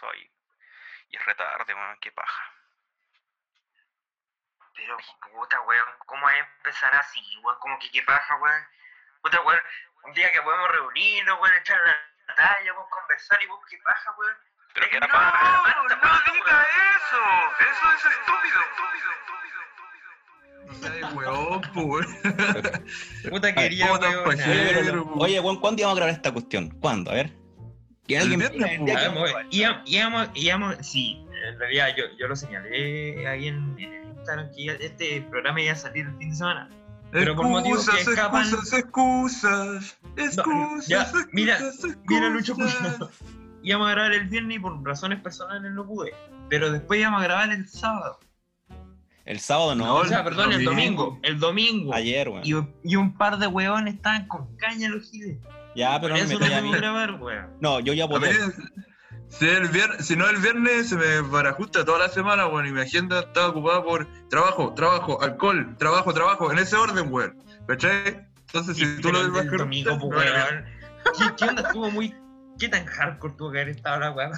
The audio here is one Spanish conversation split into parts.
pasó ahí. Y es retarde, weón, qué paja. Pero, puta, weón, ¿cómo va a empezar así, weón? Como que qué paja, weón. Puta, weón, un día que podemos reunirnos, weón, echar la talla, weón, conversar y vos qué paja, weón. Pero Es que era no, paja. no diga eso. Eso es estúpido. No seas weón, po, weón. Puta, quería, ¿cómo weón. Oye, weón, ¿cuándo íbamos a grabar esta cuestión? ¿Cuándo? A ver. Que alguien grabar. Íbamos, sí, en realidad yo, yo lo señalé ahí en, en el Instagram que este programa iba a salir el fin de semana. Pero por motivos que Excusas, escapan- excusas, excusas, excusas, ya, excusas, mira, Mira, Lucho, excusas. íbamos a grabar el viernes y por razones personales no pude. Pero después íbamos a grabar el sábado. El sábado no. No, O sea, perdón, el domingo. El domingo. Ayer, weón. Y, y un par de huevones estaban con caña los giles. Ya, Por pero no me eso no a pudimos mí. grabar, weón. No, yo ya voté. si, el viernes, si no el viernes se me barajusta toda la semana, bueno, y mi agenda está ocupada por trabajo, trabajo, alcohol, trabajo, trabajo, en ese orden, weón. ¿Cachai? Entonces, si tú pero lo del domingo, pues, weón. ¿Qué, ¿Qué onda? Estuvo muy. ¿Qué tan hardcore tuvo que haber estado la weá?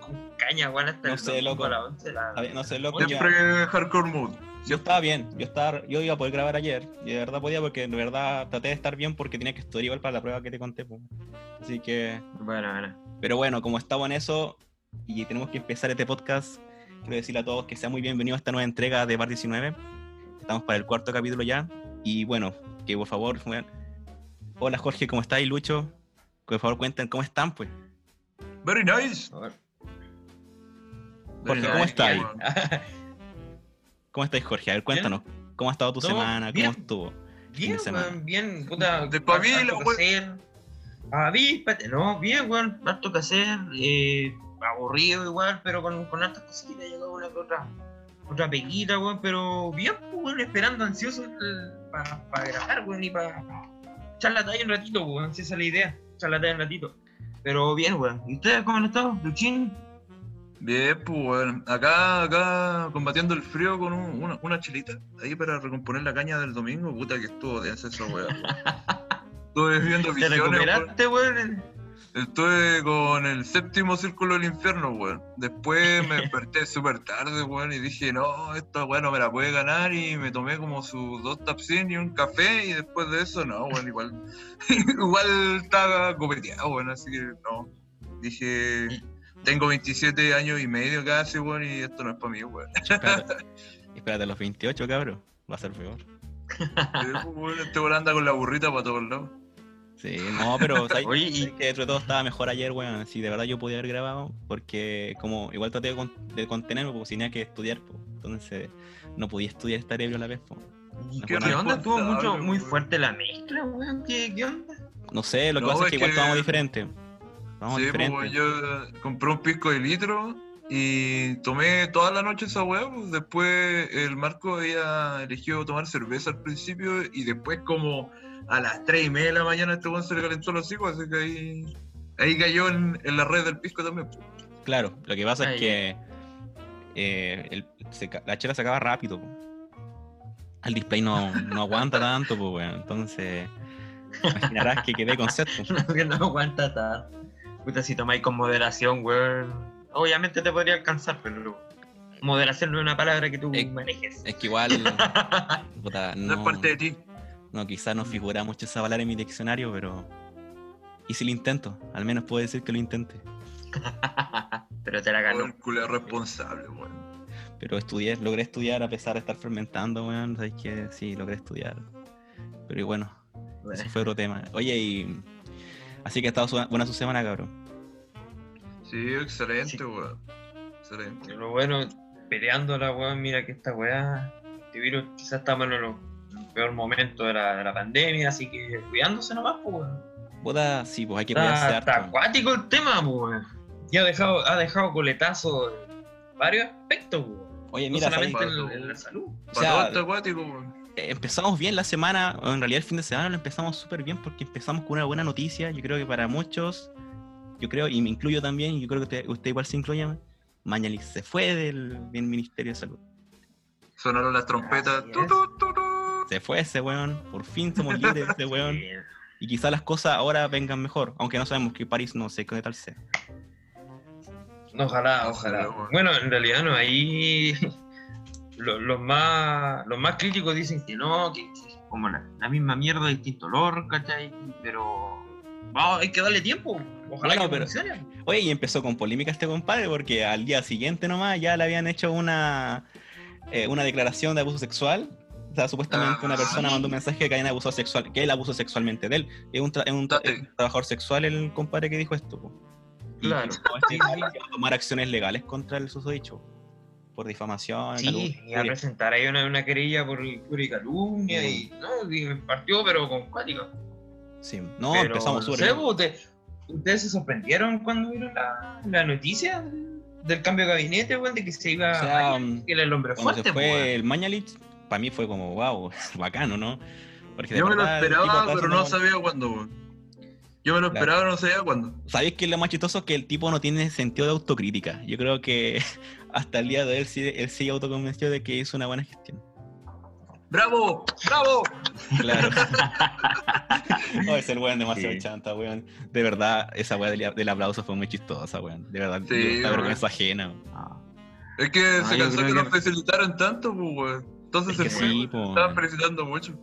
Con caña, weón, hasta No el sé, loco. a las 11 de la- A ver, No sé, loco. ya- Siempre hardcore mood. Yo estaba bien, yo estaba, yo iba a poder grabar ayer, y de verdad podía porque de verdad traté de estar bien porque tenía que estudiar igual para la prueba que te conté. po. Así que, Bueno, bueno. pero bueno, como estamos en eso y tenemos que empezar este podcast, quiero decirle a todos que sea muy bienvenido a esta nueva entrega de Bar 19. Estamos para el cuarto capítulo ya. Y bueno, que por favor, hola Jorge, ¿cómo estáis, Lucho? Por favor cuenten cómo están, pues. Very nice. A ver. Jorge, Very ¿cómo estáis? ¿Cómo estáis, Jorge? A ver, cuéntanos. ¿Cómo ha estado tu semana? bien. ¿Cómo estuvo? Bien, weón, bien, puta. De pavila, harto que weón. hacer. Avíspate, no, bien, weón, harto que hacer, eh, aburrido igual, pero con, con hartas cositas, llegó una que otra, otra peguita, weón, pero bien, pues, weón, esperando ansioso para grabar, weón, y para echar la talla un ratito, weón, si esa es la idea, echar la talla un ratito. Pero bien, weón, ¿y ustedes cómo han estado, Luchín? Bien, pues, weón. Acá, acá, combatiendo el frío con un- una, una chelita. Ahí para recomponer la caña del domingo. Puta que estuvo densa esa weá. Estuve viendo ¿Te visiones, weón. recuperaste, weón? Estuve con el séptimo círculo del infierno, weón. Después me desperté súper tarde, weón, y dije, no, esta weón no me la puede ganar. Y me tomé como sus dos tapsin y un café. Y después de eso, no, weón, igual, igual estaba copeteado, weón. Así que no. Dije, tengo 27 años y medio casi, weón, y esto no es para mí, weón. Espérate, espérate a los 28, cabrón. Va a ser peor. Pues, Este weón anda con la burrita para todos lados. Sí, no, pero ¿sabes, Oye, y- que dentro de todo estaba mejor ayer, weón. Si de verdad yo podía haber grabado, porque como igual traté de, con- de contenerme, porque tenía que estudiar, pues. Entonces no podía estudiar estar ebrio a la vez, pues. ¿Y No ¿Qué, onda? Estuvo mucho, muy fuerte la mezcla, weón, ¿qué, qué onda? No sé, lo que No, pasa es que igual que- estábamos diferentes. Estábamos Sí, pues, diferentes. weón, yo compré un pisco de litro y tomé toda la noche esa weá. Pues. Después el Marco había elegido tomar cerveza al principio y después como a las 3 y media de la mañana este weón se le calentó los hijos, así que ahí, ahí cayó en, en la red del pisco también. pues. Claro, lo que pasa es que eh, el- se ca- la chela se acaba rápido. po. El display no, no aguanta tanto, pues, weón. Entonces, imaginarás que quedé con po. No, que no aguanta tanto. Puta, si tomáis con moderación, weón. Obviamente te podría alcanzar, pero moderación no es una palabra que tú manejes. Es que igual, puta, No, no, es parte de ti. no, quizás no figura mucho esa palabra en mi diccionario, pero. ¿Y si lo intento? Al menos puedo decir que lo intenté. pero te la ganó. El culero responsable, weón. Pero estudié, logré estudiar a pesar de estar fermentando, weón. Sabes que sí, logré estudiar. Pero y bueno, ese fue otro tema. Oye, y. Así que ha estado su- buena su semana, cabrón. Sí, excelente, Sí. weón. Excelente. Pero bueno, peleándola, weón, mira que esta weá, este virus quizás estamos en los los peor momento de la, de la pandemia, así que cuidándose nomás, pues, weón. Puta, sí, pues hay que cuidarse Está, está harto. acuático el tema, pues, weón. Y ha dejado, ha dejado coletazo en varios aspectos, pues, weón. Oye, No mira, ¿sabes? solamente en, en la salud. O sea, todo acuático, weón. eh, empezamos bien la semana, o en realidad el fin de semana lo empezamos súper bien porque empezamos con una buena noticia. Yo creo que para muchos, yo creo, y me incluyo también, yo creo que usted, usted igual se incluye, Mañalich se fue del, del Ministerio de Salud. Sonaron las trompetas. Tu, tu, tu. Se fue ese weón, por fin somos libres de ese weón. Y quizás las cosas ahora vengan mejor, aunque no sabemos que París no sé qué tal sea. Ojalá, No ojalá. Bueno, en realidad no, ahí lo- los, más, los más críticos dicen que no, que que es como la, la misma mierda, distinto olor, ¿cachai? Pero vamos, hay que darle tiempo. Ojalá Bueno, que pero- funcione. Oye, y empezó con polémica este compadre porque al día siguiente nomás ya le habían hecho una, eh, una declaración de abuso sexual. O sea, supuestamente Ah, una persona sí. mandó un mensaje que habían abusado sexual, que él abusó sexualmente de él. Es un, tra- es un tra- Date. es un trabajador sexual el compadre que dijo esto. po. Y Claro. todo este va a tomar acciones legales contra el susodicho. Por difamación, Sí, y a presentar ahí una, una querella por y calumnia Mm. y, no, y partió pero con cuática. Sí. No, Pero, empezamos no súper sé, bien. pues, ¿ustedes, se sorprendieron cuando vieron la, la noticia del, cambio de gabinete, weón, de que se iba O sea, Mañalich, que era el hombre Cuando fuerte, se fue weón. el Mañalich, para mí fue como, wow, bacano, ¿no? Porque Yo me lo esperaba, pero no sabía cuándo, weón. Yo me lo esperaba, pero no sabía cuándo. ¿Sabéis que lo más chistoso? Que el tipo no tiene sentido de autocrítica. Yo creo que hasta el día de hoy él sí, él sí autoconvenció de que hizo una buena gestión. ¡Bravo! ¡Bravo! Claro. oh, ese weón demasiado Sí. chanta, weón. De verdad, esa weá del, del aplauso fue muy chistosa, weón. De verdad, Sí, weón. vergüenza ajena. weón. Ah, Es que Ah, se cansó que que- nos felicitaran tanto, pues, weón. Entonces Es se fue, sí, po. Estaban felicitando mucho.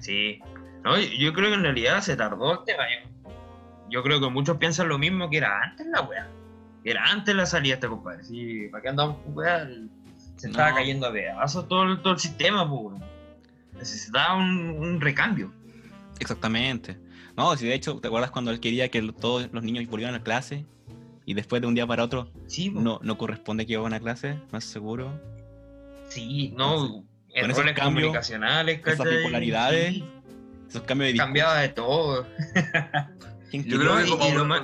Sí. No, yo, creo que en realidad se tardó el tema. Yo, creo que muchos piensan lo mismo que era antes la weá. Que era antes la salida de este compadre. Sí, ¿para qué andamos con weá? Se estaba cayendo a pedazos todo, el- todo el sistema, pues. Necesitaba un, un recambio. Exactamente. No, si de hecho, ¿te acuerdas cuando él quería que todos los niños volvieran a clase? Y después de un día para otro, Sí, no, no corresponde que vayan a clase, más seguro. Sí, no. Con Errores esos cambios, comunicacionales, esas bipolaridades, Sí, Esos cambios de discurso. cambiaba de todo. ¿Quién Yo creo que y- como, y lo más-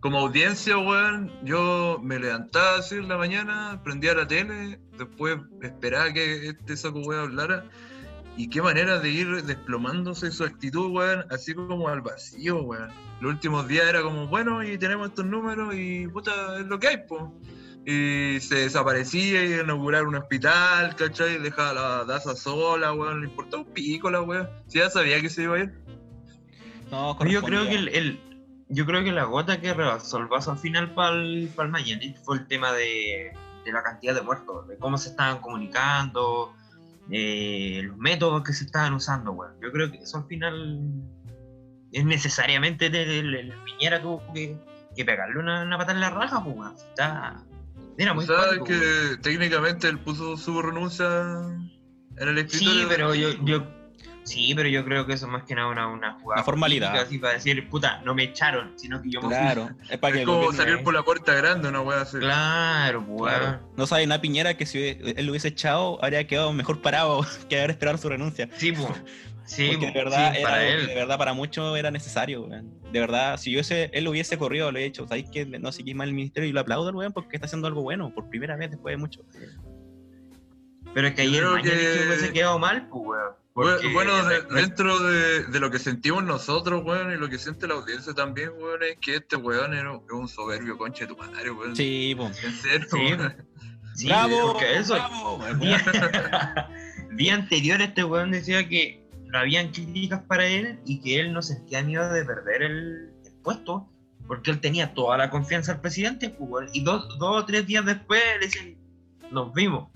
como audiencia, weón, yo me levantaba así en la mañana, prendía la tele, después esperaba que este saco weón hablara. Y qué manera de ir desplomándose su actitud, weón, así como al vacío, weón. Los últimos días era como, bueno, y tenemos estos números y puta, es lo que hay, po. Y se desaparecía y inaugurar un hospital, ¿cachai? Dejaba la daza sola, weón, le importaba un pico la weón. Si ya sabía que se iba a ir. No, Yo creo que el- yo creo que la gota que rebasó el vaso al final para el, para el fue el tema de, de la cantidad de muertos, de cómo se estaban comunicando, eh, los métodos que se estaban usando, weón. Yo creo que eso al final es necesariamente el, Piñera tuvo que, que pegarle una, una patada en la raja, pues, weón. Está, era muy O sea, cuático, que weón. técnicamente él puso su renuncia en el escritorio. Sí, pero yo sí, pero yo creo que eso es más que nada una, una jugada Una formalidad. así para decir, puta, no me echaron, sino que yo me fui. Claro, es para que Es como gobierno- salir por la puerta grande, una wea así. Claro, pues, Claro. weón. No sabe nada Piñera que si él lo hubiese echado, habría quedado mejor parado que haber esperado su renuncia. Sí, pues. Sí, Porque de verdad, sí, era para él. de verdad para muchos era necesario, weón. De verdad, si yo ese- él lo hubiese corrido, lo he hecho. ¿Sabéis que no seguís mal el ministerio? Y lo aplaudo, weón, porque está haciendo algo bueno, por primera vez después de mucho. Pero es que Mañalich que- hubiese quedado mal, pues, weón. Bueno, Porque bueno, de- re- dentro de, de lo que sentimos nosotros, weón, y lo que siente la audiencia también, weón, es que este weón era un- es un soberbio conche de tu madre, weón. Sí, pues. En serio, Sí. weón. sí, ¡Bravo! porque eso, ¡Bravo! día, día anterior este weón decía que no habían críticas para él y que él no sentía miedo de perder el, el puesto porque él tenía toda la confianza al presidente, pues, weón. Y dos, dos o tres días después le decían, nos vimos.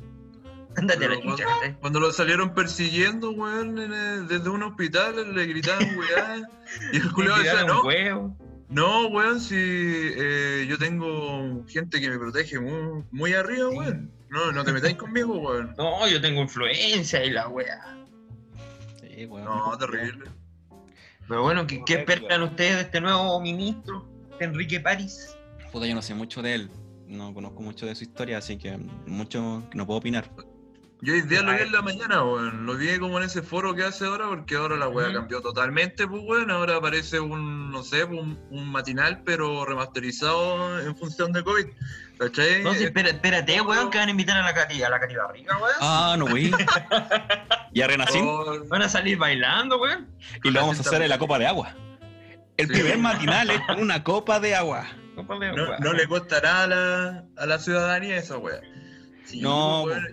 Ándate a la Pero chucha. Cuando lo salieron persiguiendo, weón, el- desde un hospital, le gritaban, weón. Y el culiao Le decía, no, huevo. no, weón, si eh, yo tengo gente que me protege muy, muy arriba, Sí. weón. No, no te metáis conmigo, weón. No, yo tengo influencia y la wea. Sí, weón. No, terrible. Pero bueno, ¿qué, qué esperan ustedes de este nuevo ministro, Enrique París? Puta, yo no sé mucho de él. No conozco mucho de su historia, así que mucho no puedo opinar. Yo hoy día lo vi en la mañana, weón. Lo vi como en ese foro que hace ahora, porque ahora la weá cambió totalmente, pues, weón. Ahora aparece un, no sé, un, un matinal, pero remasterizado en función de COVID. ¿Cachai? No, sí, espera, espérate, weón, que van a invitar a la Cati, a la Cati Barriga, weón. Ah, no, güey. y a Renacín. oh, Van a salir bailando, weón. y lo vamos a hacer en la copa de agua. El Sí. primer matinal es con una copa de agua. Cómpale, no, weón. no le costará a la, a la ciudadanía esa weá. Sí, No, weón.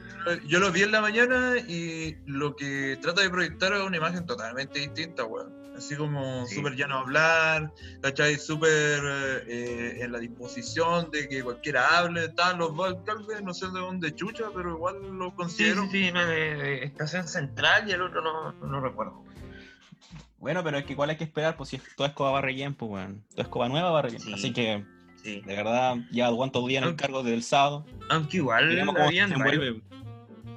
Yo lo vi en la mañana y lo que trata de proyectar es una imagen totalmente distinta, weón. Así como Sí. súper llano a hablar, ¿cachai? Súper eh, en la disposición de que cualquiera hable. Estaban los dos alcaldes, no sé de dónde chucha, pero igual lo considero. sí, sí, no, de, de Estación Central y el otro no, no recuerdo. Bueno, pero es que igual hay que esperar, pues si es- toda escoba va rellén, pues weón. Toda escoba nueva va. Sí. Así que, Sí. de verdad, ya cuántos días en el cargo desde el sábado. Aunque igual Veremos cómo se envuelve.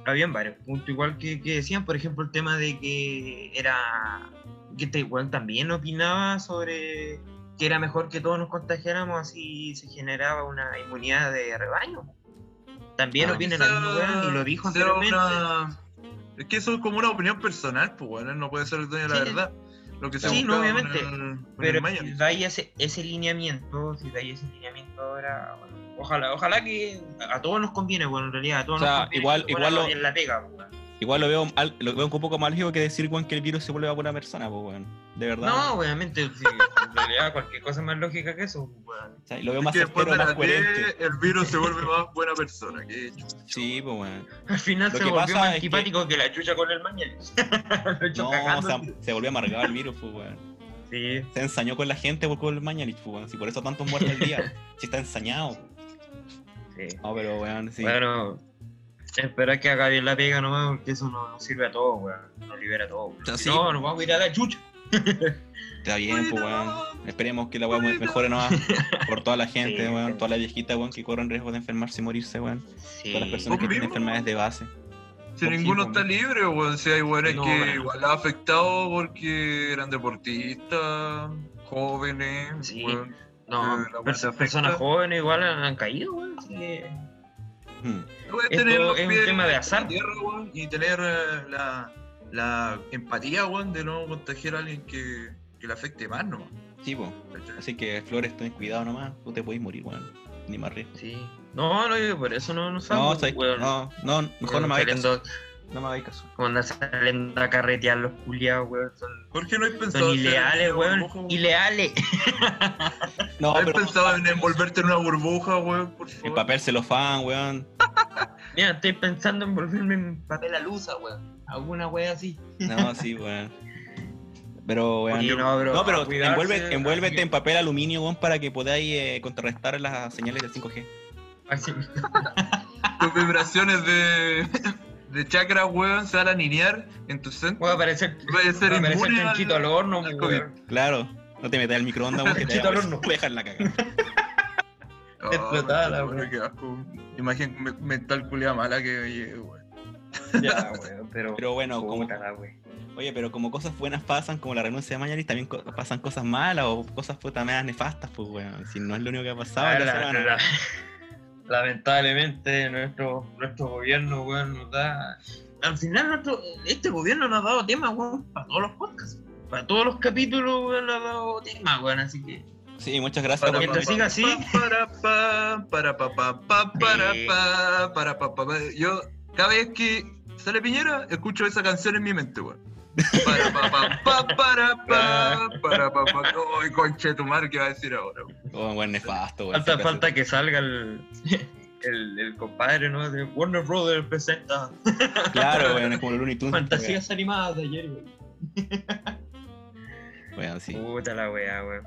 Habían varios puntos, igual que, que decían, por ejemplo, el tema de que era. que este igual también opinaba sobre que era mejor que todos nos contagiáramos, así se generaba una inmunidad de rebaño. También Ah, opina mismo, weón, y lo dijo anteriormente. una- Es que eso es como una opinión personal, pues bueno, no puede ser el dueño de la verdad. Lo que se Sí, no, obviamente, el- con Pero si dais ese, ese lineamiento, si dais ese lineamiento ahora, bueno, ojalá, ojalá que a todos nos conviene, bueno, en realidad a todos O sea, nos conviene igual- igual lo- en la pega, weón. Igual lo veo, lo veo un poco más lógico que decir, weón, que el virus se vuelve a buena persona, pues weón. De verdad. No, obviamente, sí, en realidad cualquier cosa es más lógica que eso, weón. O sea, lo veo Es más que certero, de más las 10, coherente. el virus se vuelve más buena persona. Que Sí, pues weón. Al final Lo se que volvió más es que- antipático que... la chucha con el mañana. No, o cagando. sea, se volvió amargado el virus, pues weón. Sí, Se ensañó con la gente por el Mañalich, pues weón. Si por eso tantos muertos al día. Si está ensañado. sí. No, pero weón, sí. Bueno, esperar que haga bien la pega nomás, porque eso nos, nos sirve a todos, weón. Nos libera a todos. weón. Si. No, nos vamos a ir a la chucha. Está bien, pues weón. Esperemos que la weón mejore nomás por toda la gente, Sí. weón. Toda la viejita, weón, que corren riesgo de enfermarse y morirse, weón. Sí. Todas las personas que Obvio. tienen enfermedades de base. Si Sí, ninguno pues, está libre, weón. Si hay weones No, que igual ha afectado porque eran deportistas, jóvenes, Sí. weón. No, Eh, personas jóvenes igual han, han caído, weón. así que- Hmm. Esto es un tema de azar. tierra, weón, y tener eh, la, la empatía, weón, de no contagiar a alguien que, que le afecte más, ¿no? Sí. ¿Cachai? Así que, Flores, ten cuidado nomás. Tú te podés morir, weón. Ni más riesgo. Sí. No, no, yo por eso no, no salgo, No, no, no, mejor no me saliendo, No me hagáis caso. Como andan saliendo a carretear los culiados, weón. Son, ¿Por qué no hay pensado son ileales, weón. burbuja, weón? Ileales. No, ¿Has pero pensado en envolverte en una burbuja, weón? Por favor. papel celofán, weón. Mira, estoy pensando en volverme en papel alusa, weón. Alguna wea así. No, sí, weón. Pero, weón. Sí, no, pero No, cuidarse, envuelve- envuélvete en papel aluminio, weón, para que podáis eh, contrarrestar las señales del 5G. que- así. Tus vibraciones de, de chakra, weón, se van a alinear en tu centro. Voy a aparecer, Vaya a ser voy a aparecer inmune chanchito al- al horno, al. Claro. No te metas al microondas, weón, que te Chito al horno. dejar la cagada. Oh, Explotada la weón, weón. qué asco. Imagen me- mental culia mala que oye, weón. Ya, weón, pero. Pero bueno, como, oye, pero como cosas buenas pasan, como la renuncia de Mañalich, también co- pasan cosas malas o cosas puta nefastas, pues, weón. Si no es lo único que ha pasado la Ah, la- la- lamentablemente nuestro, nuestro gobierno, weón, nos da. Al final nuestro, este gobierno nos ha dado temas, weón, para todos los podcasts. Para todos los capítulos, weón, nos ha dado temas, weón, así que. Sí, muchas gracias. Para. Mientras siga así. Para pa, para pa, pa, pa, para pa, para pa, pa, pa. Yo, cada vez que sale Piñera, escucho esa canción en mi mente, weón. Para pa, pa, pa, para pa, para pa, pa. Ay, conche tu madre, ¿qué va a decir ahora? Oh, weón, nefasto, weón. Falta, falta que salga el, el, el compadre, ¿no? De Warner Brothers presenta Claro, weón, es como los Looney Tunes. fantasías animadas de ayer, weón. Weón, Weón, sí. Puta la weá, weón.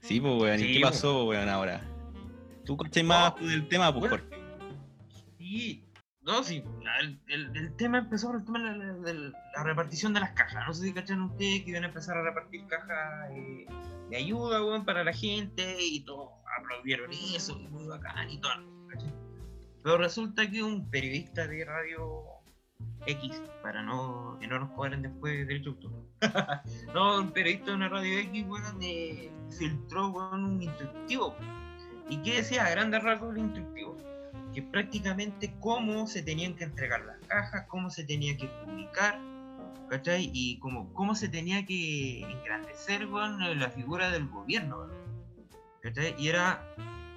Sí, pues, weón. ¿Y qué pasó, weón, ahora? ¿Tú cachai más No, del tema, pues, bueno. Jorge? Sí, no, sí, el, el- tema empezó por el tema de la, la repartición de las cajas. No sé si cachan ustedes que iban a empezar a repartir cajas eh, de ayuda, weón, para la gente y todos aplaudieron eso, y muy bacán y todo. Pero resulta que un periodista de radio X, para no que no nos cobren después de derecho de autor. no, un periodista de una radio X, weón, eh, filtró weón, un instructivo. ¿Y qué decía a grandes rasgos el instructivo? Que prácticamente cómo se tenían que entregar las cajas, cómo se tenía que publicar, ¿cachai? Y cómo, cómo se tenía que engrandecer weón, la figura del gobierno, ¿cachai? Y era,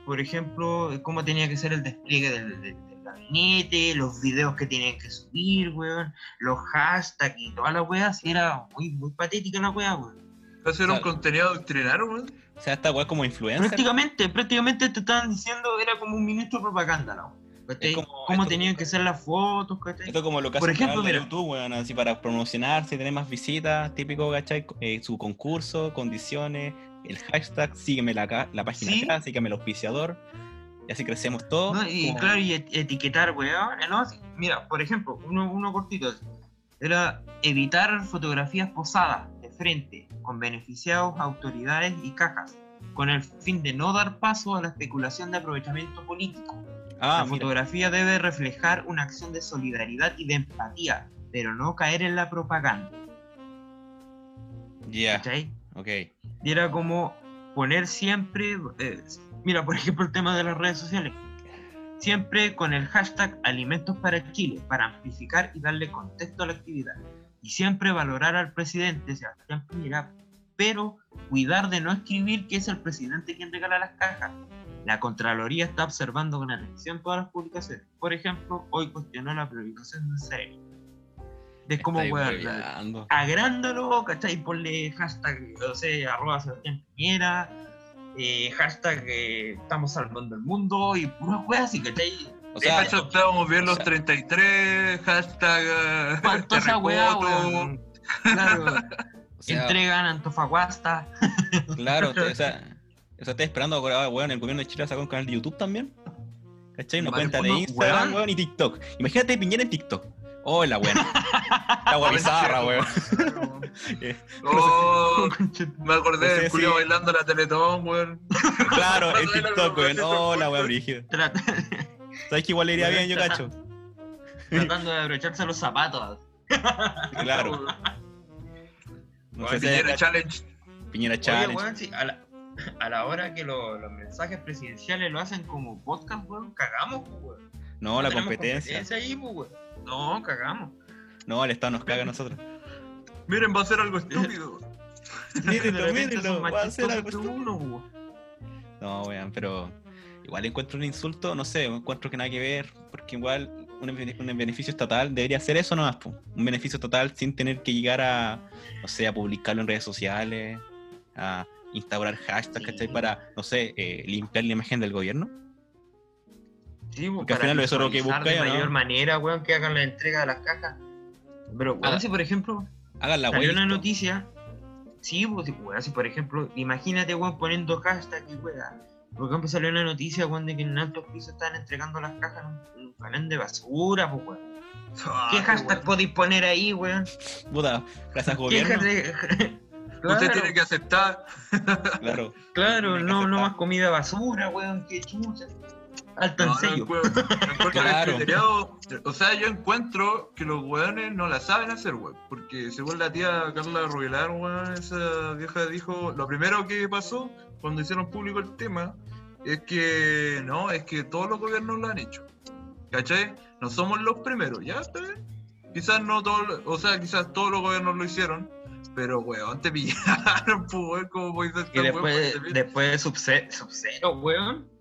por ejemplo, cómo tenía que ser el despliegue del, gabinete, los videos que tenían que subir, weón, los hashtags y toda la weá, era muy, muy patética la weá, weón. Hacer un Claro. contenido doctrinario, weón. O sea, esta weón como influencer. Prácticamente, prácticamente te estaban diciendo, era como un ministro de propaganda, weá. Es como- Cómo tenían que ser las fotos, ¿cachai? Esto es como lo que Por hace un ejemplo, mira. YouTube, weón, así para promocionarse, tener más visitas, típico, ¿cachai? Eh, su concurso, condiciones, el hashtag, sígueme la, la página Sí. acá, sígueme el auspiciador, y así crecemos todos. No, y como- claro, y et- etiquetar, weón. ¿no? Así- Mira, por ejemplo, uno, uno cortito. Era evitar fotografías posadas de frente con beneficiados, autoridades y cajas, con el fin de no dar paso a la especulación de aprovechamiento político. Ah, la mira, fotografía debe reflejar una acción de solidaridad y de empatía, pero no caer en la propaganda. ya, ¿cachai? ok. Y era como poner siempre, eh, mira, por ejemplo, el tema de las redes sociales. Siempre con el hashtag Alimentos para Chile, para amplificar y darle contexto a la actividad. Y siempre valorar al presidente, Sebastián Piñera, pero cuidar de no escribir que es el presidente quien regala las cajas. La Contraloría está observando con atención todas las publicaciones. Por ejemplo, hoy cuestionó la priorización de. Es como, Estáis weón, agrándalo, ¿cachai? Ponle hashtag, no sé, arroba Sebastián Piñera, eh, hashtag eh, estamos salvando el mundo y puras weas así, ¿cachai? O sea, hecho, estábamos bien los o sea- 33, hashtag. Faltó esa weá, weón. Claro, o sea, entregan Antofagasta. claro, te- o sea, o sea, estoy esperando ahora, weón, el gobierno de Chile sacó un canal de YouTube también. ¿Cachai? Una cuenta de Instagram, weón. weón, y TikTok. Imagínate Piñera en TikTok. Oh, la buena. La agua bizarra, weón. Eh, Oh, me acordé No sé del Julio si- bailando la Teletón, weón. Claro, en TikTok, weón. Oh, la weá brígida. ¿Sabes que igual le iría bien, yo cacho? Tratando de abrocharse los zapatos. Claro. No sé si Piñera es Challenge. Piñera Oye, Challenge. sí, a, la, a la hora que lo- los mensajes presidenciales lo hacen como podcast, weón, cagamos, pues, weón. No, la tenemos competencia. ahí, pues, weón. No, cagamos. No, el Estado nos caga a nosotros. Miren, va a ser algo estúpido. Mírenlo, mírenlo, va a ser algo estúpido. uno, weón. No, weón, pero igual encuentro un insulto, no sé, encuentro que nada que ver, porque igual un, un beneficio estatal debería ser eso nomás, po. un beneficio estatal sin tener que llegar a, no sé, a publicarlo en redes sociales, a instaurar hashtags, Sí. ¿cachai? Para, no sé, eh, limpiar la imagen del gobierno. Sí, Porque al final eso es lo que busca, de ¿no? mayor manera, weón, que hagan la entrega de las cajas. Pero, weón, si por ejemplo, Hagan la salió una noticia, sí, pues, sí, weón, si por ejemplo, imagínate, weón, poniendo hashtag y weón. Por ejemplo, salió una noticia, weón, de que en altos pisos estaban entregando las cajas en un, un canal de basura, pues, weón. Ah, ¿Qué hashtag bueno. podéis poner ahí, weón? Puta, gracias ¿Qué gobierno. hashtag? Usted Claro, tiene que aceptar. Claro. claro, no, no más comida basura, weón, qué chucha. Alto en No, no no encuentro Claro. O sea, yo encuentro que los weones no la saben hacer, weón. Porque según la tía Carla Rubilar, weón, esa vieja dijo, lo primero que pasó cuando hicieron público el tema es que no, es que todos los gobiernos lo han hecho. ¿Cachai? No somos los primeros, ¿ya? ¿Está bien? Quizás no todos, o sea, quizás todos los gobiernos lo hicieron, pero weón, te pillaron, pues, weón, como puedes ser Y tan weón, después, después de Sub-Zero,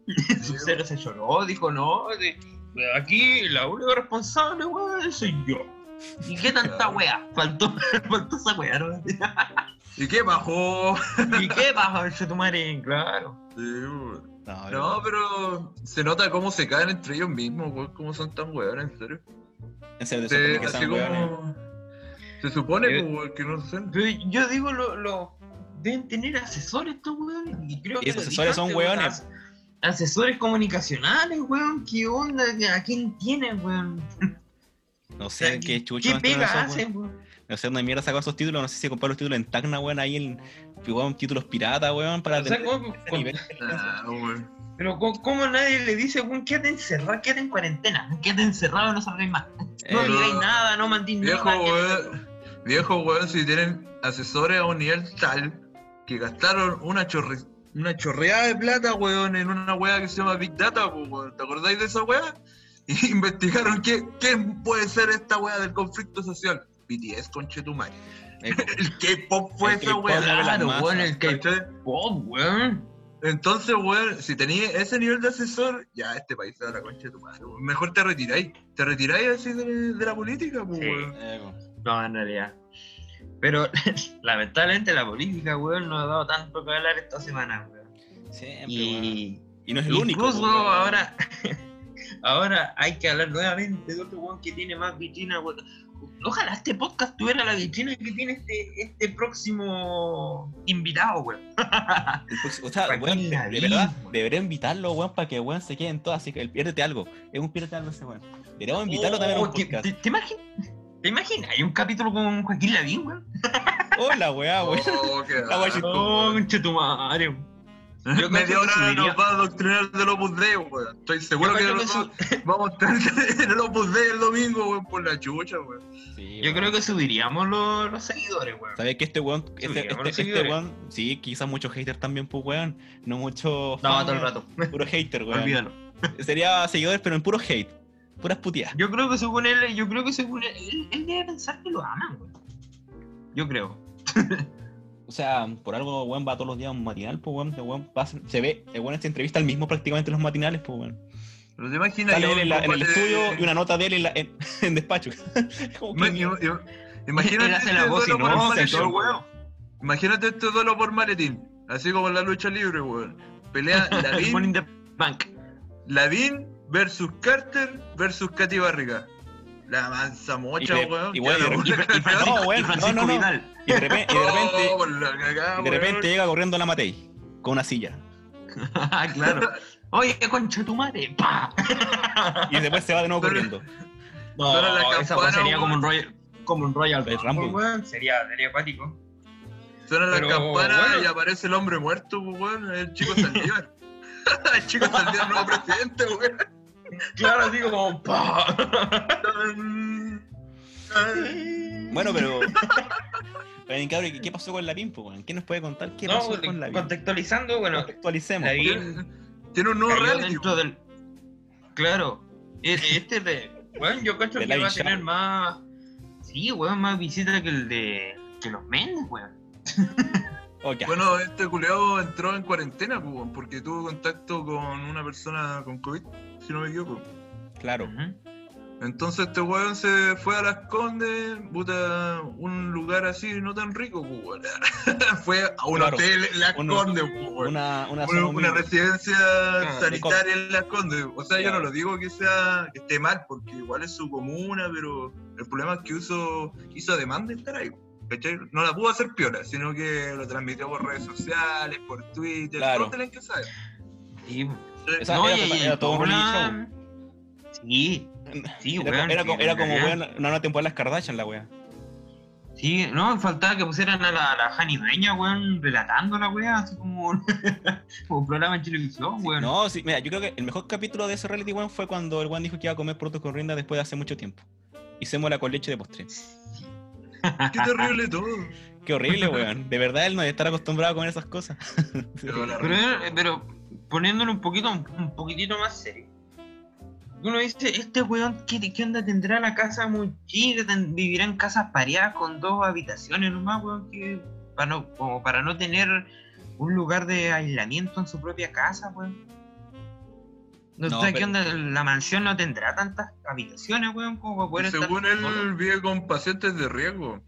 Weón. Sub-Zero se lloró, dijo, no, de- de aquí la única responsable, weón, soy yo. ¿Y qué tanta Claro. wea? Faltó, faltó esa wea, ¿no? ¿Y qué bajó? ¿Y qué pasa, tu madre? Claro. Sí, weón. No, No, pero se nota cómo se caen entre ellos mismos, weón, cómo son tan weones, en serio. en serio, Se, que así como... Se supone, pues, weón, que no sé. Pero yo digo, lo, lo- deben tener asesores estos weones. Y creo Y que esos asesores son weones. As- Asesores comunicacionales, weón. ¿Qué onda? ¿A quién tienen, weón? No sé qué chucho. ¿Qué no pega hacen, weón? No sé dónde mierda sacó esos títulos. No sé si compró los títulos en Tacna, weón, ahí en. Weón, títulos pirata, weón, para O sea, tener ¿cómo- ese con- nivel. Ah, weón. Pero ¿cómo, cómo nadie le dice, weón, quédate encerrado, quédate en cuarentena, quédate encerrado, no salgáis más. No Eh, digáis nada, no mandéis Viejo, nada. weón. Viejo, weón, si tienen asesores a un nivel tal que gastaron una chorre... Una chorreada de plata, weón, en una weá que se llama Big Data, pues, weón. ¿Te acordáis de esa weá? Y investigaron qué, qué puede ser esta weá del conflicto social. BTS, conchetumare. eh, El K-pop fue El esa weá. Claro, weón, el. K-pop, weón. Entonces, weón, si tenías ese nivel de asesor, ya este país se da la concha de tu madre. weón. Mejor te retiráis. Te retiráis así de, de la política, pues, Sí. weón. eh, weón. No, en realidad. Pero lamentablemente la política, weón, nos ha dado tanto que hablar esta semana, weón. Siempre, weón. Y Y no es el único. incluso weón. ahora, ahora hay que hablar nuevamente de otro weón que tiene más vitrina, weón. Ojalá este podcast tuviera la vitrina que tiene este, este próximo invitado, weón. Próximo- O sea, weón, de- verdad, debería invitarlo, weón, para que weón se quede en todo. Así que el piérdete algo. Es un piérdete algo ese weón. Deberíamos invitarlo también a un Oh, ¿te, podcast. te, te imaginas? ¿Te imaginas? Hay un capítulo con Joaquín Lavín, weón. Hola, weá, weón. Oh, qué La Oh, conchetumare, weón. Yo Media hora subiría- nos va a adoctrinar del Opus Dei, weón. Estoy seguro que, creo que nosotros vamos a estar en el Opus Dei el domingo, weón, por la chucha, weón. Sí, Yo creo que subiríamos los, los seguidores, weón. ¿Sabes que este weón, este, este, este weón, sí, quizás muchos haters también, pues weón, no mucho No, fan, todo el rato. puro hater, weón. Olvídalo. Sería seguidores, pero en puro hate, puras puteadas. Yo creo que según él, yo creo que según él, él, él debe pensar que lo aman, weón. Yo creo. O sea, por algo, weón, va todos los días a un matinal, pues weón, el weón pasa- se ve, el weón se entrevista al mismo prácticamente en los matinales, pues weón. Pero te imaginas. Sale él en, la- en el estudio y una nota de él en, la- en, en despacho. Imagínate Él hace la este voz y no, maletín, weón. huevo. Imagínate este duelo por maletín. Así como en la lucha libre, weón. Pelea Ladín. Ladín versus Carter versus Katy Barriga. La mansa mocha, weón. y la. Francisco, No, weón, y Francisco no, no, no. Vidal. y de repente, y de repente, Oh, la cagada, y de repente llega corriendo la Matei con una silla. Ah, claro. Oye, concha tu madre. ¡Pa! Y después se va de nuevo Pero- corriendo. No, Suena la campana, sería como un Royal, como un Royal weón. Sería, sería acuático. Suena la Pero, campana bueno. y aparece el hombre muerto, weón. El chico Saldívar. el chico Saldívar, nuevo presidente, weón. Claro, así como ¡pa! Bueno, pero. Cabrón, ¿qué- ¿qué pasó con la Pimpo, weón? ¿Qué nos puede contar? ¿Qué No, pasó con la Pimpo? contextualizando, bueno, Contextualicemos. Tiene un nuevo reality. del. Claro. e- Este de. Bueno, yo cacho De que va a tener más. Sí, weón, más visitas que el de. que los Mendes, weón. Oh, ya. Bueno, este culeado entró en cuarentena, pues, weón, porque tuvo contacto con una persona con COVID, si no me equivoco. claro. Entonces este weón se fue a Las Condes, puta, un lugar así no tan rico, pues, weón. fue a un Claro. hotel en Las Uno- Condes, pues, weón. Una, una residencia Claro, sanitaria en Las Condes. O sea, yo no lo digo que sea que esté mal, porque igual es su comuna, pero el problema es que hizo, hizo demanda de estar ahí. ¿cachai? No la pudo hacer piola, sino que lo transmitió por redes sociales, por Twitter, Claro. todo tienen que saber. Sí, Esa- no, era, y- y era todo un una- reality Sí, sí, Era, weón. era sí, como, era weón, una nueva temporada de las Kardashian, la wea. Sí, no, faltaba que pusieran a la, la Jani Dueña, weón, relatando la weá, así como, como un programa en televisión, weón. No, sí, mira, yo creo que el mejor capítulo de ese reality weón fue cuando el weón dijo que iba a comer productos con rienda después de hace mucho tiempo. Y sémola con leche de postre. Qué terrible todo. Qué horrible, weón. De verdad él no debe estar acostumbrado a comer esas cosas. Pero la Pero, pero poniéndolo un poquito, un poquitito más serio. Uno dice, este weón, ¿qué, qué onda tendrá la casa muy chica? Ten- vivirá en casas pareadas con dos habitaciones nomás, weón, que para no, como para no tener un lugar de aislamiento en su propia casa, weón. No, No, sé pero- qué onda, la mansión no tendrá tantas habitaciones, weón, como para poder estar según solo. él vive con pacientes de riesgo.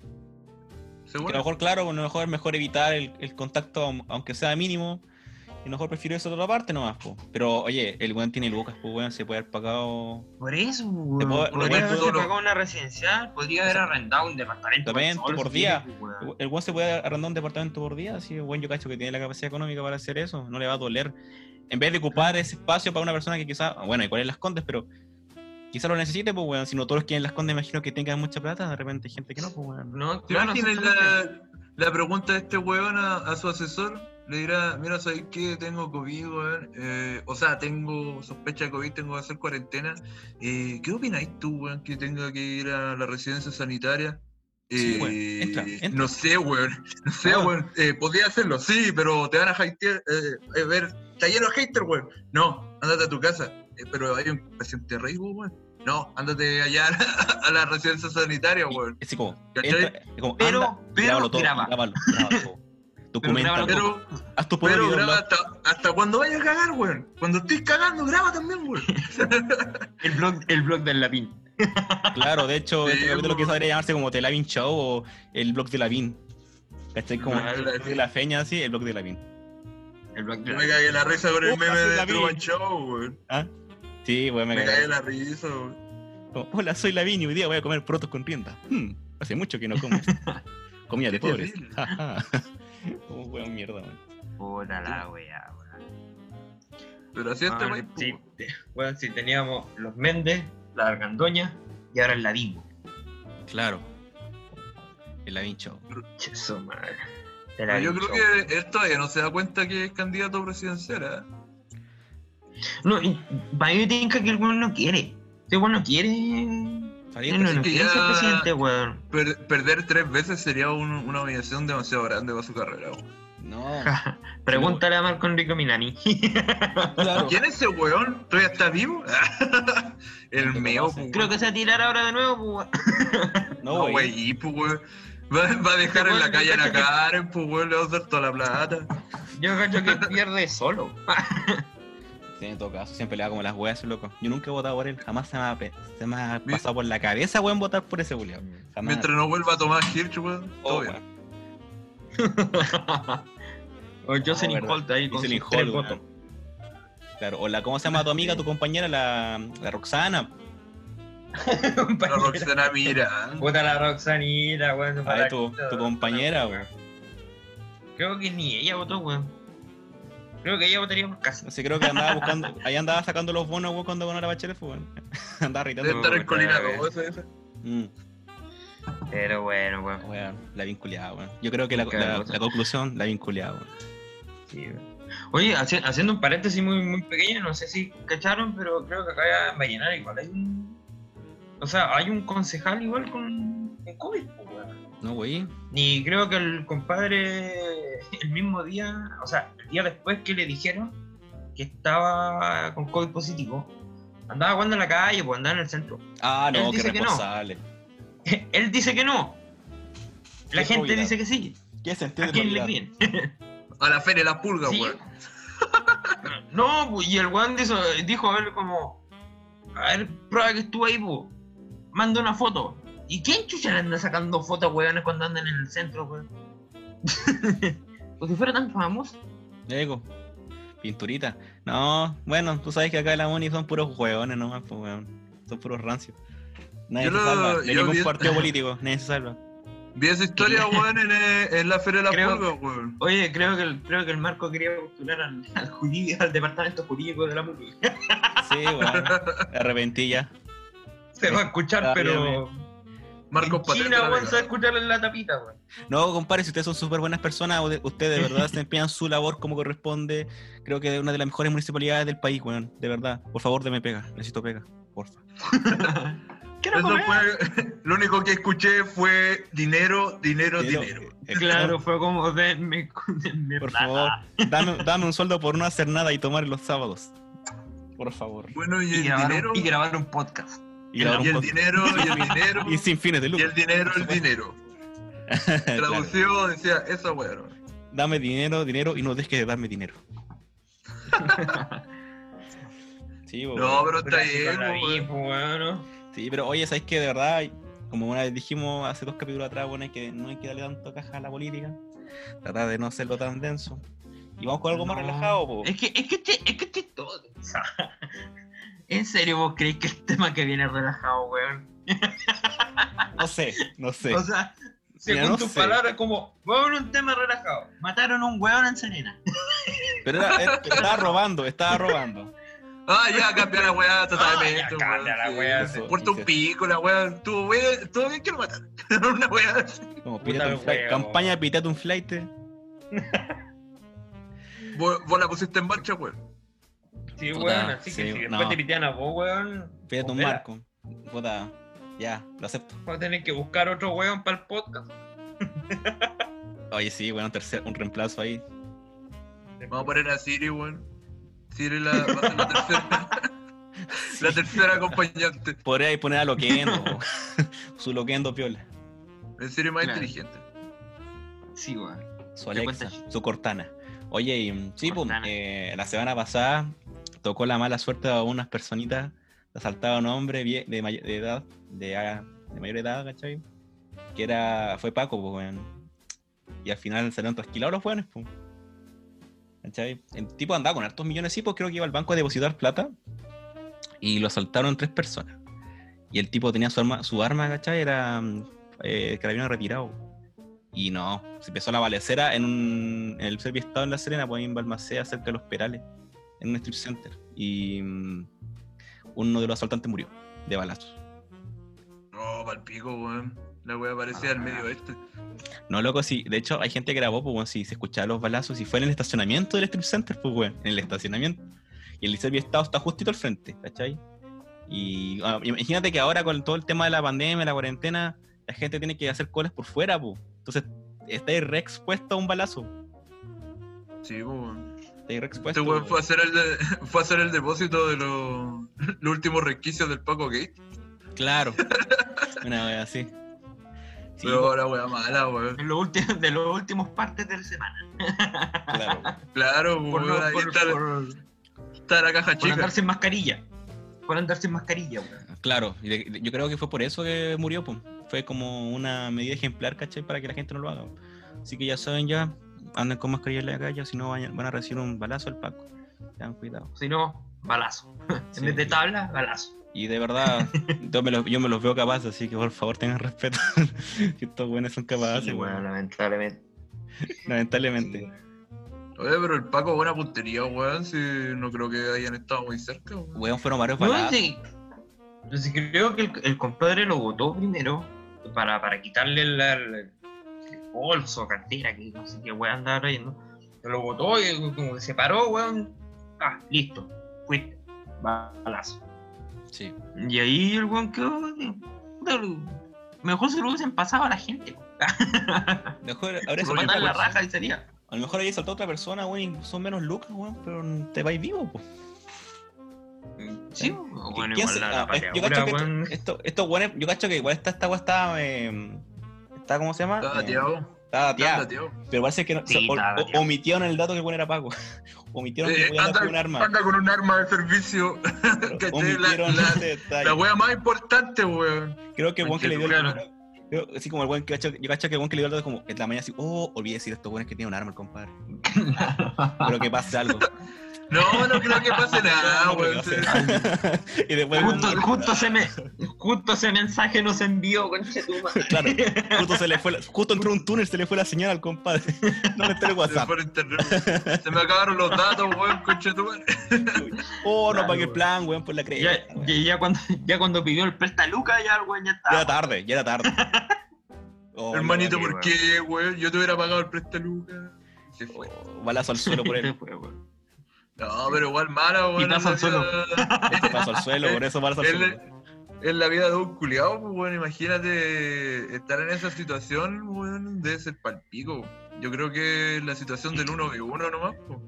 Que a lo mejor, claro, a lo mejor es mejor evitar el, el contacto, aun- aunque sea mínimo. Y mejor prefiero eso de otra parte nomás, po. Pero, oye, el weón tiene lucas, pues weón, se puede haber pagado. Por eso, weón. puedo- podría solo. pagado una residencial, podría haber arrendado un departamento. Por si día. El weón se puede arrendar un departamento por día, así el weón yo cacho que tiene la capacidad económica para hacer eso, no le va a doler. En vez de ocupar ese espacio para una persona que quizá, bueno, igual en las condes, pero quizá lo necesite, pues weón, si no todos los que en las condes imagino que tengan mucha plata, de repente hay gente que no, pues weón. No, ¿Te claro, exactamente. la, la pregunta de este weón a, a su asesor? Le dirá, mira, ¿sabes qué? Tengo COVID, weón. Eh, o sea, tengo sospecha de COVID, tengo que hacer cuarentena. Eh, ¿Qué opináis tú, weón, que tenga que ir a la residencia sanitaria? Sí, Eh, weón, entra, entra. No sé, weón. No sé, Ah. weón. Eh, podría hacerlo, sí, pero te van a hatear. Eh, a ver, está lleno de haters, weón. No, ándate a tu casa. Eh, pero hay un paciente riesgo, weón. No, ándate allá a la residencia sanitaria, weón. Así como, como Pero- anda, pero graba. Todo. Pero, Haz tu propio pero graba blog. hasta, hasta cuando vayas a cagar, weón. Cuando estés cagando, graba también, weón. El blog, el blog del Lapín. Claro, de hecho, Sí, este capítulo po. quizá debería llamarse como The Lavin Show o el blog de Lavin. ¿Cachai? Como Ah, el blog de la feña, así, el blog de Lavin. El blog me cagué la risa con el Oh, meme de. Truman Show, weón. ¿Ah? Sí, weón, me Me cagué. cae la risa, weón. Como, Hola, soy Lavinia, hoy día voy a comer protos con rienda. Hmm, hace mucho que no como. Comida de pobres. Como weón mierda, weón. Puta la wea, weón. Pero así este Ah, po, te- Bueno, sí, teníamos los Méndez, la Argandoña y ahora el Ladingo. Claro. El Show. Madre. Pero yo creo Show. que él todavía no se da cuenta que es candidato presidencial, ¿eh? No, y para mí me que el weón no quiere. Este weón no quiere. No, no, no que quiere ya- ser presidente, weón. Per- perder tres veces sería un- una humillación demasiado grande para su carrera, weón. No. Pregúntale a Marco Enrico Milani. Claro. ¿Quién es ese weón? ¿Todavía está vivo? el meo, pues, Creo que se va a tirar ahora de nuevo, pues, weón. No, No, güey. güey, pues, weón. Va, va a dejar en la calle a la Karen, pues, weón, le va a dar toda la plata. Yo cacho que pierde solo. Sí, en todo caso, siempre le da como las weas, ese loco. Yo nunca he votado por él, jamás se me ha, pe- se me ha Mi- pasado por la cabeza, weón, votar por ese Julio. Jamás. Mientras no vuelva a tomar Hirsch, weón, Oh, todo bien. o Jocelyn verdad. Holt ahí con Jocelyn Holt, votos. Claro, o la, ¿cómo se llama tu amiga, tu compañera, la, la Roxana? La Roxana Miranda. Puta la Roxanita, weón. ver, tu, tu compañera, weón. Creo que ni ella votó, weón. Creo que ella votaría por casa. No sé, creo que andaba buscando, ahí andaba sacando los bonos, weón, cuando ganó la bachelet, fue, weón. andaba Debe gritando. estar en puta, Colina weón. Rosa, esa. Mm, Pero bueno, weón. weón, la vinculada, weón. Yo creo que la, conclusión, la vinculada, weón. Sí, weón. Oye, haci- haciendo un paréntesis muy, muy pequeño, no sé si cacharon, pero creo que acá en Vallenar igual hay un. O sea, hay un concejal igual con, con COVID, pues, weón. No, güey. Y creo que el compadre, el mismo día, o sea, el día después que le dijeron que estaba con COVID positivo, andaba jugando en la calle, pues andaba en el centro. Ah, no, Él qué dice que no. responsable. Él dice que no. La Qué gente probidad. dice que sí. ¿Qué sentido ¿A quién le creen? A la feria de las pulgas, Sí. weón. No, pues, y el weón dijo, dijo, a ver, como, a ver, prueba que estuvo ahí, pues. Manda una foto. ¿Y quién chucha le anda sacando fotos, weones, cuando andan en el centro, weón? Como si fuera tan famoso. Ego. Pinturita. No, bueno, tú sabes que acá en la Moni son puros hueones nomás, pues, weón. Son puros rancios. Nadie Yo se lo- salva. De ningún vi- partido político, nadie se salva. Vi esa historia, weón, en, eh, en la feria de las Creo- weón. Oye, creo que el, creo que el Marco quería postular al, al, jurídico- al departamento jurídico de la MUNI. Sí, weón. Arrepentí ya. Se va a escuchar, pero. Marcos en. China, weón, se va a verdad. escuchar en la tapita, weón. No, compadre, si ustedes son súper buenas personas, ustedes de verdad se empeñan su labor como corresponde. Creo que es una de las mejores municipalidades del país, weón. De verdad. Por favor, deme pega. Necesito pega. Porfa. Quiero Eso comer. fue, lo único que escuché fue dinero, dinero, Dinero, dinero. eh, Claro, fue como denme, denme Por plata. favor, dame, dame un sueldo por no hacer nada y tomar los sábados. Por favor. Bueno, y Y el grabar, dinero, y grabar un podcast. Y, y el dinero, y el dinero, Y sin fines de y lucro. el dinero, el dinero. Claro. Traducido decía, esa weón. Dame dinero, dinero y no dejes de darme dinero. sí, bo, No, pero está bien, pues, bueno. sí, pero oye, ¿sabes qué? De verdad, como una vez dijimos hace dos capítulos atrás, bueno, hay que, no hay que darle tanto caja a la política. Tratar de no hacerlo tan denso. Y vamos con algo más relajado, po. Es que, es que, este- es que este es todo. ¿En serio vos creéis que el tema que viene es relajado, weón? No sé, no sé. O sea, según Mira, no tus sé. palabras, como, vamos a un tema relajado. Mataron a un weón en Serena. Pero era- era- estaba robando, estaba robando. Ah, ya, cambia la weá Ah, totalmente. ya cambia la weá, sí. Puerto un pico, la weá. Estuvo bien, estuvo bien que lo mataron. Una weá. Como pítate un flight. Campaña de pítate un flight. Vos, vos la pusiste en marcha, weón. Sí, Puta, weón, así sí, que si después no. te pitean a vos, weón. Pítate un marco. Puta, ya, lo acepto. Vas a tener que buscar otro weón para el podcast. Oye, sí, bueno, un, tercer, un reemplazo ahí. Vamos a poner a Siri, weón. Siri la, va a ser la tercera. La tercera acompañante. Podría ahí poner a Loquendo. Su Loquendo piola. El Siri más Claro. inteligente. Sí, weón. Su Alexa, su Cortana. Oye, y, sí, pues, eh, la semana pasada tocó la mala suerte a unas personitas. Asaltaba a un hombre de, de edad, de, de mayor edad, ¿cachai? Que era, fue Paco, pues, weón. Y al final salieron trasquilados los weones, pues. ¿Cachai? El tipo andaba con hartos millones, sí, pues creo que iba al banco a depositar plata. Y lo asaltaron tres personas. Y el tipo tenía su arma, su arma, ¿cachai? Era eh, carabinero retirado. Y no, se empezó la balacera en, un, en el servicio estado en La Serena, pues en Balmaceda, cerca de los Perales, en un strip center. Y mm, uno de los asaltantes murió de balazos. No, palpico, weón. La wea parecía al medio este. No, loco, sí. De hecho, hay gente que grabó, pues, weón, si se escuchaba los balazos, y fue en el estacionamiento del strip center, pues, weón, en el estacionamiento. Y el servicio estado está justito al frente, ¿cachai? Y ah, imagínate que ahora con todo el tema de la pandemia, la cuarentena, la gente tiene que hacer colas por fuera, pues. Entonces, está ahí re expuesto a un balazo. Sí, pues, weón. Está ahí expuesto. Este weón fue a hacer el, de- fue a hacer el depósito de los, los últimos resquicios del Paco Gate. Claro. Una vez así. Sí, Pero ahora wea mala, weón. De los últimos, de los últimos partes de la semana. claro. Claro, Por, weón. no- ahí por- está, por- está la caja por chica. andar sin mascarilla. Por andar sin mascarilla, weón. Claro, y de- de- yo creo que fue por eso que murió, pues. Fue como una medida ejemplar, ¿cachai? Para que la gente no lo haga. Así que ya saben, ya, anden con mascarilla en la calle, si no van a recibir un balazo al Paco. Tengan cuidado. Si no, balazo. Sí. En vez de tabla, balazo. Y de verdad, yo me, los, yo me los veo capaces, así que por favor tengan respeto. que estos buenos son capaces, Sí, weón, lamentablemente. Lamentablemente. Oye, pero el Paco, buena puntería, weón. Si no creo que hayan estado muy cerca, weón. Weón, fueron varios No, balazos. sí. Yo sí creo que el, el compadre lo votó primero para, para quitarle la- la- el bolso, cartera, que no sé qué weón andaba trayendo. Se lo votó y como que se paró, weón. Ah, listo. Fuiste. Balazo. Sí. Y ahí el weón quedó. Mejor se lo hubiesen pasado a la gente. Mejor, ahora Se la raja y sería. A lo mejor ahí saltó otra persona, weón, y son menos lucas, weón, pero te vais vivo, pues. Sí, bueno, ¿Quién igual se- la, la ah, yo cacho que esto, esto, weones- yo cacho que igual esta, esta weá está, eh, está, ¿cómo se llama? Está Eh, dateado. está dateada. Está dateado. Pero parece que no, Sí, o- o- omitieron el dato que el weón era Paco. omitieron que Eh, podía andar anda, con un arma. anda con un arma de servicio. omitieron La- ese detalle. La wea más importante, weón. Creo que el weón que le dio el creo- así como el weón que cacho, yo cacho que el weón que le dio el dato como en la mañana así, oh, olvidé decir a estos weones que tiene un arma el compadre. Pero que pase algo. No, no creo que pase nada, weón. y después Justo, justo, ese me- justo ese mensaje nos envió, conchetumare. Claro, justo se le fue la- justo entró un túnel, se le fue la señal al compadre. No le está el Se WhatsApp. Se me acabaron los datos, weón, conchetumare. Oh, no Claro, pagué el plan, weón, por la Ya, creencia. ya, ya cuando, ya cuando pidió el presta Luca, ya el weón ya Ya estaba. era tarde, ya era tarde. Oh, Hermanito, no, ¿por qué, weón? Yo te hubiera pagado el prestaluca. Se fue. oh, balazo al suelo por Se él. fue, weón. No, pero igual mala, weón. En la al vida- Este paso al suelo, por eso balazo al suelo. En la vida de un culiao, pues, weón, imagínate estar en esa situación, weón, debe ser palpico. Yo creo que la situación del 1v1 nomás, pues.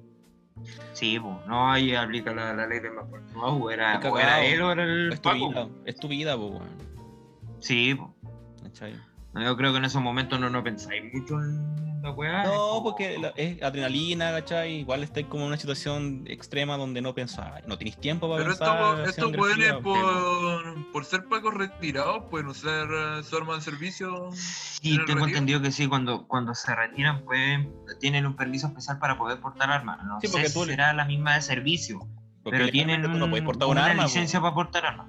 Sí, pues, no, ahí aplica la, la ley de más fuerte. No, o era, Es o era él o era el Es tu Paco. vida, es tu vida, po, weón. Sí, pues. Yo creo que en esos momentos no, no pensáis mucho en la weá. es No, porque la- es adrenalina, ¿cachai? Igual estáis como en una situación extrema donde no pensáis, no tenéis tiempo para Pero pensar. estos, estos weones, por, por ser pacos retirados, pueden usar eh, su arma de servicio. Sí, ¿En el tengo retiro? entendido que sí, cuando, cuando se retiran, pues tienen un permiso especial para poder portar armas. No Sí, sé si tú le- será la misma de servicio, Porque pero tienen tú no un- portar un una arma. licencia para portar armas.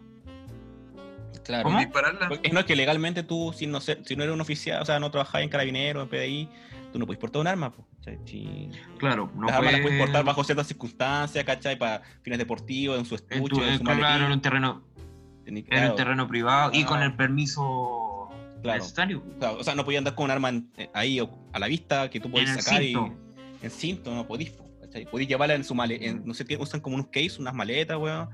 Claro. ¿Cómo? Dispararla. Porque no es que legalmente tú, si no, si no eres un oficial, o sea, no trabajas en carabinero, en PDI, tú no puedes portar un arma. ¿cachai? Si- Claro, no las armas las puedes puede- portar bajo ciertas circunstancias, ¿cachai? Para fines deportivos, en su en, estuche, tu- en su claro, en un terreno, en un terreno privado y con el permiso Claro. necesario. claro, o sea, no podías andar con un arma en- eh, ahí a la vista que tú podías En sacar cinto. y en cinto, no podís. po, ¿cachai? Podís llevarla en su maleta, no sé, tienen- usan como unos case, unas maletas, weón.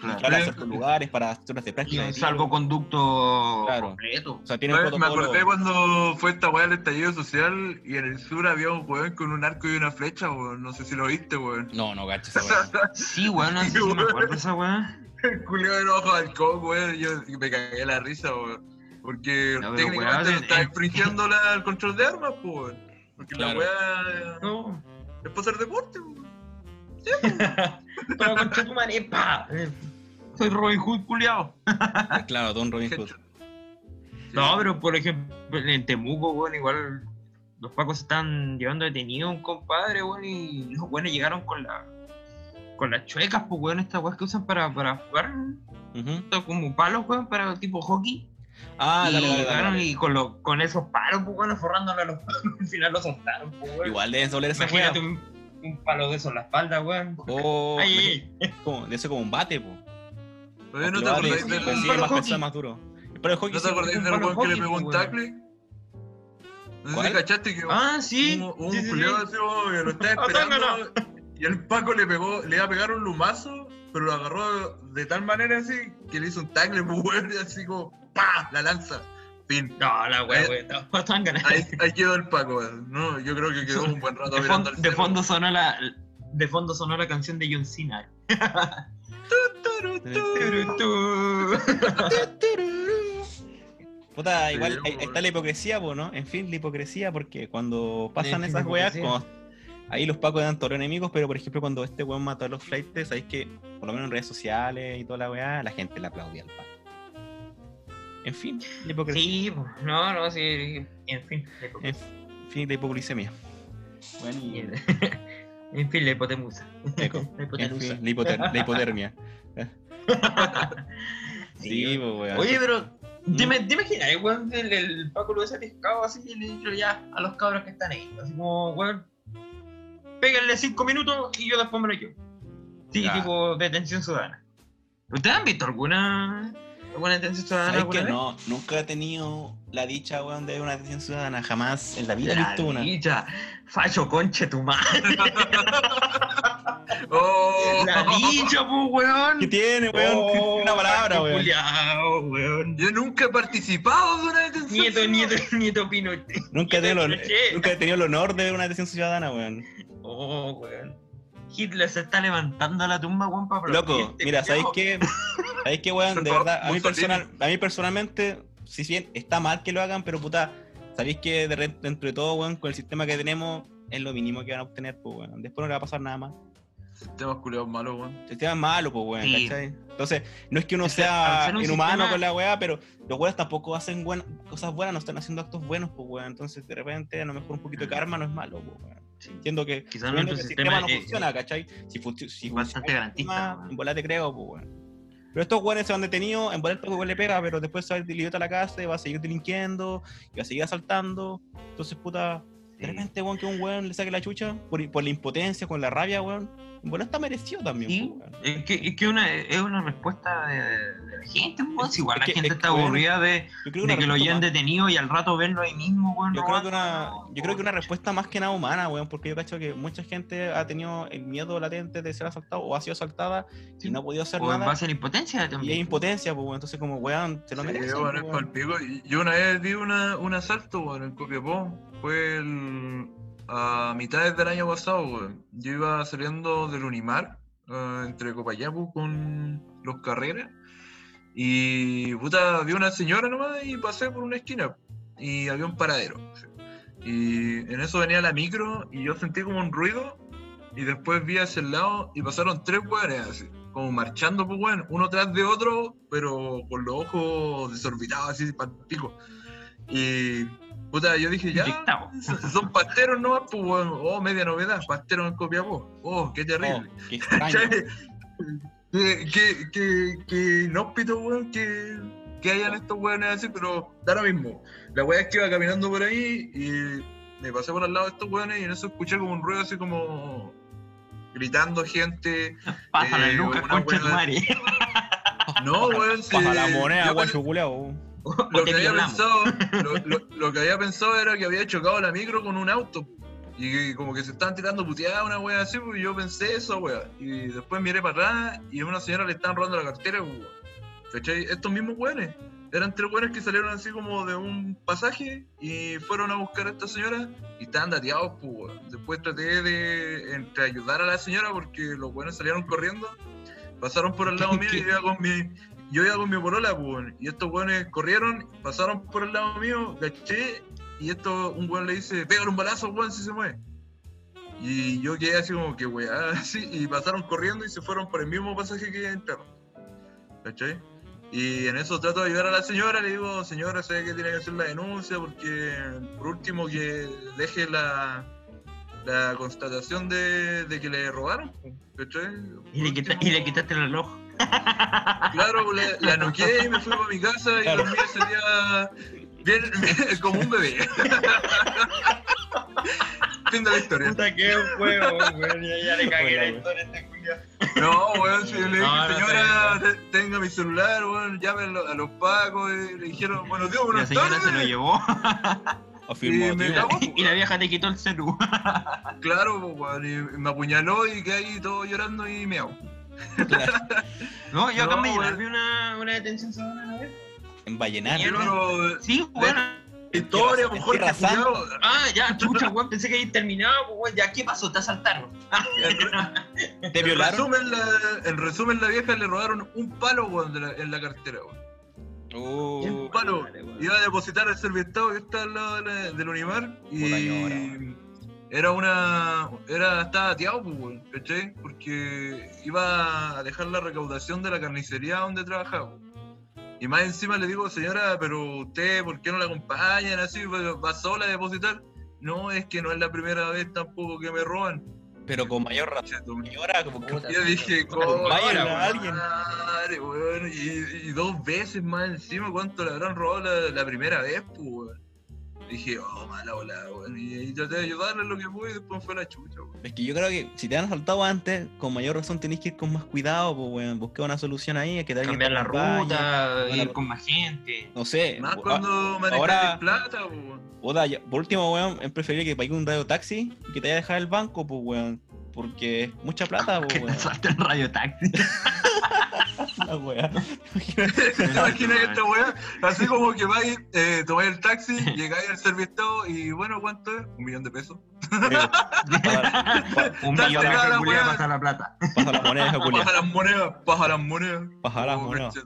Claro. Para ciertos lugares, para zonas de Y práctica. de un salvoconducto Claro. completo. O sea, tiene un Me, acordé cuando fue esta weá del estallido social y en el sur había un weón con un arco y una flecha, weón. No sé si lo viste, weón. No, no, gacho esa weá. Sí, weón, no sé Sí, si me acuerdo de esa weá. El culiao en ojo al coco, weón. Yo me cagué la risa, weón. Porque No, técnicamente weón, no está en- infringiendo el control de armas, weón. Porque Claro. la weá No. es para hacer deporte, weón. Pero concha tu madre, pa. Soy Robin Hood culiao. Claro, Don Robin Hood. No, pero por ejemplo, en Temuco, weón, igual los pacos están llevando detenido a un compadre, weón, y los buenos llegaron con la con las chuecas, pues, weón, estas weas que usan para, para jugar, como palos, weón, para tipo hockey. Ah, y, dale, dale, dale, llegaron dale. y con, lo- con esos palos, pues, weón, forrándole a los palos, al final lo soltaron, pues, weón. Igual deben doler esa Imagínate un, un palo de eso en la espalda, weón. Oh, Ay, ay, como, de eso como un bate, po. Oye, ¿no te acordáis del, pues sí, más pesado, más duro. El hockey ¿No te acordáis del weón que le pegó un weón. tacle? No sé si cachaste que Ah, sí. un, un sí, sí, así, oh, lo estaba esperando y el Paco le pegó, le iba a pegar un lumazo, pero lo agarró de tal manera así que le hizo un tacle muy bueno y así como ¡pa! la lanza. Fin. No, la no, estaban ganando. Ahí, ahí quedó el Paco, weón. no, yo creo que quedó un buen rato De, mirando fon- al de fondo sonó la de fondo sonó la canción de John Cena. Puta, igual ahí- ahí está la hipocresía, po, ¿no? En fin, la hipocresía, porque cuando pasan esas weas, como- ahí los pacos dan toros enemigos, pero por ejemplo, cuando este weón mató a los flights, sabéis que, por lo menos en redes sociales y toda la weá, la gente le aplaudía al paco. En fin, la hipocresía. Sí, pues, no, no, sí, en fin. la En fin, la hipocresía. Bueno, y- En fin, la hipotemusa. Eco. La en hipotenusa. fin, la, hipoter- la hipotermia. Sí, Sí, pues, weón. Oye, pero dime, ¿te imaginas, weón, el, el Paco lo hubiese pescado así y le dicho ya a los cabros que están ahí? Así como, weón, péguenle cinco minutos y yo después me lo llevo. Sí, Ya. tipo detención ciudadana. ¿Ustedes han visto alguna, alguna detención ciudadana? ¿Sabes alguna que vez? no? Nunca he tenido la dicha, weón, de ver una atención ciudadana. Jamás en la vida he La visto una. dicha, facho conche tu madre. Oh, La dicha, pues, weón. ¿Qué tiene, weón? Oh, una palabra, weón. culiao, weón. Yo nunca he participado de una detención. Nieto, nieto, nieto Pinochet. Nunca he, tenido nunca he tenido el honor de ver una atención ciudadana, weón. Oh, weón. Hitler se está levantando a la tumba, weón, para Loco, aplaudirte, mira, ¿sabéis qué? ¿Sabéis qué, weón? De verdad, a mí, personal, a mí personalmente, si bien está mal que lo hagan, pero puta, ¿sabéis que de re- dentro de todo, weón, con el sistema que tenemos, es lo mínimo que van a obtener, pues, weón. Después no le va a pasar nada más. Sistemas culiados malos, weón. El sistema es malo, pues, weón, Sí. ¿cachai? Entonces, no es que uno sea inhumano sistema- con la weá, pero los weones tampoco hacen buen- cosas buenas, no están haciendo actos buenos, pues, weón. Entonces, de repente, a lo mejor un poquito de karma no es malo, pues, weón. Sí. Entiendo que, Quizás nuestro sistema sistema no es- funciona, ¿cachai? Si, funci- si Bastante garantista. En bola te creo, pues, weón. Pero estos weones se van detenidos, en bola el le pega, pero después se va a ir a la casa y va a seguir delinquiendo, y va a seguir asaltando. Entonces, puta, de repente, weón, que un weón le saque la chucha por, por la impotencia, con la rabia, weón. En bola está merecido también, Sí, es que, es que una, es una respuesta de, de la gente, weón. Es- Si igual es la que- gente es está que, aburrida de, Yo creo de que lo más- detenido y al rato verlo ahí mismo, weón. Yo creo, que una, no, yo creo que una respuesta más que nada humana, weón, porque yo cacho que mucha gente ha tenido el miedo latente de ser asaltado o ha sido asaltada Sí. y no ha podido hacer O en nada. base a la impotencia Y también. hay impotencia, pues, weón. Entonces, como, weón, se lo Sí, merece. bueno, es weón. palpico. Y- Yo una vez vi una, un asalto, weón, en Copiapó. Fue el, a mitades del año pasado, weón. Yo iba saliendo del Unimar, eh, entre Copayapu con los Carreras. Y, puta, vi una señora nomás y pasé por una esquina. Y había un paradero. Y en eso venía la micro y yo sentí como un ruido. Y después vi hacia el lado y pasaron tres weones así, como marchando, pues weón, uno tras de otro, pero con los ojos desorbitados así, pico. Y puta, yo dije, ya, son pasteros nomás, pues weón, oh, media novedad, pasteros en Copiapó, oh, qué Oh, terrible. qué extraño. ¿Cachai? que, que, que, que inhóspito, weón, que, que hayan estos weones así, pero da lo mismo. La weá es que iba caminando por ahí y me pasé por al lado de estos weones y en eso escuché como un ruido así como gritando gente. Pásala, Eh, Lucas, concha tu buena- madre. No, weón, sí. Baja la moneda, guacho culeado. Lo que, había pensado, lo, lo- lo que había pensado era que había chocado la micro con un auto. Y como que se estaban tirando puteadas, una wea así, pues y yo pensé eso, wea. Y después miré para atrás y a una señora le estaban robando la cartera, pues, wea. ¿Cachai? Estos mismos weones. Eran tres weones que salieron así como de un pasaje y fueron a buscar a esta señora y estaban dateados, pues, wea. Después traté de entre ayudar a la señora porque los weones salieron corriendo. Pasaron por el lado mío y yo iba con mi, yo iba con mi porola, pues, y estos weones corrieron, pasaron por el lado mío, gaché, y esto, un weón le dice, pégale un balazo, weón, si se mueve. Y yo quedé así como que weá, así, y pasaron corriendo y se fueron por el mismo pasaje que entraron. ¿Cachai? Y en eso trato de ayudar a la señora, le digo, señora, sé que tiene que hacer la denuncia porque por último que deje la la constatación de, de que le robaron. ¿cachai? Y le, quita- y le quitaste el reloj. Claro, la, la noqué y me fui para mi casa y Claro. dormí ese día bien, como un bebé. fin de la historia. Puta que juego, weón. Ya, ya le cagué la historia a este culiao. No, weón, si yo le dije, No, no, señora, te- tenga mi celular, weón, llame a los, a los pacos, y le dijeron, buenos días, La buenas señora tardes. se lo llevó Afirmo, Y me y la vieja te quitó el celu. Claro, pues, weón, y me apuñaló y quedé ahí todo llorando y me hago. Claro, No, yo acá No, me vi una, una detención sabana una vez. En Vallenar. Pero, Sí, weón. historia, ¿Qué mejor. Ah, ya, chucha, weón. Pensé que había terminado, pues, weón. Ya, ¿qué pasó? Te asaltaron. ¿Te En violaron? resumen, la, en resumen, la vieja le robaron un palo, weón, de la- en la cartera, weón. Uh, Un palo. Iba a depositar el serviestado que está al lado de la- del Unimar y era una. Era, estaba ateado, pues, ¿cachai? Porque iba a dejar la recaudación de la carnicería donde trabajaba. Y más encima le digo, señora, pero usted, ¿por qué no la acompañan así? ¿Va va sola a depositar? No, es que no es la primera vez tampoco que me roban. Pero con mayor razón, señora, como que yo dije, "Coño, a alguien". madre, y, y dos veces más encima, ¿cuánto le habrán robado la, la primera vez, pues? Dije, oh, mala bola, weón. Y, y traté de ayudarle lo que pude y después fue la chucha, weón. Es que yo creo que si te han asaltado antes, con mayor razón tenés que ir con más cuidado, pues, weón. Buscar una solución ahí, es que alguien Cambiar te la ruta, ir con más gente. No sé. Más ah, cuando me ahora- plata, weón. Oda, ya- por último, weón, es preferible que pague un radio taxi y que te vaya a dejar el banco, pues, weón. Porque es mucha plata, Que pues, te weón. salte el radio taxi. La weá. ¿Te imaginas esta weá? Así como que vais, eh, tomáis el taxi, llegáis al serviestado y bueno, ¿cuánto es? Un millón de pesos. Un millón de weá. pasa la plata. Pasa la moneda, Julia. Baja las monedas, baja las monedas. Baja las Oh, monedas. Sí,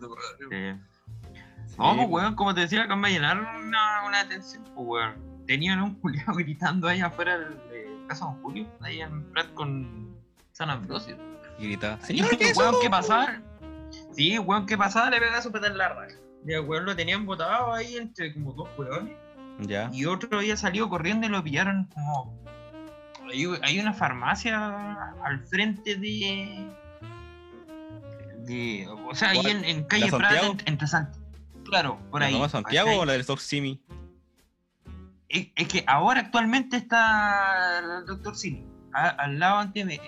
pues, weón, como te decía, acá me llenaron una, una atención, pues, weón. Tenían un culiao gritando ahí afuera de Casa Don Julio, ahí en Prat con San Ambrosio. Y grita, Y señor, ¿qué weón que pasaba. Sí, weón que pasaba le pegaba su en la raja. Y el weón lo tenían botado ahí entre como dos weones. Ya. Y otro había salido corriendo y lo pillaron como. Hay, hay una farmacia al frente de. de o sea, ahí en, en calle ¿La Prat, Santiago? en- entre Sant- Claro, por ¿La ahí. Nueva Santiago o la del Stock Simi? Es, es que ahora actualmente está el doctor Simi. A- al lado antes me,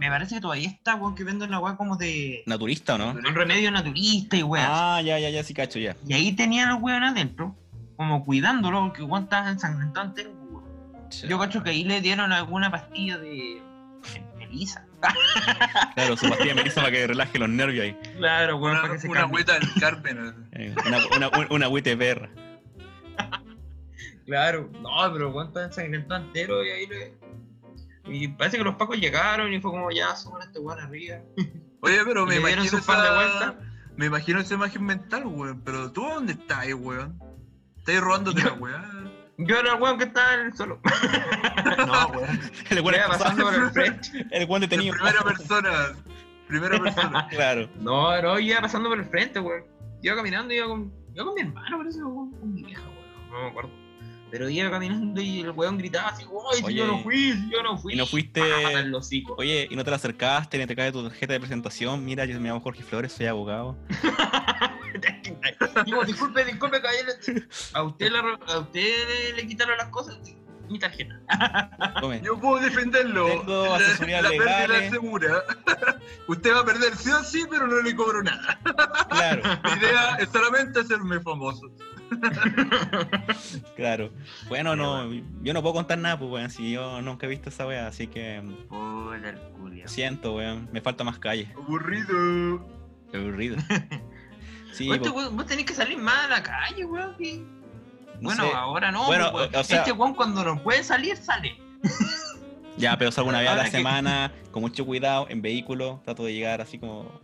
me parece que todavía está, weón, que venden la weá como de. ¿Naturista o no? Un remedio naturista y weón. Ah, ya, ya, ya, sí cacho, ya. Y ahí tenían los weón adentro, como cuidándolo, porque weón estaba ensangrentado entero, weón. Yo cacho que ahí le dieron alguna pastilla de. Melisa. Claro, su pastilla melisa para que relaje los nervios ahí. Claro, weón, Una, para que se una agüita del Carmen. Eh, Una, una, una agüita de perra. Claro, no, pero weón estaba ensangrentado entero y ahí le. Y parece que los pacos llegaron y fue como ya, suban a este weón arriba. Oye, pero me imagino su par de esa... vueltas. Me imagino esa imagen mental, weón. Pero tú, ¿dónde estás, weón? ¿Estás robándote la weá? Yo era el weón que estaba en el suelo. no, weón. El weón pasando por el frente. El weón En detenido. primera persona. Primera persona. Claro. No, no, iba pasando por el frente, weón. Iba caminando, iba con. Iba con mi hermano, parece, weón, con mi vieja, weón. No me acuerdo. Pero iba caminando y el weón gritaba así, ¡Uy, si yo no fui, si yo no fui! y no fuiste- Ah. Oye, ¿y no te la acercaste ni te cae tu tarjeta de presentación? Mira, yo me llamo Jorge Flores, soy abogado. Digo, disculpe, disculpe, caballero. A usted, la a usted le, quitaron las cosas. Mi tarjeta. Yo puedo defenderlo. Tengo La- asesoría la, pérdida legales. segura. Usted va a perder sí o sí, pero no le cobro nada. Claro, Mi idea es solamente hacerme famoso. claro. Bueno, no, yo no puedo contar nada, pues, weón, si yo nunca he visto esa weá, así que mm, el culia. siento, weón, me falta más calle. Aburrido. Aburrido. Sí, vos tenés que salir más a la calle, weón. que- no bueno, sé. ahora no. Bueno, weón. o- o sea- este weón cuando no puede salir, sale. Ya, pero salgo una vez a la que- semana, con mucho cuidado, en vehículo, trato de llegar así como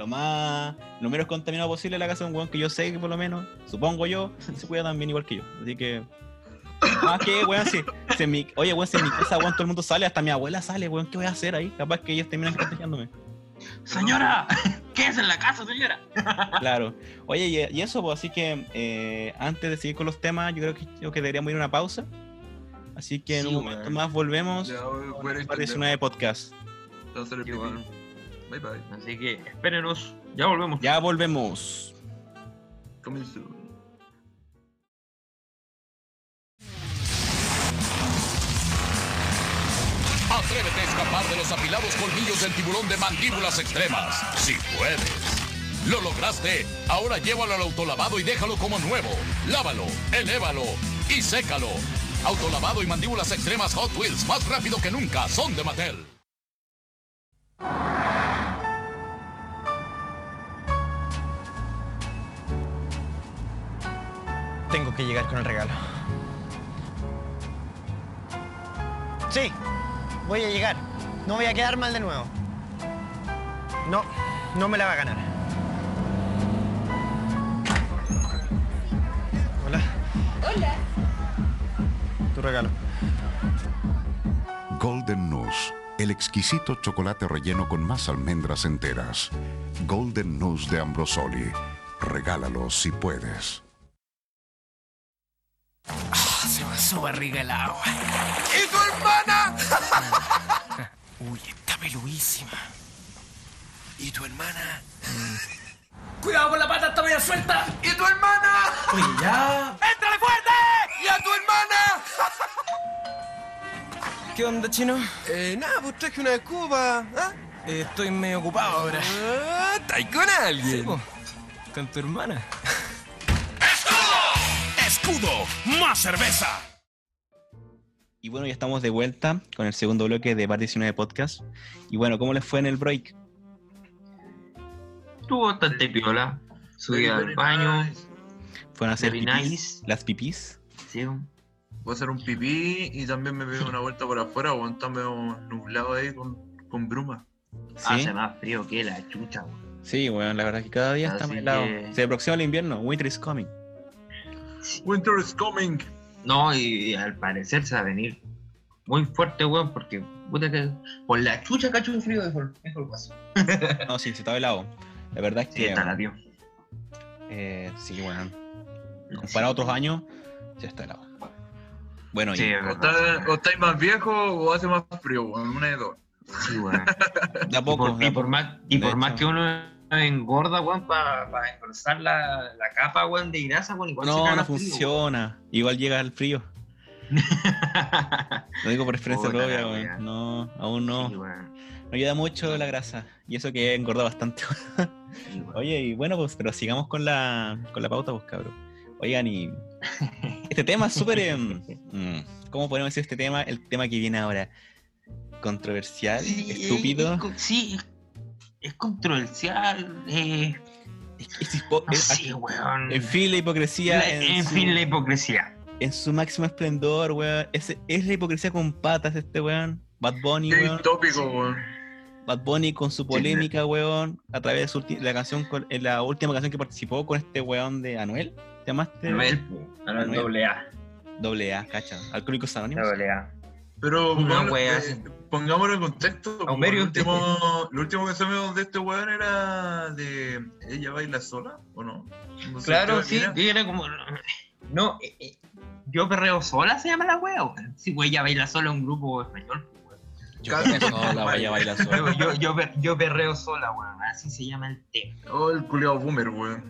lo más, lo menos contaminado posible la casa de un weón que yo sé que por lo menos, supongo yo, se cuida también igual que yo. Así que. Más que, weón, si, mi, oye, weón, si en mi casa, weón, todo el mundo sale, hasta mi abuela sale, weón, ¿qué voy a hacer ahí? Capaz que ellos terminan contagiándome. Señora, ¿qué es en la casa, señora? Claro. Oye, y, y eso, pues, así que eh, antes de seguir con los temas, yo creo que, yo que deberíamos ir a una pausa. Así que en un momento más volvemos. Ya, voy a Bar intentar. 19 podcast. Bye bye. Así que espérenos. Ya volvemos. Ya volvemos. Soon. Atrévete a escapar de los afilados colmillos del tiburón de mandíbulas extremas. Si puedes. Lo lograste. Ahora llévalo al autolavado y déjalo como nuevo. Lávalo, elévalo y sécalo. Autolavado y mandíbulas extremas Hot Wheels más rápido que nunca son de Mattel. Que llegar con el regalo. Sí, voy a llegar. No voy a quedar mal de nuevo. No, no me la va a ganar. Hola. Hola. Tu regalo. Golden News, el exquisito chocolate relleno con más almendras enteras. Golden News de Ambrosoli. Regálalo si puedes. Pasó barriga el agua. ¡Y tu hermana! Uy, está peluísima. ¿Y tu hermana? Cuidado con la pata, está media suelta. ¿Y tu hermana? Oye, ya. ¡Éntrale fuerte! ¿Y a tu hermana? ¿Qué onda, chino? Eh, nada, pues traje una escoba. ¿Ah? Eh, estoy medio ocupado ahora. Ah, ¿Estáis con alguien? Sí, po. Con tu hermana. ¡Escudo! ¡Más cerveza! Y bueno, ya estamos de vuelta con el segundo bloque de Bar 19 Podcast. Y bueno, ¿cómo les fue en el break? Estuvo bastante piola. Subí al baño. nice. ¿Fueron a hacer Very pipís? nice. las pipís? Sí, Voy a hacer un pipí y también me pego una vuelta por afuera, weón. Está medio nublado ahí con, con bruma. Ah, Sí, Hace más frío que la chucha, weón. sí, bueno, la verdad es que cada día está Así más helado. que- Se aproxima el invierno, winter is coming. Winter is coming. No, y, y al parecer se va a venir muy fuerte, weón, porque puta que por la chucha cacho un frío mejor, mejor paso. No, sí, se está helado. La verdad es Sí, que, está la tío. eh, sí, bueno, comparado a otros años, ya está helado. Bueno, Sí, y O, está- o estáis más viejo o hace más frío, weón. Una de dos. Sí, weón. de a Y por, y más, y por más que uno engorda, weón, para engrosar la, la capa, weón, de grasa, weón, igual se No, no frío, funciona. Igual llega el frío. Lo digo por experiencia propia, weón. No, aún no. Sí. No ayuda mucho la grasa. Y eso que he engordado bastante. Sí. Oye, y bueno, pues, pero sigamos con la, con la pauta, pues, cabrón. Oigan, y este tema es súper... em, mm, ¿Cómo podemos decir este tema? El tema que viene ahora. Controversial, Sí, estúpido. es co- sí, es, controversial. Eh, Es- no es- sé, weón. en fin, la hipocresía. La- en, en su, fin, la hipocresía. en su máximo esplendor, weón. Es, es la hipocresía con patas este weón. Bad Bunny, Qué weón. tópico, weón. Bad Bunny con su polémica, weón. A través de su la canción, con- en la última canción que participó con este weón de Anuel. ¿Te llamaste? Anuel, Anuel Anuel. doble A. Doble A, cacha. Alcohólicos Anónimos. Doble A. Pero Una eh, en contexto. como Homerio, el, último, lo último que sabemos de este weón era de ella baila sola, ¿o no? Claro, sí, era. como. No, eh, eh, yo perreo sola se llama la wea, weón. Sí, pues ella baila sola un grupo español, weón. Yo perreo sola, vaya a bailar Yo, sola. yo, yo, per- yo perreo sola, weón. Así se llama el tema. Oh, el culiao boomer, weón.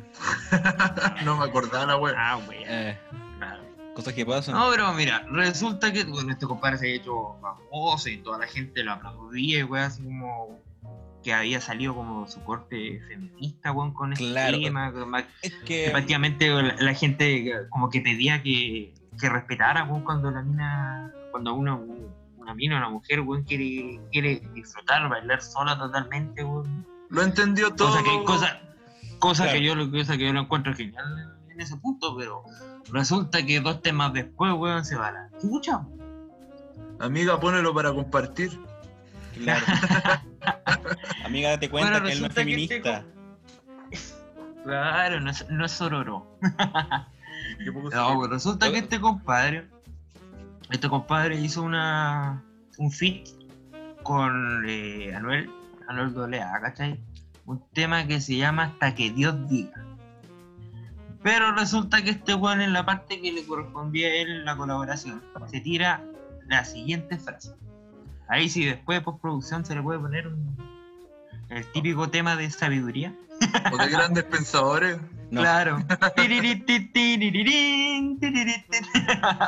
no me acordaba la weón. Ah, weón. Eh, Claro. Cosas que pasan. No, pero mira, resulta que bueno, este compadre se ha hecho famoso y toda la gente lo aplaudía, weón, así como que había salido como su corte feminista, weón, con este Claro. tema. es que que. prácticamente la, la gente como que pedía que, que respetara, weón, cuando la mina, cuando una, una mina, una mujer, weón, quiere, quiere disfrutar, bailar sola totalmente, weón. Lo entendió todo. Cosa que, cosa, cosa Claro. que yo lo cosa que yo lo encuentro genial en ese punto, pero resulta que dos temas después, weón, se va a la chucha. Amiga, ponelo para compartir. Claro. Amiga, date cuenta Bueno, que él no es este feminista. Claro, no es, no es sororo. No, pues resulta que este compadre, este compadre hizo una un feat con eh, Anuel, Anuel Dolea, ¿cachai? Un tema que se llama Hasta que Dios diga. Pero resulta que este weón en la parte que le correspondía a él en la colaboración, se tira la siguiente frase. Ahí sí, después de postproducción se le puede poner un, el típico tema de sabiduría. O de grandes pensadores. No. Claro.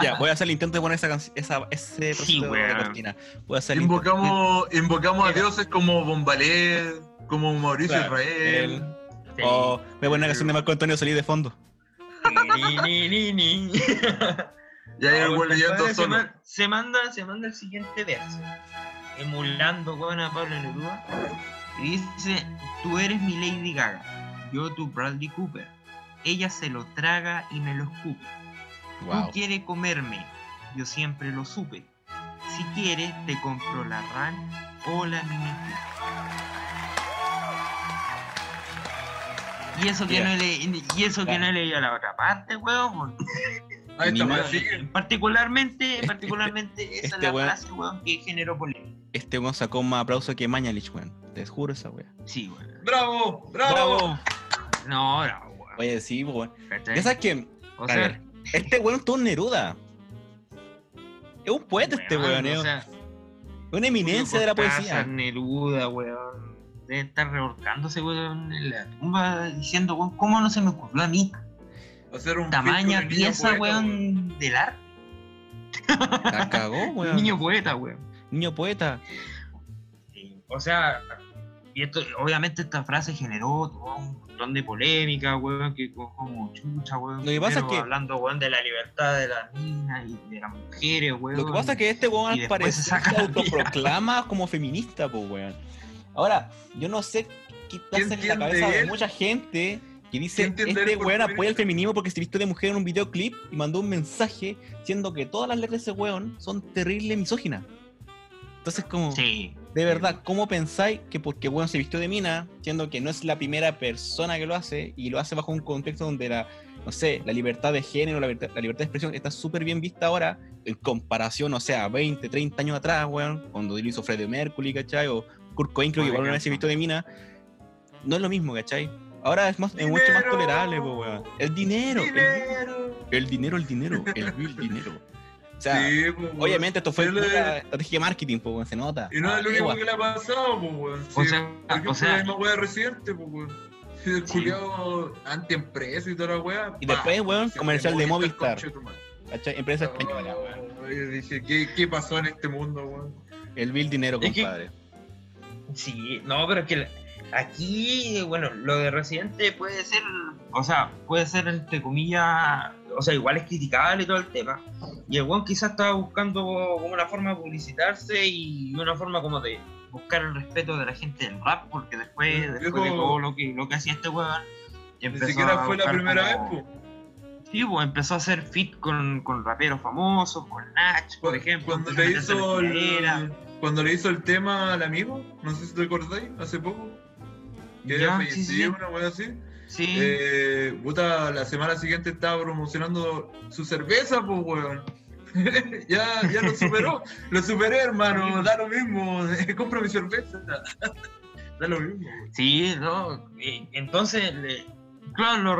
Ya, voy a hacer el intento de poner esa canción, esa, ese Sí, de cortina. Voy a hacer intento. Invocamos, invocamos a dioses como Bombalé, como Mauricio Claro, Israel. él. Sí. O me voy a una canción de Marco Antonio Solís de fondo. Ni, ni, ni, ni. Y ahí el leyendo se, solo. ma- se manda, se manda el siguiente verso, emulando con a Pablo Neruda, y dice, tú eres mi Lady Gaga, yo tu Bradley Cooper, ella se lo traga y me lo escupe, Wow. tú quieres comerme, yo siempre lo supe, si quieres te compro la RAN o la Mini y eso que no le- y eso que no he leído la otra parte, weón. Ahí Ni está, más. güey, sigue. Particularmente, Este- particularmente esa este es la weón- frase, weón, que generó polémica. Este weón sacó más aplauso que Mañalich, weón. Te juro esa wea. Sí, weón. ¡Bravo! ¡Bravo! ¡Bravo! No, no, weón. Oye, sí, weón. Ya sabes que, O a sea, ver, este weón es todo un Neruda. Es un poeta este weón, o es sea, una eminencia de la poesía. Neruda, weón. Debe estar revolcándose, weón, en la tumba diciendo, weón, ¿cómo no se me ocurrió a mí? Hacer un Tamaña pieza, poeta, weón, del arte. La cagó, weón. Niño poeta, weón. Niño poeta. Sí, O sea, y esto, obviamente esta frase generó todo un montón de polémica, weón, que co- como chucha, weón. Lo que pasa es que- Hablando, weón, de la libertad de las niñas y de las mujeres, weón. Lo que pasa es que este weón al parecer se autoproclama como feminista, pues weón. Ahora, yo no sé qué pasa en la cabeza de mucha gente que ¿Qué dice este weón apoya el feminismo porque se vistió de mujer en un videoclip y mandó un mensaje diciendo que todas las letras de ese weón son terrible misóginas. Entonces como, Sí. de verdad, ¿cómo pensáis que porque weón se vistió de mina, siendo que no es la primera persona que lo hace y lo hace bajo un contexto donde la, no sé, la libertad de género, la libertad, la libertad de expresión está súper bien vista ahora en comparación, o sea, 20, 30 años atrás, weón, cuando lo hizo Freddie Mercury, ¿cachai? O Kurt Cobain creo que igual una vez se vistió de mina. No es lo mismo, ¿cachai? Ahora es, más, es mucho más tolerable, pues, weón. El dinero, el, ¡Dinero! el dinero, el dinero, el vil dinero. O sea, Sí, pues, weón. obviamente esto fue es- pura estrategia de marketing, pues, weón, se nota. Y no es Ah, lo único igual. que le ha pasado, pues, weón. O Sí, sea, por ejemplo, o sea- la misma weá Residente, pues, weón. Sí, El Sí. culiao anti-empresa y toda la weá. Y pa, después, weón, comercial de Movistar. ¿Cachai? Empresa española, weón. Dije, ¿qué, ¿qué pasó en este mundo, weón? El vil dinero, Es que- compadre. Sí, no, pero es que aquí, bueno, lo de Residente puede ser, o sea, puede ser entre comillas, o sea, igual es criticable y todo el tema. Y el weón quizás estaba buscando como una forma de publicitarse y una forma como de buscar el respeto de la gente del rap, porque después, después de todo lo que, lo que hacía este weón, Ni empezó siquiera a fue la primera como- vez, pues. Sí, pues empezó a hacer fit con, con raperos famosos, con Nach, por ejemplo. Cuando le hizo el. Cuando le hizo el tema al amigo, no sé si te acordáis, hace poco. Que Ya, había sí, sí, una weá así. Sí, Eh, puta, la semana siguiente estaba promocionando su cerveza, pues, weón. ya, ya lo superó. lo superé, hermano. Da lo mismo. Compra mi cerveza. da lo mismo, weón. Sí, no. Entonces, claro, lo,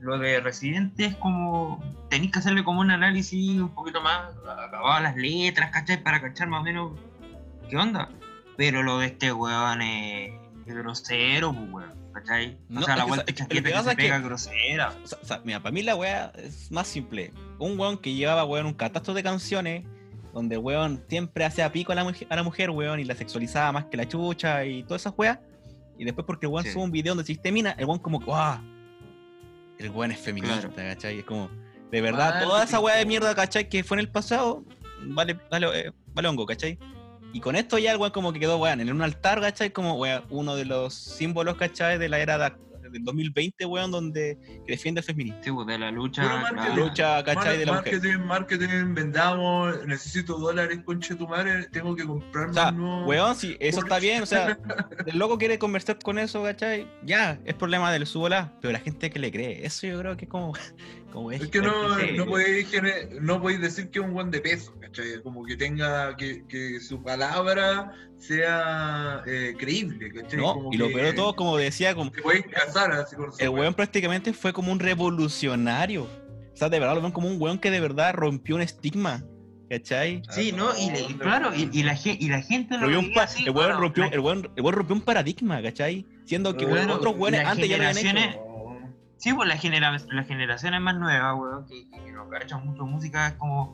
lo de Residente es como. Tenéis que hacerle como un análisis un poquito más acabado las letras, ¿cachai? Para cachar más o menos qué onda. Pero lo de este weón es, es grosero, pues, weón, ¿cachai? O No, sea, la vuelta que que que, se que- pega grosera. O sea, o sea, mira, para mí la weá es más simple. Un weón que llevaba, weón, un catastro de canciones, donde el weón siempre hacía pico a la, mujer, a la mujer, weón, y la sexualizaba más que la chucha y todas esas weas. Y después porque el weón Sí. sube un video donde existe mina, el weón como, ¡guau! El weón es feminista, Claro. ¿cachai? Es como, de verdad, toda esa weá de mierda, ¿cachai? Que fue en el pasado, vale, vale, eh, vale hongo, ¿cachai? Y con esto ya el weón como que quedó, weón, en un altar, ¿cachai? Como, weón, uno de los símbolos, ¿cachai? De la era de- del 2020, weón, donde que defiende el feminismo. Sí, pues, de la lucha. Marketing. lucha, ¿cachai? De la mujer. marketing, marketing, vendamos, necesito dólares, conche tu madre, tengo que comprarme O sea, un nuevo- weón, si eso está bien, o sea, el loco quiere conversar con eso, ¿cachai? Ya, es problema del subola, pero la gente que le cree, eso yo creo que es como, como Es que no, no, podéis, no podéis decir que es un buen de peso, ¿cachai? Como que tenga, que, que su palabra sea eh, creíble, ¿cachai? No, Como y lo que- peor de todo, como decía, como Que podéis casar así con su el weón prácticamente fue como un revolucionario. O sea, de verdad lo ven como un weón que de verdad rompió un estigma. ¿cachai? Sí, ¿no? Y, le- y claro, y, y la, y la gente lo Rompió un así, el weón rompió, la- el weón- el weón rompió un paradigma, ¿cachai? Siendo que otros weones antes ya lo habían hecho. Sí, pues las genera las generaciones más nuevas, weón, que, que, que no cachan mucho música, es como.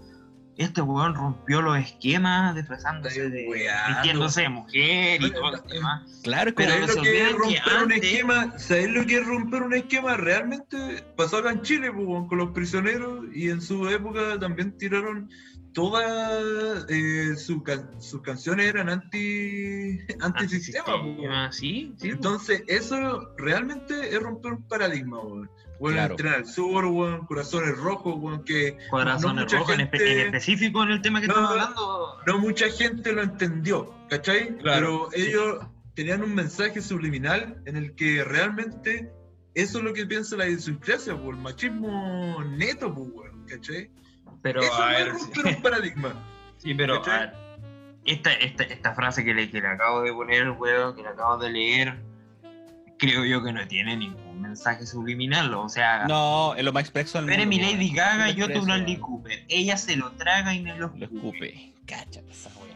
Este weón rompió los esquemas disfrazándose de. vistiéndose de mujer y todo el tema. Claro, es Pero ¿Sabes lo que es que romper un antes- esquema? ¿Sabes lo que es romper un esquema? Realmente pasó acá en Chile pues, weón, con los prisioneros y en su época también tiraron todas eh, su ca- sus canciones eran anti antisistema. Ah, sí, sí. Entonces, eso realmente es romper un paradigma, weón. Bueno, Claro. entrenar al sur, weón, corazones rojos, weón, que Corazones no mucha rojos, en, espe- gente- en específico en el tema que No, estamos hablando. no mucha gente lo entendió, ¿cachai? Claro, Pero sí. ellos tenían un mensaje subliminal en el que realmente eso es lo que piensa la idiosincrasia, por el machismo neto, pues, weón, ¿cachai? Pero eso a no ver, es romper un paradigma. Sí, pero a ver, esta, esta, esta frase que le, que le acabo de poner, weón, que le acabo de leer, creo yo que no tiene ningún mensaje subliminal. O sea, No, es lo más expreso Pero mi weón. Lady Gaga, yo tu expreso, Bradley. Cooper. Ella se lo traga y me lo Lo escupe. Cáchate esa weá.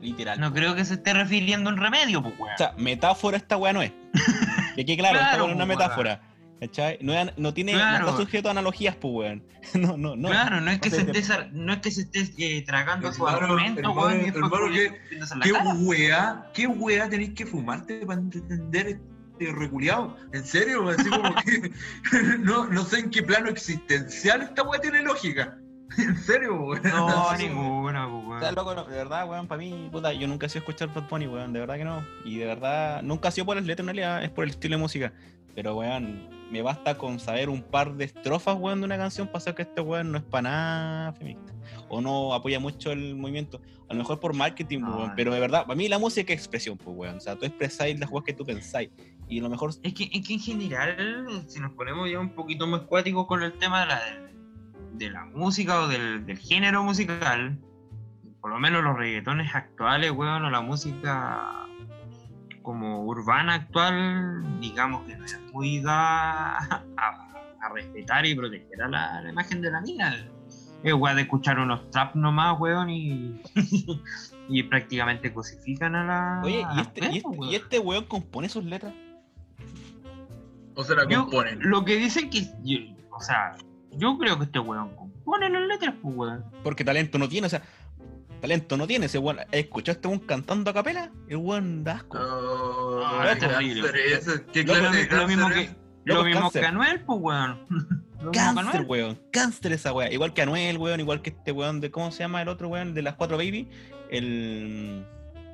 Literal. No creo que se esté refiriendo en remedio, pues, weón. O sea, metáfora esta weá no es. Que quede claro, Claro, esta weá no es una pues, metáfora. ¿Cachai? No, tiene, Claro. no está sujeto a analogías, pues weón. No, no, no. claro, no es que no se sé, esté, sar- no es que se esté eh, tragando su argumento, weón, hermano, ¿qué- poniéndose en la ¿Qué weá, qué weá tenéis que fumarte para entender este reculeado? ¿En serio? Así como que no, no sé en qué plano existencial esta weá tiene lógica. ¿En serio, weón? No, ninguna, pues, weón. loco, no, de verdad, weón, para mí, puta, yo nunca he sido escuchar Bad Bunny, weón, de verdad que no. Y de verdad, nunca ha sido por las letras, en realidad, es por el estilo de música. Pero, weón, me basta con saber un par de estrofas, weón, de una canción para saber que este weón no es para nada feminista. O no apoya mucho el movimiento. A lo mejor por marketing, No, weón. no. Pero de verdad, para mí la música es expresión, pues, weón. O sea, tú expresáis las weas que tú pensáis. Y lo mejor Es que, es que en general, si nos ponemos ya un poquito más cuáticos con el tema de la, de la música o del, del género musical, por lo menos los reggaetones actuales, weón, o la música como urbana actual, digamos que no es muy da a, a respetar y proteger a la, la imagen de la mina. Es weón de escuchar unos trap nomás, weón, y, y prácticamente cosifican a la. Oye, ¿y este, y, este, weón. y este weón compone sus letras? O se la Yo- componen. Lo que dicen que. yo- o sea, yo creo que este weón compone las letras, pues weón. Porque talento no tiene, o sea, talento no tiene ese weón. ¿Escuchaste a este weón cantando a capela? El weón da asco. Oh, Ah, es terrible. qué clase Lo mismo que. es. Lo Loco, mismo cáncer. que Anuel, pues weón. Lo Cáncer, weón. Cáncer esa weá. Igual que Anuel, weón. Igual que este weón de. ¿Cómo se llama el otro weón? De las cuatro baby. El.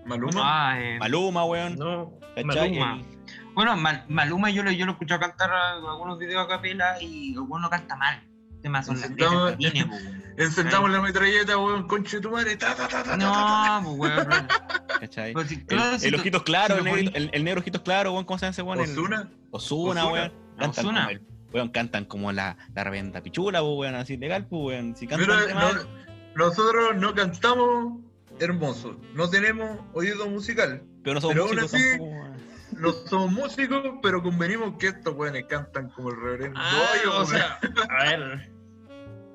Maluma. Ah, eh, Maluma, weón. no, ¿cachai? Maluma. El- Bueno, Mal- Maluma yo lo, yo lo escuché cantar a- algunos videos a capela y el weón no canta mal. El tema son las pues. Encendamos la metralleta, weón, conche tu madre. Ta, ta, ta. No, pues weón. ¿cachai? Pero si- El, claro, si el tú- ojitos claros, si el, negro, el, el negro ojitos claros, weón. ¿Cómo se llama ese weón? El-. Osuna, Ozuna. weón. Cantan Ozuna. como el- weón, cantan como la, la reventa pichula, pues, weón, así legal, pues, weón. Si cantan de no- nosotros no cantamos hermoso, no tenemos oído musical, pero no somos pero aún así- tampoco, weón. no somos músicos, pero convenimos que estos weones cantan como el reverendo Ah, Hoyo, o sea, a ver,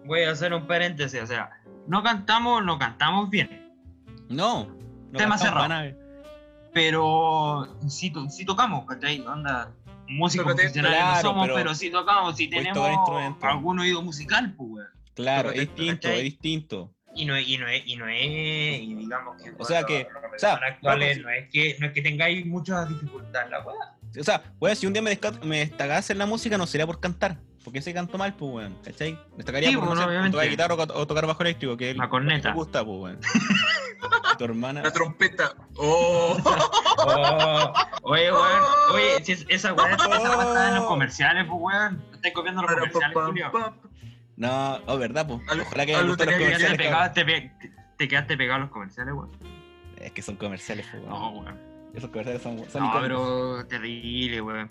voy a hacer un paréntesis, o sea, no cantamos, no cantamos bien, No. no Tema cerrado. pero si, to- si tocamos, ¿cachai? Onda, músicos Tócate, profesionales claro, no somos, pero pero, si tocamos, si tenemos algún oído musical, pues, weón. Claro, Tócate, es distinto, ¿cachai? es distinto. Y no, es- y no es, y no es, y digamos que O sea que- los o sea, actuales vamos- no es que, no es que tengáis muchas dificultades, la weá. O sea, weón, si un día me, me destacase en la música, no sería por cantar. Porque ese canto mal, pues, weón. ¿Cachai? Me destacaría Sí, por no bueno, sé, obviamente. tocar guitarra o, o tocar bajo eléctrico, que es La corneta. me gusta, pues, weón. Y tu hermana. La trompeta. Oh. Oh, oye, weón, oye, si es- esa weá weá está en los comerciales, pues, weón. Estáis copiando los comerciales, Julio. No, oh, verdad, pues. Ojalá que algo gusten los Te comerciales. te, pe- te quedaste pegado a los comerciales, weón. Es que son comerciales, weón. No, weón. Esos comerciales son, son No, pero terrible, weón.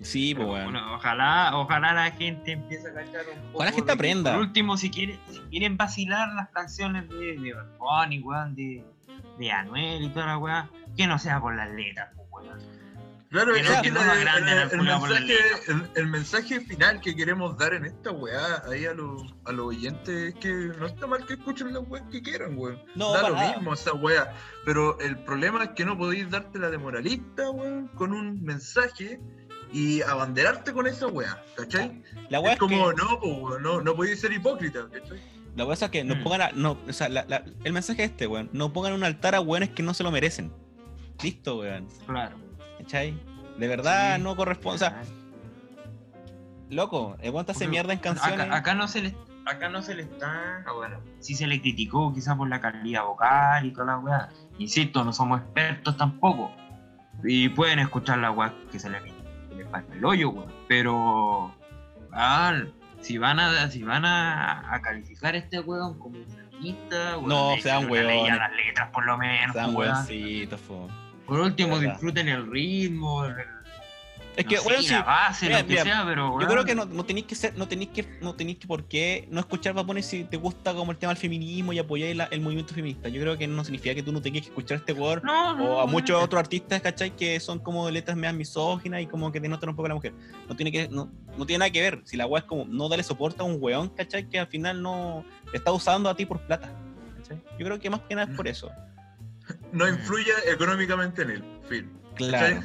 Sí, pues, weón. bueno, ojalá, ojalá la gente empiece a cachar un poco. Ojalá la gente de que, aprenda. Por último, si quieren, si quieren vacilar las canciones de, de Bad Bunny, weón, de, de Anuel y toda la weá, que no sea por las letras, pues, weón. Claro, es no- que que no el, el- la mensaje, el, el mensaje final que queremos dar en esta weá ahí a los, a los oyentes es que no está mal que escuchen las weas que quieran, weón. No, da lo nada. mismo esa weá. Pero el problema es que no podéis darte la de moralista, weón, con un mensaje y abanderarte con esa weá, ¿cachai? La weá Es es como, que, no, weón, no, no podéis ser hipócrita, ¿cachai? la weá es que nos Mm. pongan a, no, o sea, la- la- el mensaje es este, weón. No pongan un altar a weones que no se lo merecen. Listo, weón. Claro. ¿Cachai? De verdad Sí. no corresponde. O sea, loco, el weón te hace mierda en canciones. Acá, acá no se le acá no se le está ah, bueno sí se le criticó quizás por la calidad vocal y toda la weá insisto no somos expertos tampoco y pueden escuchar la weá que se que les falta el hoyo weón pero ah, si van a si van a, a calificar este weón como feminista weón, No, sean una ley a weones. las letras por lo menos Sean weón. weoncitos. Por último Verdad. disfruten el ritmo el- Es que, no sé, weón, sí. la base Mira, lo que mira, sea pero Yo creo que no, no tenéis que ser, no tenéis que, no tenéis que por qué no escuchar Bunny si te gusta como el tema del feminismo y apoyáis la- el movimiento feminista. Yo creo que no significa que tú no tengas que escuchar a este no, no, o a muchos otros artistas, ¿cachai? Que son como letras más misóginas y como que denotan un poco a la mujer. No tiene que, no, no tiene nada que ver. Si la weá es como no darle soporte a un weón, ¿cachai? Que al final no te está usando a ti por plata. ¿cachai? Yo creo que más que nada es por eso. No Mm. influya económicamente en él, fin. Claro.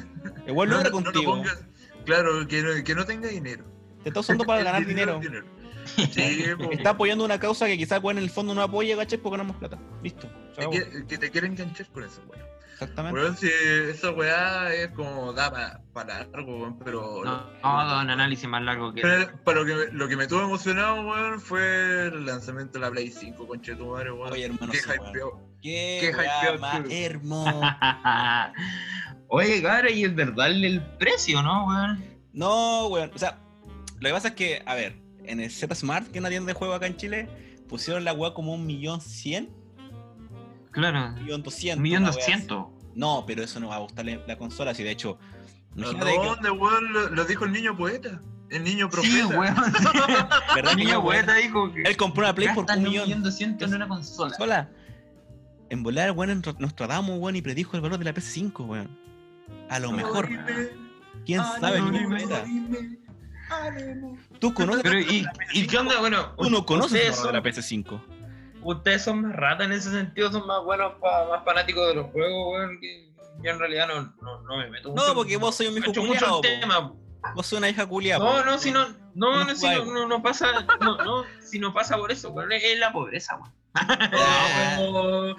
Igual no, no contigo. pongas- claro, que no, que no tenga dinero. Te está usando para El ganar dinero. Sí. Está apoyando una causa que quizás weón en el fondo no apoya, ¿cachai? Porque ganamos plata. Listo. que, que te quieren enganchar con eso, weón. Exactamente. Weón, si esa weá es como da para largo, weón, pero. No, no, da un análisis más largo que. Pero para lo que, me, lo que me tuvo emocionado, weón, fue el lanzamiento de la Play 5, conchetumare, weón. Oye, hermano, Qué sí, hypeo. Qué, Qué weá hypeado, más hermoso. Oye, cara, y es verdad el, el precio, ¿no, weón? No, weón. O sea, lo que pasa es que, a ver, en el Z Smart, que es una tienda de juego acá en Chile, pusieron la weá como un millón cien, Claro. un millón doscientos. Un millón doscientos. No, pero eso no va a gustarle la consola, si de hecho. ¿A Imagínate que. dónde, weón? Lo, lo dijo el niño poeta. El niño profeta. Sí, weón. ¿Verdad que Niño poeta dijo que. Él compró una Play por un millón. doscientos en una consola. Sola. En volar, weón, en Nostradamus, weón, y predijo el valor de la PS5, weón. A lo mejor. ¿Quién sabe? Tú conoces. Pero, ¿y, ¿y qué onda? Bueno, Tú no conoces el valor de la PS5. Ustedes son más ratas en ese sentido, son más buenos, pa- más fanáticos de los juegos, weón. Que yo en realidad no, no, no me meto No, porque vos soy un hijo tema. Vos sos una hija culia, No, no, si no, no, No si no, no, pasa, no, no, si no pasa por eso, weón, es la pobreza, weón. Oh,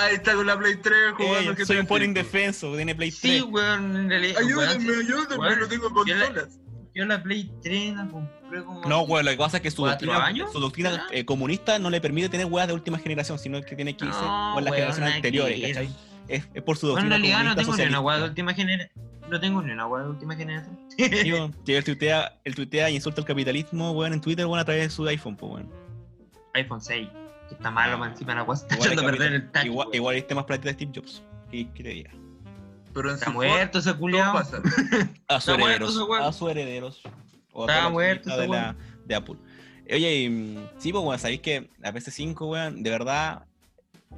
ahí está con la Play 3 jugando Ey, GTA soy un V. indefenso, tiene Play 3. Sí, weón, en realidad. Ayúdenme, ayúdenme, no tengo consolas. Yo la Play 3 la compré como. No, weón, lo que pasa es que su ¿Cuatro doctrina, años? su doctrina ¿Será? eh, comunista no le permite tener weas de última generación, sino que tiene que irse No, las generaciones que anteriores. ¿cachai? Es, es por su Bueno, en doctrina realidad no tengo ni una weá de última generación. No tengo ni una weá de última generación. Tío, que él tuitea, él tuitea y insulta al capitalismo, weón, en Twitter, weón, a través de su iPhone, pues, weón. iPhone 6. Que está malo, más encima la weá está echando a perder el touch. igual, igual este más plata de Steve Jobs. ¿Qué, qué te diga? Pero en Está su muerto ese culiao. A sus herederos. A sus herederos. O Está muerto ese de, la, de Apple. Oye, y, mm, sí, pues, weón, sabéis que la PS5, weón, de verdad,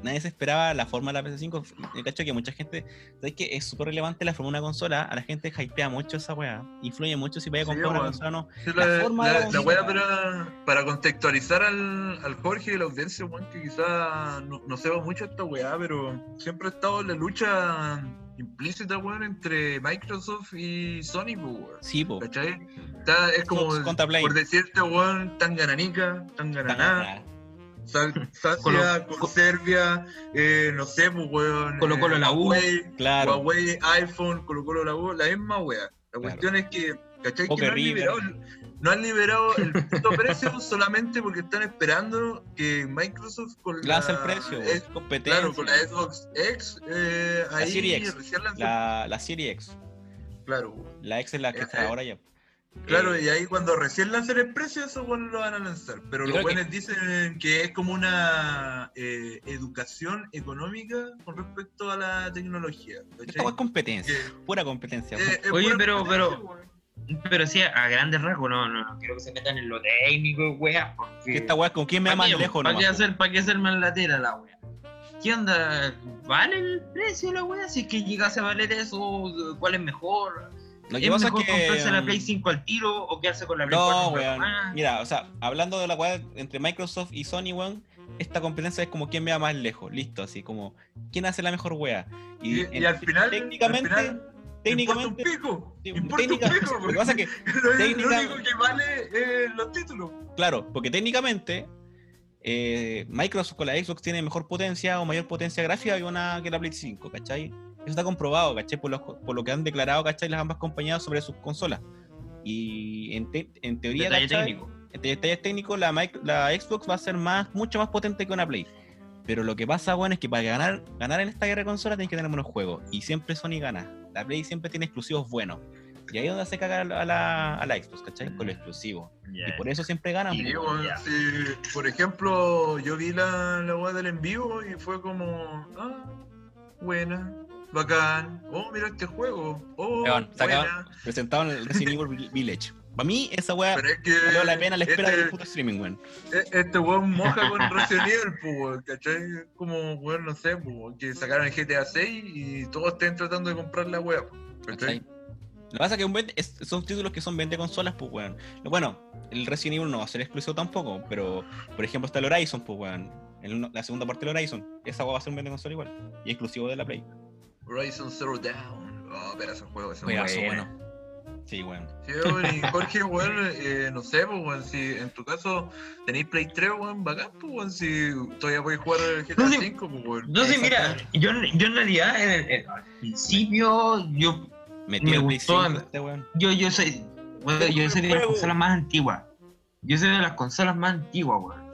nadie se esperaba la forma de la PS5. El cacho que mucha gente, sabéis que es súper relevante la forma de una consola. A la gente hypea mucho esa weá. Influye mucho si vaya a Sí, comprar una weón. consola o no. Sí, La la, forma de la- la la wea para, para contextualizar al, al Jorge y la audiencia, weón, que quizá no, no sepa mucho esta weá, pero siempre ha estado la lucha implícita, weón, entre Microsoft y Sony, weón. Sí, po. ¿Cachai? Está- es como, por decirte, weón, tan gananica, tan gananá, Sal- Sacia Colo- con co- Serbia, eh, no sé, pues, weón. Colo Colo eh, la U. Huawei, Claro. Huawei, iPhone, Colo Colo la U, la misma wea. La cuestión es que, ¿cachai? Que no han, liberado, no han liberado el puto precio solamente porque están esperando que Microsoft con Lanza el la, precio, es- competencia. claro, con la Xbox X, eh, La ahí Series X. recién La, la Serie X. Claro. La X es la que Eh, está eh, ahora ya. Claro, Eh, y ahí cuando recién lancen el precio, eso bueno lo van a lanzar. Pero los creo que- buenos dicen que es como una eh, educación económica con respecto a la tecnología. weá es competencia. Que- Pura competencia. eh, Oye, pura pero- competencia, pero- weón. Pero sí, a grandes rasgos, no, no, no quiero que se metan en lo técnico, weá. Porque. Que esta weá, ¿con quién me da ¿Para más lejos ¿Para qué hacer, para qué hacer más latera la weá? ¿qué onda? ¿Vale el precio la wea? Si es que llegase a valer eso, ¿cuál es mejor? Lo ¿Es que pasa es mejor que. comprarse la mm, Play 5 al tiro o quedarse con la Play No, 4? weón. Ah, Mira, o sea, hablando de la weá entre Microsoft y Sony, weón, esta competencia es como quién vea más lejos, listo, así como quién hace la mejor weá. Y, al final. técnicamente, al final, técnicamente, Importa un pico. sí, un técnica- pico, lo que pasa es que, Lo, lo técnica- único que vale es los títulos. claro, porque técnicamente eh, Microsoft con la Xbox tiene mejor potencia o mayor potencia gráfica que, una, que la Play 5, ¿cachai? Eso está comprobado, ¿cachai? Por lo, por lo que han declarado, ¿cachai? Las ambas compañías sobre sus consolas. Y en, te- en teoría, detalle ¿cachai? técnico. en detalles técnicos, la, la Xbox va a ser más, mucho más potente que una Play. Pero lo que pasa, bueno, es que para ganar, ganar en esta guerra de consolas tienes que tener buenos juegos. Y siempre Sony gana. La Play siempre tiene exclusivos buenos. Y ahí es donde se caga a la, a la Xbox, ¿cachai? Con lo exclusivo. Ya. Y por eso siempre ganan. Y digo, sí, por ejemplo, yo vi la, la weá del en vivo y fue como, ah, buena, bacán, oh, mira este juego, oh, Weón, buena. presentaban el Resident Evil Village. Para mí, esa weá es que valió la pena la espera este, del puto streaming, weón. e- este weón moja con Resident Evil, pues, weón, ¿cachai? Es Como, weón, no sé, pues, weón, que sacaron el GTA 6 y todos estén tratando de comprar la weá, ¿cachai? ¿cachai? Lo que pasa es que un vende- es- son títulos que son vende consolas, pues, weón. Bueno, el Resident Evil no va a ser exclusivo tampoco, pero, por ejemplo, está el Horizon, pues, weón. El- la segunda parte del Horizon. Esa va a ser un vende consola igual. Y exclusivo de la Play. Horizon Zero Dawn, oh, pero ese juego es un Juegazo, buena. bueno. Sí, weón. Sí, weón, y Jorge, weón, eh, no sé, pues, weón, si en tu caso tenéis Play 3, weón, bacán, pues, weón, si todavía podéis jugar el GTA No. 5, pues, weón. No sé, mira, yo, yo en realidad en el- en- principio yo, Metió Me el Play gustó, 5 este weón. yo, yo soy, bueno, yo soy de las consolas más antiguas. Yo soy de las consolas más antiguas, weón.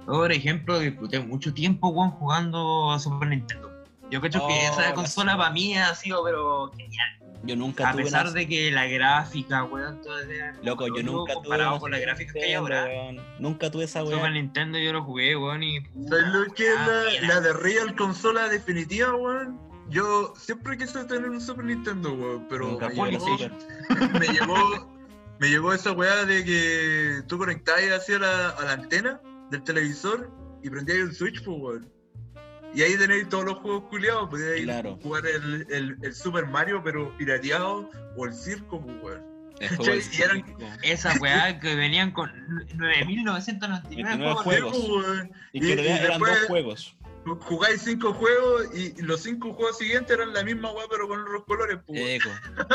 Yo, por ejemplo, disfruté mucho tiempo, weón, jugando a Super Nintendo. Yo creo Oh, que esa la consola para mí ha sido, pero genial. Yo nunca A tuve pesar una- de que la gráfica, weón, todo era- Loco, yo nunca tuve comparado con la Super gráfica que hay ahora. weón. Nunca tuve esa Super weá. Nintendo yo lo jugué, weón, y. ¿Sabes lo que es la, la de Real consola definitiva, weón? Yo siempre quise tener un Super Nintendo, weón, pero Nunca me llegó, Super. me llegó me llegó esa weá de que tú conectabas así a la, a la antena del televisor y prendías el Switch, pues, weón. Y ahí tenéis todos los juegos culiados, podías ir Claro. jugar el, el, el Super Mario, pero pirateado, o el circo, pues, weón. Esa weá que venían con 9999 29 juegos. pues. Y que Y- y eran después- dos juegos. Jugáis cinco juegos y los cinco juegos siguientes eran la misma weá, pero con otros colores, pues. Eco.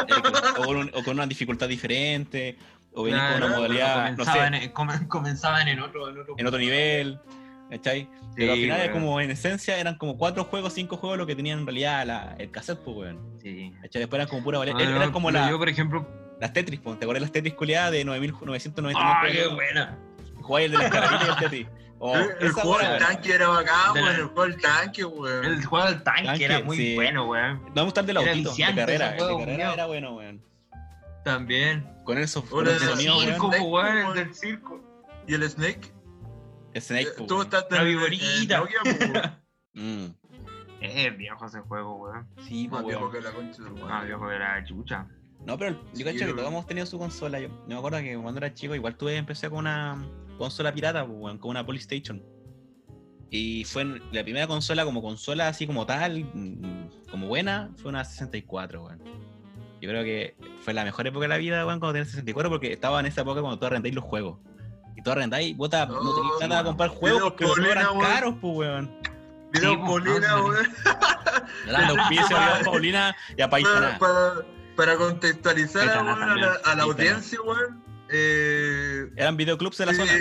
Eco. O, con un- o con una dificultad diferente. O venís con una modalidad, no comenzaban, sé, en, come- comenzaban en otro, en otro, en otro nivel. ¿Cachai? Pero al final, es weón. como en esencia, eran como cuatro juegos, cinco juegos lo que tenían en realidad la- el cassette, pues, weón. Sí. ¿Cachai? Después eran como pura valía. Ah, no, eran como la- Yo, por ejemplo. las Tetris, pues. ¿Te acuerdas de las Tetris culiadas de 9.999 ¡Ah, qué buena! Jugáis el de las carabinitas y el Tetris. Oh, el el juego del tanque era bacán, De weón. la- El juego del tanque, weón. El juego del tanque, Tanque, era muy sí. bueno, weón. No me gusta el del Era autito, de carrera. El de carrera culiao. era bueno, weón. También. Con esos con Snake, weón, weón. el del circo. Y el Snake. Snake, eh, pues, Tú weón. estás La viborita. Pues. Mm. Es viejo ese juego, weón. Sí, pues, Más viejo que la concha Más weón. viejo de la chucha. No, pero yo Sí, cacho que todos hemos tenido su consola. Yo, yo me acuerdo que cuando era chico igual tuve, empecé con una consola pirata, pues, weón, con una Polystation. Y fue la primera consola como consola así como tal, mm, como buena, fue una 64, weón. Yo creo que fue la mejor época de la vida, weón, cuando tenía 64, porque estaba en esa época cuando tú arrendáis los juegos. Y tú arrendáis, bota, no Oh, tenías plata para comprar juegos porque los weón. caros, pues, weón. Sí, pues, Paulina, no, weón. Eran los pies, a Paulina y a Para, Paisana. para, para contextualizar a, Paisana weón, a la, a audiencia, weón. Eh, Eran videoclubs de la Sí, zona.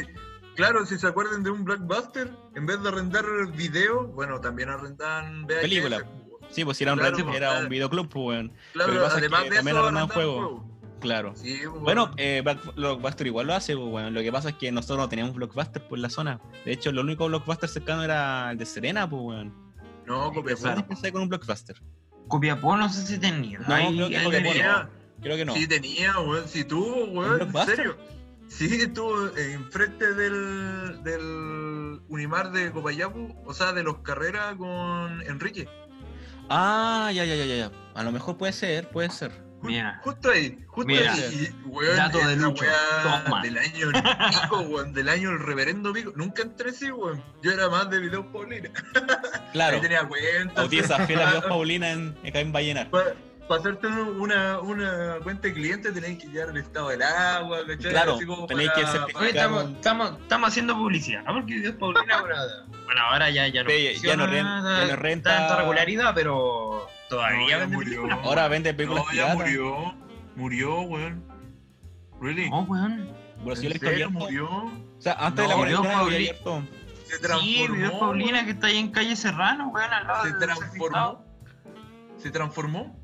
Claro, si se acuerdan de un blockbuster, en vez de arrendar video, bueno, también arrendaban VHS. Película. Sí, pues si era un, Claro, pues, era un claro. videoclub, pues, weón. Claro, Lo que pasa es además que de también eso arrendaban juegos. juegos. Claro. Sí, pues, Bueno, eh, Blockbuster igual lo hace, pues, weón. Lo que pasa es que nosotros no teníamos Blockbuster por la zona. De hecho, lo único Blockbuster cercano era el de Serena, pues, weón. no, copia Yo Claro. empecé con un Blockbuster. Copiapó no sé si tenía. No, Ahí- creo que Copiapó venía. no. Creo que no. Sí tenía, weón, sí tuvo, ¿Un weón, en serio. Sí, estuvo enfrente del, del Unimar de Copayapu, o sea, de los carreras con Enrique. Ah, ya, ya, ya, ya. A lo mejor puede ser, puede ser. Mira. justo ahí, justo Mira. ahí. Weón, Dato de Lucho. Toma. del año el pico, weón, del año el reverendo pico. Nunca entré así, weón. Yo era más de videos Paulina. Claro. Ahí tenía cuentas. Bautiza fiel a Dios Paulina en, en Vallenar. Para hacerte una, una cuenta de cliente tenéis que llevar el estado del agua, ¿cachai? Claro, Así como tenéis para- que certificar- Oye, estamos, estamos, estamos haciendo publicidad, ¿no? Porque Dios Paulina, bueno, bueno, ahora ya, ya no. Sí, ya no renta- ya no renta- Tanta regularidad, pero todavía vende murió. películas. Ahora vende películas No, ya piratas. murió. Murió, weón. Really? No, weón. Pero si yo ¿En le he serio abierto. murió? O sea, antes de la No, cuarentena había abierto. Se Sí, transformó. Dios Paulina que está ahí en calle Serrano, weón, al lado Se transformó. Se transformó.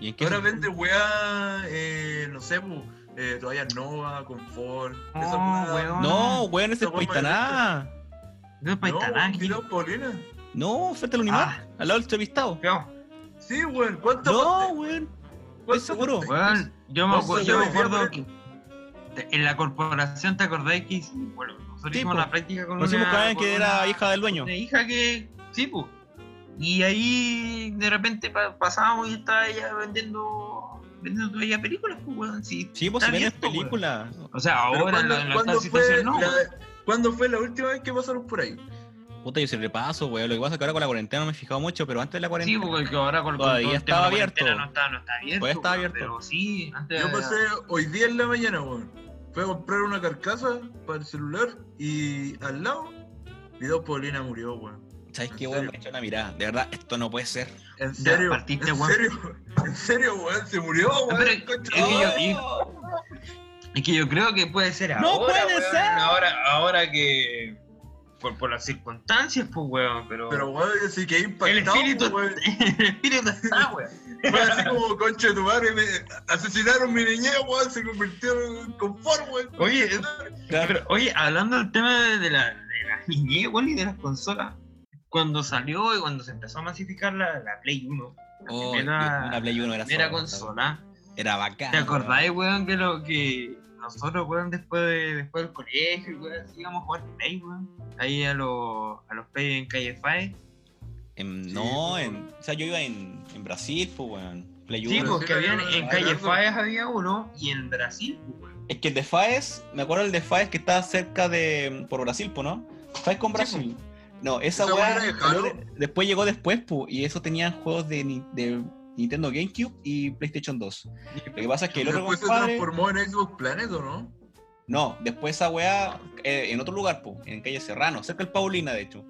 ¿Y en qué Ahora vende weá, eh, no sé, pu, eh, toalla Nova, Confort. No, esa weón. No, weón, ese es Paitaná. Dios No, Paitaná, video Paulina. No, frente al Unimar, al lado del entrevistado. Feo. Sí, weón. ¿Cuánto? No, weón. cuánto- estoy seguro. Weón, yo me, acuerdo, yo me acuerdo que en la corporación, ¿te acordáis que hicimos? Bueno, nosotros Sí, hicimos po. una práctica con Nos hicimos una, con alguien con que era una- hija del dueño. Una hija que, sí, pues. Y ahí de repente pa- pasábamos y estaba ella vendiendo, vendiendo todavía películas, pues, weón. Sí, Sí, pues está se ven en abierto, weón. películas. O sea, ahora en ¿cuándo, la, en la cuándo actual fue situación no. la. ¿Cuándo fue la última vez que pasaron por ahí? Puta, yo se repaso, weón. Lo que pasa es que ahora con la cuarentena no me he fijado mucho, pero antes de la Sí, cuarentena. porque ahora con, con Todavía todo el estaba la abierto. cuarentena No está, no está abierto. Todavía estaba abierto. Pero sí, antes Yo pasé hoy día en la mañana, weón. Fui a comprar una carcasa para el celular y al lado, video Paulina murió, weón. ¿Sabes qué, ¿En weón? Me he hecho una mirada. De verdad, esto no puede ser. En serio, partiste, en weón. serio, en serio, weón, se murió, weón. pero- es que yo-. Es que yo creo que puede ser ¡No ahora. puede weón, ser! Ahora, ahora que. Por, por las circunstancias, pues, weón. Pero. Pero, weón, yo sí que el impactado, espíritu. weón. el espíritu está, weón. Fue así como, concha de tu madre, me asesinaron mi niñez, weón, se convirtió en confort, weón. Oye, Claro. pero, oye, hablando del tema de, de la, de la niñez, weón, y de las consolas. Cuando salió y cuando se empezó a masificar la, la Play 1, la Oh, primera, una Play 1 era primera consola. Era bacán. ¿Te acordáis, weón, que lo que nosotros, weón, después, de, después del colegio, weón, así íbamos a jugar Play, weón? Ahí a los, a los Play en Calle. En- Sí, no, en, o sea, yo iba en, en Brasil, pues, weón. Play Sí, 1. porque había en, Ah, Calle. Faes había uno y en Brasil, pues, weón. Es que el de Faes, me acuerdo el de Faes que está cerca de. por Brasil, pues, ¿no? Faes con Brasil. No, esa ¿Esa weá después llegó después, pues, y eso tenían juegos de, Ni- de Nintendo GameCube y PlayStation 2. Lo que pasa es que el otro Después se transformó en Xbox Planet, ¿o no? No, después esa weá eh, en otro lugar, pues, en calle Serrano, cerca del Paulina, de hecho.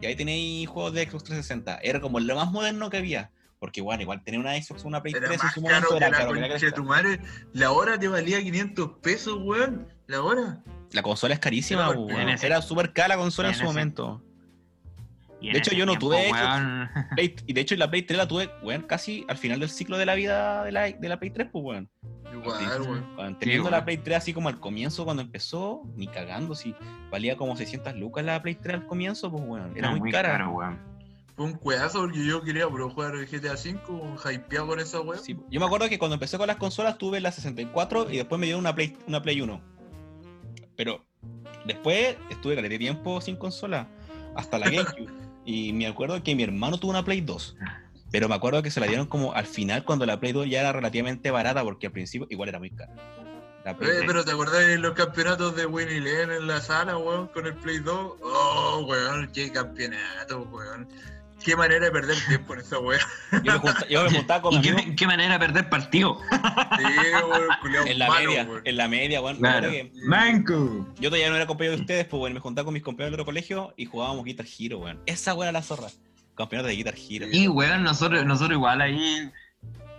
Y ahí tenéis juegos de Xbox 360. Era como lo más moderno que había. Porque, bueno, igual tener una Xbox o una Play Era 3 en su caro momento que era la caro. que la tu madre. La hora te valía 500 pesos, weón. La hora. La consola es carísima, weón. Era súper cara la consola en en su momento. Y De hecho, yo no tiempo, tuve Xbox. weón, Play- y de hecho, la Play 3 la tuve, weón, casi al final del ciclo de la vida de la, de la Play 3, pues, weón. Igual, weón. Weón, Teniendo la Play 3 así como al comienzo, cuando empezó, ni cagando, si valía como 600 lucas la Play 3 al comienzo, pues, weón. Era no, muy, cara. caro, weón. Fue un cuedazo porque yo quería puro jugar GTA V, hypeado con esa weón. Sí, yo me acuerdo que cuando empecé con las consolas tuve la 64 y después me dieron una Play, una Play 1. Pero después estuve caleta de tiempo sin consola, hasta la GameCube. Y me acuerdo que mi hermano tuvo una Play 2. Pero me acuerdo que se la dieron como al final cuando la Play 2 ya era relativamente barata porque al principio igual era muy cara. Eh, 2. pero ¿te acordás de los campeonatos de Winnie Len en la sala, weón, con el Play 2? Oh, weón, qué campeonato, weón. Qué manera de perder tiempo en esa weón. Yo me, junta- yo me juntaba con ¿Y mi qué, amigo qué manera de perder partido? Sí, weón, culiao en la malo, media, weón. en la media, weón. Claro. Manco. Yo todavía no era compañero de ustedes, pues bueno, me juntaba con mis compañeros del otro colegio y jugábamos Guitar Hero, weón. Esa weón era la zorra. Campeonato de Guitar Hero. Y, weón, nosotros, nosotros igual ahí.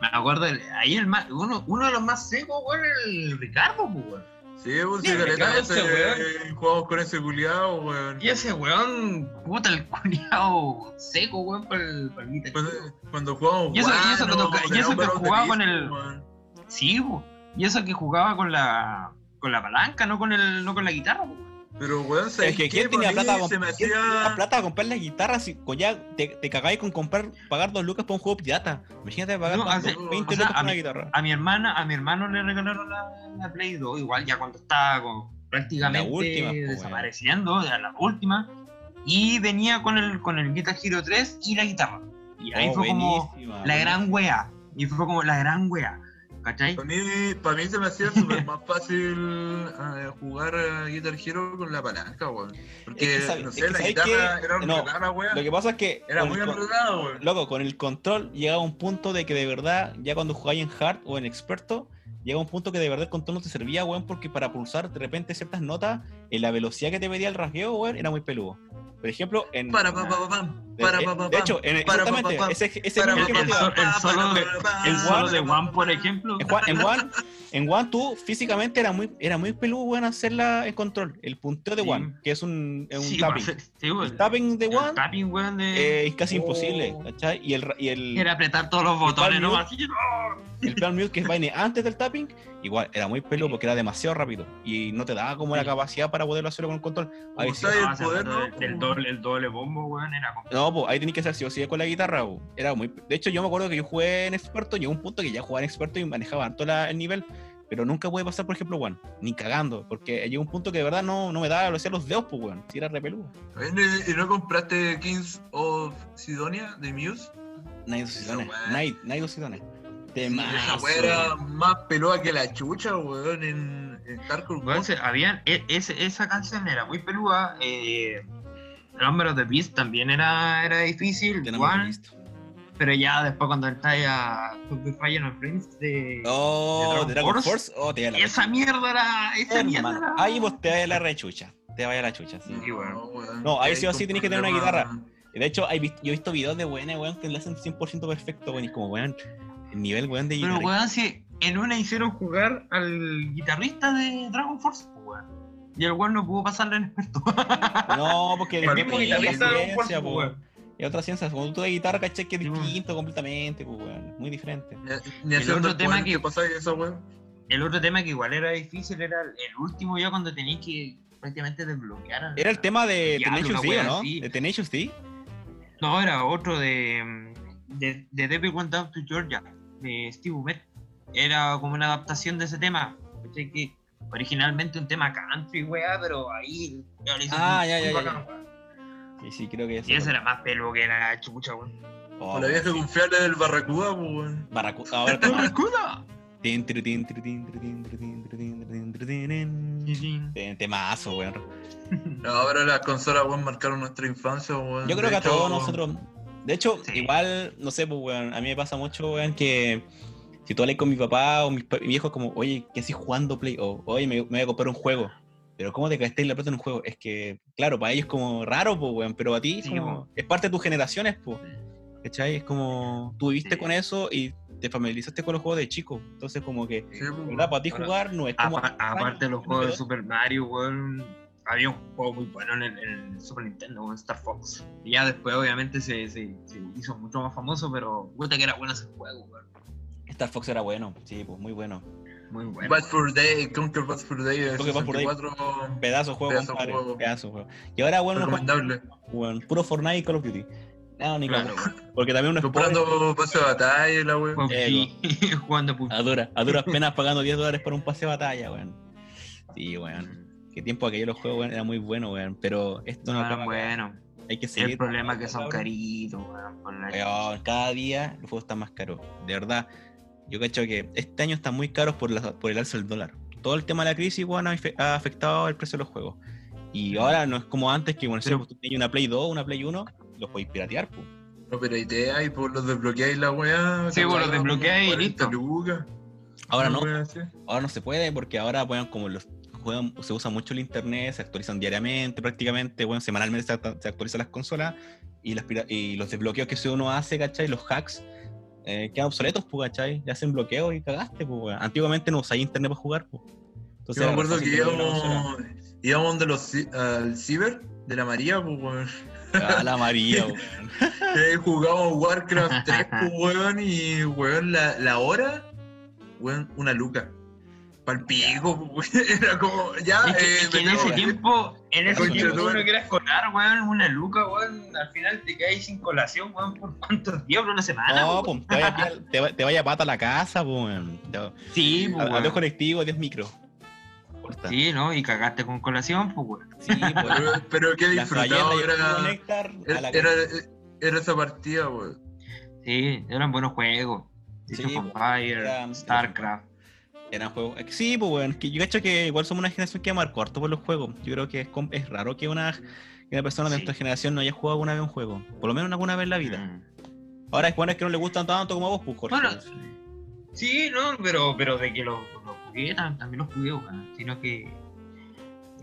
Me acuerdo, ahí el más, uno, uno de los más secos, weón, el Ricardo, pues, weón. Sí, weón, cago ese, ese eh, jugamos con ese culiao, weón. Y ese weón, puta, el culiao seco, weón, para el, para el Cuando, Hero. cuando jugamos Y eso- y eso que guano, toca- y eso que jugaba con el- weón. Sí, po. Y eso que jugaba con la, con la palanca, no con, el, no con la guitarra, po. Pero, weón, Es ¿sabes que? ¿quién tenía plata, se me ¿quién tenía hacía... plata a comprar las guitarras con ya te, te cagáis con comprar, pagar dos lucas por un juego pirata? Imagínate pagar No, hace- 20 o sea, lucas por una guitarra. A mi hermana, a mi hermano le regalaron la, la Play 2, igual ya cuando estaba con- prácticamente última, desapareciendo, ya la última. Y venía con el, con el Guitar Hero 3 y la guitarra. Y ahí Oh, fue como la gran wea. Y fue como la gran wea. ¿Cachai? Para mí, para mí se me hacía súper más fácil eh, jugar a Guitar Hero con la palanca, weón. Porque, Es que sabe- no es sé, que la guitarra que- era no, enredada, weón. Lo que pasa es que. Era muy con- enredada, weón. Loco, con el control llega a un punto de que de verdad, ya cuando jugáis en hard o en experto, llega un punto que de verdad el control no te servía, weón, porque para pulsar de repente ciertas notas, en la velocidad que te pedía el rasgueo, weón, era muy peludo. Por ejemplo, en. Para, pa, pa, pa, pam. De- eh, pa, de hecho, exactamente, ese, el solo de- El solo de One, por ejemplo. En Juan, en One, en One tú físicamente era muy, era muy peludo, weón, hacerla en control. El punteo de Sí. One, que es un, es un Sí, tapping. pues, sí, weón. El tapping de El One tapping, weón, de... eh, es casi Oh. imposible, ¿cachai? Y el, y el, Era apretar todos los botones, ¿no? mute. El plan mute que viene antes del tapping, igual, era muy peludo porque era demasiado rápido. Y no te daba como la capacidad para poderlo hacerlo con el control. Ahí sí, ¿Sabes no, el poder, no? del doble, el doble bombo, weón, era. No, pues ahí tenías que hacer sí o sí con la guitarra. po. Era muy... De hecho, yo me acuerdo que yo jugué en experto, llegó un punto que ya jugaba en experto y manejaba harto la- el nivel, pero nunca pude pasar, por ejemplo, One, ni cagando, porque llegó un punto que de verdad no, no me daba velocidad los dedos, pues, weón, si era re peludo. Oye, ¿Y no compraste Kings of Sidonia de Muse? Nadie Sidone, weá. nadie, nadie Sidone. De Esa más. weá era más peluda que la chucha, weón, en, en Hardcore se- habían, e- ese- esa canción era muy peluda. Eh, Of the Beast también era, era difícil. Visto. pero ya después cuando estáis a Fire and Friends de... Oh, de Dragon Force. Force. Oh, te vaya la Esa mierda era... Esa mierda Hermano, era... ahí vos te vaya la rechucha. Te vaya la chucha, sí. Sí. No, ahí sí o sí tenés que tener una problema- De hecho, hay yo he visto videos de buena, weón, que le hacen 100% perfecto, weón. Y como, weón, el nivel, weón, de Pero guitarra- weón, si en una hicieron jugar al guitarrista de Dragon Force. Y el weón no pudo pasarle en experto. No, porque El mismo es guitarrista weón. Y otra ciencia, cuando tú de guitarra, caché que es distinto completamente, pues, weón. Muy diferente. El otro tema que- que pasa eso, weón. El otro tema que igual era difícil era el último ya cuando tenías que prácticamente desbloquear. Era el tema de Tenacious D, ¿no? De Tenacious D. No, era otro de, mm, de, de Devil Went Down to Georgia, de Steve Ballmer. Era como una adaptación de ese tema. Originalmente un tema country, weá, pero ahí... ya lo hizo Ah, ya, ya, ya. bacán. Sí, sí, creo que Y ese era más pelo que la chucha, weón. Oh, la vieja sí. confiable del Barracuda, weón. Barracu- Ahora, toma. ¡Barracuda! Te- Temazo, weón. No, ahora las consolas, weón, marcaron nuestra infancia, weón. Yo creo De que a todos nosotros. De hecho, Sí. igual, no sé, pues, weón. A mí me pasa mucho, weón, que si tú hablas con mi papá o mis pa- mi viejo, como, oye, ¿qué haces jugando Play? O, oye, me, me voy a comprar un juego. Pero, ¿cómo te gastáis la plata en un juego? Es que, claro, para ellos es como raro, pues, weón. Pero a ti es Sí, como- po. es parte de tus generaciones, pues. ¿Cachai? Es como, tú viviste Sí. con eso y te familiarizaste con los juegos de chico. Entonces, como que, Sí, ¿verdad? Para ti jugar no es como. Apa- aparte de los juegos de Super Mario, weón, había un juego muy bueno en el, en el Super Nintendo, weón, Star Fox. Y ya después, obviamente, se, se, se hizo mucho más famoso, pero puta que era bueno ese juego, weón. Star Fox era bueno, sí, pues, muy bueno. Muy bueno. Bad for Day, Conquer Bad for Day de Conquer Bad Fur Day. 64, Pedazo juego, Pedazo compadre. juego. Pedazo juego. Y ahora, bueno, recomendable. Weón, puro Fortnite y Call of Duty. No, ni Claro. Porque también uno Comprando pase de batalla la weón. PUBG, jugando a, dura- a duras penas pagando 10 dólares por un pase de batalla, weón. Sí, weón. Qué tiempo aquellos los juegos, weón, era muy bueno, weón. Pero esto no No, acaba, bueno. Hay que seguir. El problema es que son caritos, Weón, cada día los juegos están más caros. De verdad. Yo cacho que este año están muy caros por, la- por el alza del dólar. Todo el tema de la crisis, weón, ha, afectado el precio de los juegos. Y ahora no es como antes que, bueno, si vos tenías una Play 2, una Play 1, los podéis piratear, pues. No, pero ahí te hay, pues los desbloqueáis la weá. Sí, pues, los desbloqueáis y 40 listo. Ahora no, ahora no se puede porque ahora, weón, como los juegan, se usa mucho el internet, se actualizan diariamente, prácticamente, bueno, semanalmente se, se actualizan las consolas y, las y los desbloqueos que si uno hace, ¿cachai? Los hacks eh, quedan obsoletos, pues, ¿cachai? Le hacen bloqueo y cagaste, pues, weón. Antiguamente no usáis internet para jugar, pues. Entonces, Yo me acuerdo que íbamos, íbamos donde los, al ciber de la María, pues weón. Ah, la María, weón. Eh, jugábamos Warcraft 3, pues, weón, y weón, la, la hora, weón, una luca. Palpico, pues, weón. Era como, ya, Es que, eh, es que en ese tiempo, en ese tiempo tu uno madre. quiere escolar, weón, una luca, weón, al final te caes sin colación, weón, por cuántos días, por una semana. No, weón. pues, te vaya, a pillar- te, va- te vaya a pata a la casa, pues, weón. Sí, a- pues, a weón. dos colectivos, 10 micros. Corta. Sí, ¿no? Y cagaste con colación, pues, weón. Sí, pues. Pero, pero qué disfrutado era, néctar a era, la era, era esa partida, weón. Sí, eran buenos juegos. Age Sí, of. Empires, StarCraft. Eran juegos. Sí, pues bueno, que yo cacho que igual somos una generación que marcó harto por los juegos. Yo creo que es, raro que una, que una persona de Sí. nuestra generación no haya jugado alguna vez un juego. Por lo menos alguna vez en la vida. Mm. Ahora es bueno es que no le gustan tanto como a vos, pues, Jorge. Bueno, sí, no, pero, pero de que los los jugué, tam- también los jugué, weón. Sino que.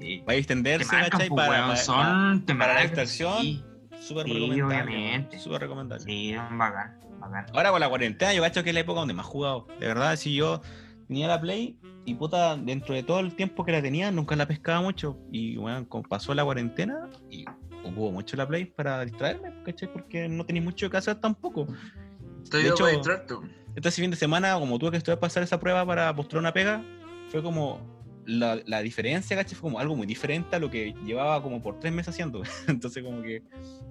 eh, Va a te extenderse, ¿cachai? po, Para, para- son. te para la. Sí, Súper Sí, recomendable. Súper recomendable. sí, bacán, bacán. Ahora con la cuarentena, yo cacho que es la época donde más he jugado. De verdad, si yo tenía la Play y puta, dentro de todo el tiempo que la tenía, nunca la pescaba mucho. Y bueno, como pasó la cuarentena y ocupo mucho la Play para distraerme, ¿cachai? Porque no tenéis mucho que hacer tampoco. Estoy De hecho- para distraerte. Este fin de semana, como tuve que estudiar hacer esa prueba para postular una pega, fue como la, la diferencia, ¿cachai? Fue como algo muy diferente a lo que llevaba como por tres meses haciendo. Entonces, como que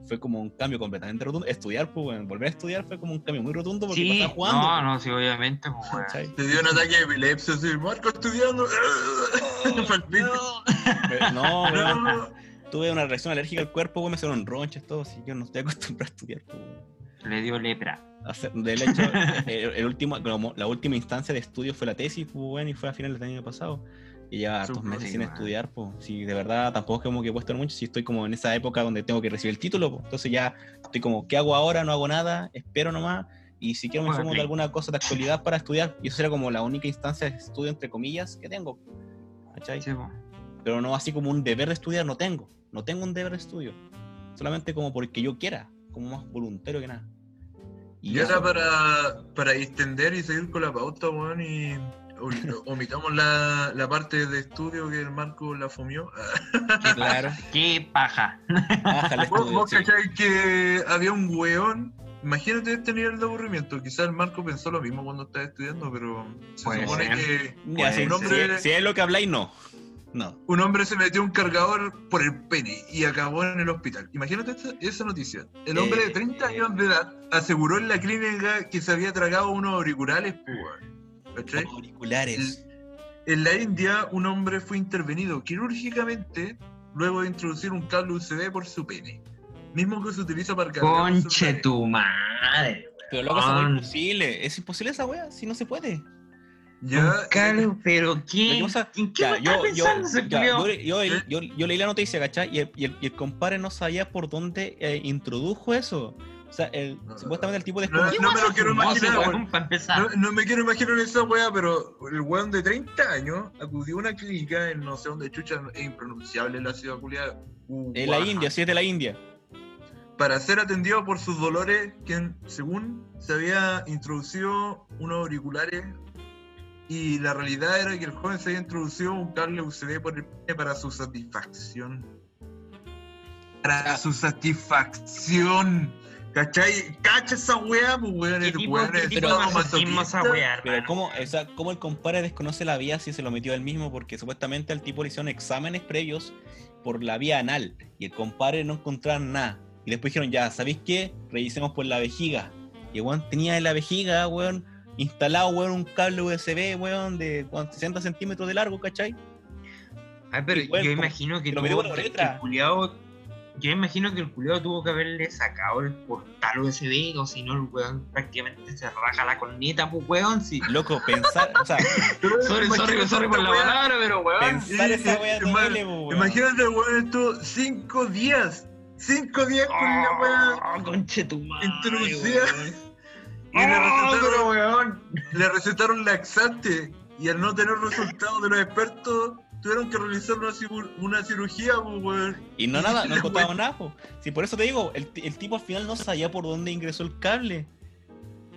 fue como un cambio completamente rotundo. Estudiar, pues, bueno, volver a estudiar fue como un cambio muy rotundo porque Sí, pasaba jugando. no, no, sí, obviamente, pues. Te dio un ataque de epilepsia, así, Marco estudiando. Pero No, weón, No. tuve una reacción alérgica al cuerpo, weón, me hicieron ronchas, todo, así yo no estoy acostumbrado a estudiar. pues. Le dio lepra. Del hecho, el, el último, como la última instancia de estudio fue la tesis, pues, bueno, y fue a finales del año pasado. Y lleva hartos meses sí, sin weón. estudiar, pues. Sí, de verdad, tampoco es como que he puesto mucho, si estoy como en esa época donde tengo que recibir el título, pues. Entonces ya estoy como, ¿qué hago ahora? No hago nada, espero nomás. Y si quiero me informo de alguna cosa de actualidad para estudiar. Y eso será como la única instancia de estudio, entre comillas, que tengo. ¿Cachai? Sí, po. Pero no así como un deber de estudiar, no tengo. No tengo un deber de estudio. Solamente como porque yo quiera, como más voluntario que nada. Y eso. ahora para, para extender y seguir con la pauta, weón, y omitamos la, la parte de estudio que el Marco la fumió. Que claro. Qué paja. El ¿Vos, estudio, vos sí. que había un weón? Imagínate este nivel de aburrimiento. Quizás el Marco pensó lo mismo cuando estaba estudiando, pero se Puede supone ser. que hombre- si- si es lo que habláis, no. No. un hombre se metió un cargador por el pene y acabó en el hospital. Imagínate esta- esa noticia. El hombre Eh, de 30 años de edad aseguró en la clínica que se había tragado unos auriculares. pues, ¿Cachai? Auriculares. En la India, un hombre fue intervenido quirúrgicamente luego de introducir un cable USB por su pene. Mismo que se utiliza para cargar Conche tu madre. Pero loco, eso es imposible. Es imposible esa wea, si no se puede. Ya, cable, pero Lo que ¿qué? pasa- ¿En qué Ya, me yo, leí la noticia, ¿cachai? Y el, y el- y el compadre no sabía por dónde eh, introdujo eso. O sea, el, No, supuestamente el tipo de no, no me lo quiero imaginar, weón, para empezar. No, no me quiero imaginar esa wea, pero el weón de 30 años acudió a una clínica en no sé dónde chucha, es impronunciable la ciudad culiada. En la India, sí es de la India. Para ser atendido por sus dolores, que según se había introducido unos auriculares y la realidad era que el joven se había introducido un cable USB por el pene para su satisfacción. Para su satisfacción. ¿Cachai? Cacha esa weá, pues weón. ¿Qué el weón es tipo de esa weá, Pero? ¿cómo, o sea, ¿cómo el compadre desconoce la vía si se lo metió él mismo? Porque supuestamente al tipo le hicieron exámenes previos por la vía anal y el compadre no encontraron nada. Y después dijeron, ya, ¿sabéis qué? Revisemos por la vejiga. Y el weón tenía en la vejiga, weón, instalado, weón, un cable USB, weón, de ¿cuánto? 60 centímetros de largo, ¿cachai? Ay, pero Y, weón, yo imagino que lo tuvo metió por la que- el culiao- yo imagino que el culiado tuvo que haberle sacado el portal USB, o si no el weón prácticamente se raja la corneta, pues weón, sí. Loco, pensar, o sea, Sorry, sorry, sorry por la weá. palabra, pero weón. pensar esa duele, po, weón. Imagínate, weón, esto cinco días. Cinco días con la weá. Oh, conche tu madre. Introducida. Y le Oh, recetaron, le recetaron laxante. Y al no tener resultados de los expertos, tuvieron que realizar una, ciru- una cirugía, pues, weón. Y no nada, no wea- nada, po. Si por eso te digo, el, el tipo al final no sabía por dónde ingresó el cable.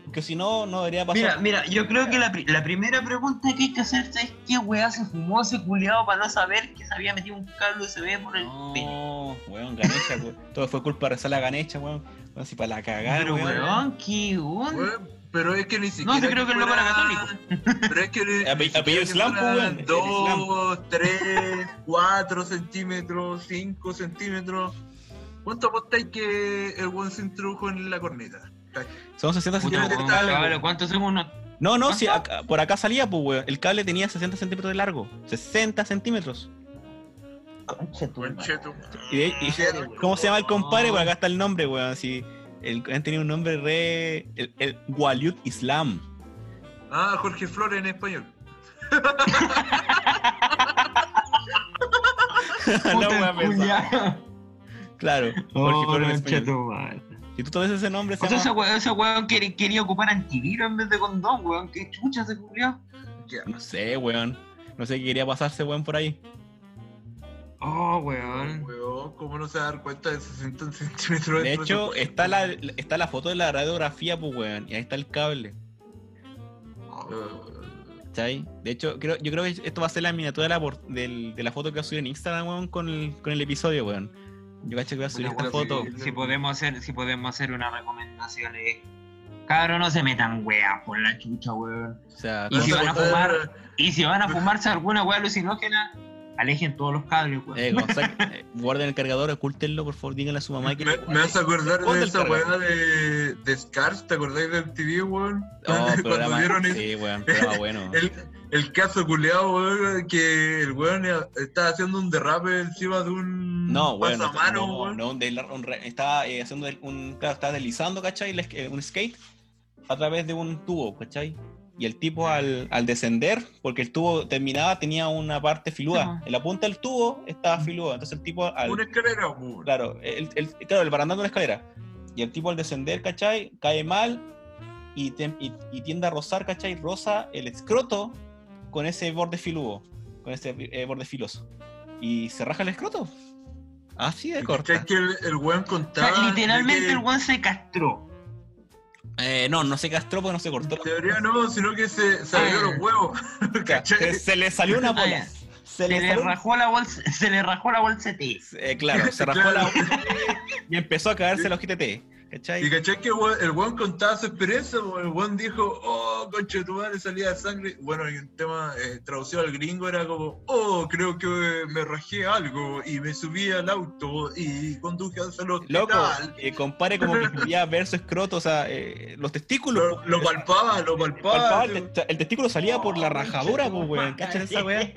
Porque si no, no debería pasar. Mira, mira, yo creo que la, pri- la primera pregunta que hay que hacerse es qué weá se fumó ese culiado para no saber que se había metido un cable USB por el pene. No, weón, Ganecha, weón. Todo fue culpa de rezar la Ganecha, weón. Weón, si para la cagada, Pero weón. weón, qué onda. Weón, Pero es que ni siquiera. No, sí creo que no fuera- era católico. Pero es que. ni- Ape- ni apellido que Islam, pues, weón, el Dos, tres, cuatro centímetros, cinco centímetros. ¿Cuánto apostáis que el weón se introdujo en la corneta? Son 60 Puta, centímetros. ¿Cuántos somos unos? No, no, si acá- por acá salía, pues, weón. El cable tenía 60 centímetros de largo. 60 centímetros. Concheto. Y de- y- ¿Cómo se llama el compadre? Por acá está el nombre, weón. Si el, han tenido un nombre re. El, el Waliud Islam. Ah, Jorge Flores en español. Culiao. Claro, Oh, Jorge Flores en español. Si tú tomas ese nombre, se O sea, ese llama... weón, ese weón quería, quería ocupar antivirus en vez de condón, weón. Qué chucha se culiao. No sé, weón. No sé qué quería pasarse, weón, por ahí. Oh, weón. Weón, ¿cómo no se va a dar cuenta de 60 centímetros De hecho, presupuesto? está la, está la foto de la radiografía, pues, weón. Y ahí está el cable. ¿Cachai? De hecho, creo, yo creo que esto va a ser la miniatura de la, del- de la foto que va a subir en Instagram, weón, con el, con el episodio, weón. Yo cacho que voy a subir Una esta weá foto. así. Si podemos hacer, si podemos hacer una recomendación es. Cabrón, no se metan weas por la chucha, weón. O sea, Y si van a fumar, y si van a fumarse alguna wea alucinógena, alejen todos los cables, weón. eh, eh, guarden el cargador, ocúltenlo, por favor, díganle a su mamá que... Me, me vas a acordar ¿Dónde de esa weá de, de Scars, ¿te acordáis del TV, weón? Oh, Cuando vieron el, sí, weón, bueno. el, el caso culeado, weón, que el weón estaba haciendo un derrape encima de un No, weón, no, pasamano, no, weón. no, un estaba eh, haciendo el- un, claro, estaba deslizando, ¿cachai? Eh, Un skate a través de un tubo, ¿cachai? Y el tipo al, al descender, porque el tubo terminaba, tenía una parte filuda. Ajá. En la punta del tubo estaba filuda. Entonces el tipo al, Una escalera, weón. Claro, el, el- claro, el barandal de una escalera. Y el tipo al descender, ¿cachai? Cae mal y, te- y, y tiende a rozar, ¿cachai? Roza el escroto con ese borde filudo, con ese eh, borde filoso. Y se raja el escroto. Así de corta. ¿Cachai que el, el weón O contaba? sea, de literalmente que- el weón se castró. Eh, no, no se castró porque no se cortó. En teoría no, sino que se, se abrió Ah. los huevos. Se, se le salió una Ah, bola. ya. Se Se le le rajó la bolsa, se le rajó la bolsa de té. eh, claro, se rajó Claro. la y empezó a caerse de té. ¿Cachai? Y cachai que el weón- el weón contaba su experiencia, weón. el weón dijo, oh, concha de tu madre, salía de sangre. Bueno, y un tema eh, traducido al gringo era como, oh, creo que me rajé algo y me subí al auto y conduje el hospital. Loco, eh, compare como que quería ver su escroto, o sea, eh, los testículos. Lo, lo palpaba, lo palpaba. Palpaba, el, te- el testículo salía por la rajadura, pues, weón. ¿Cachai esa weá?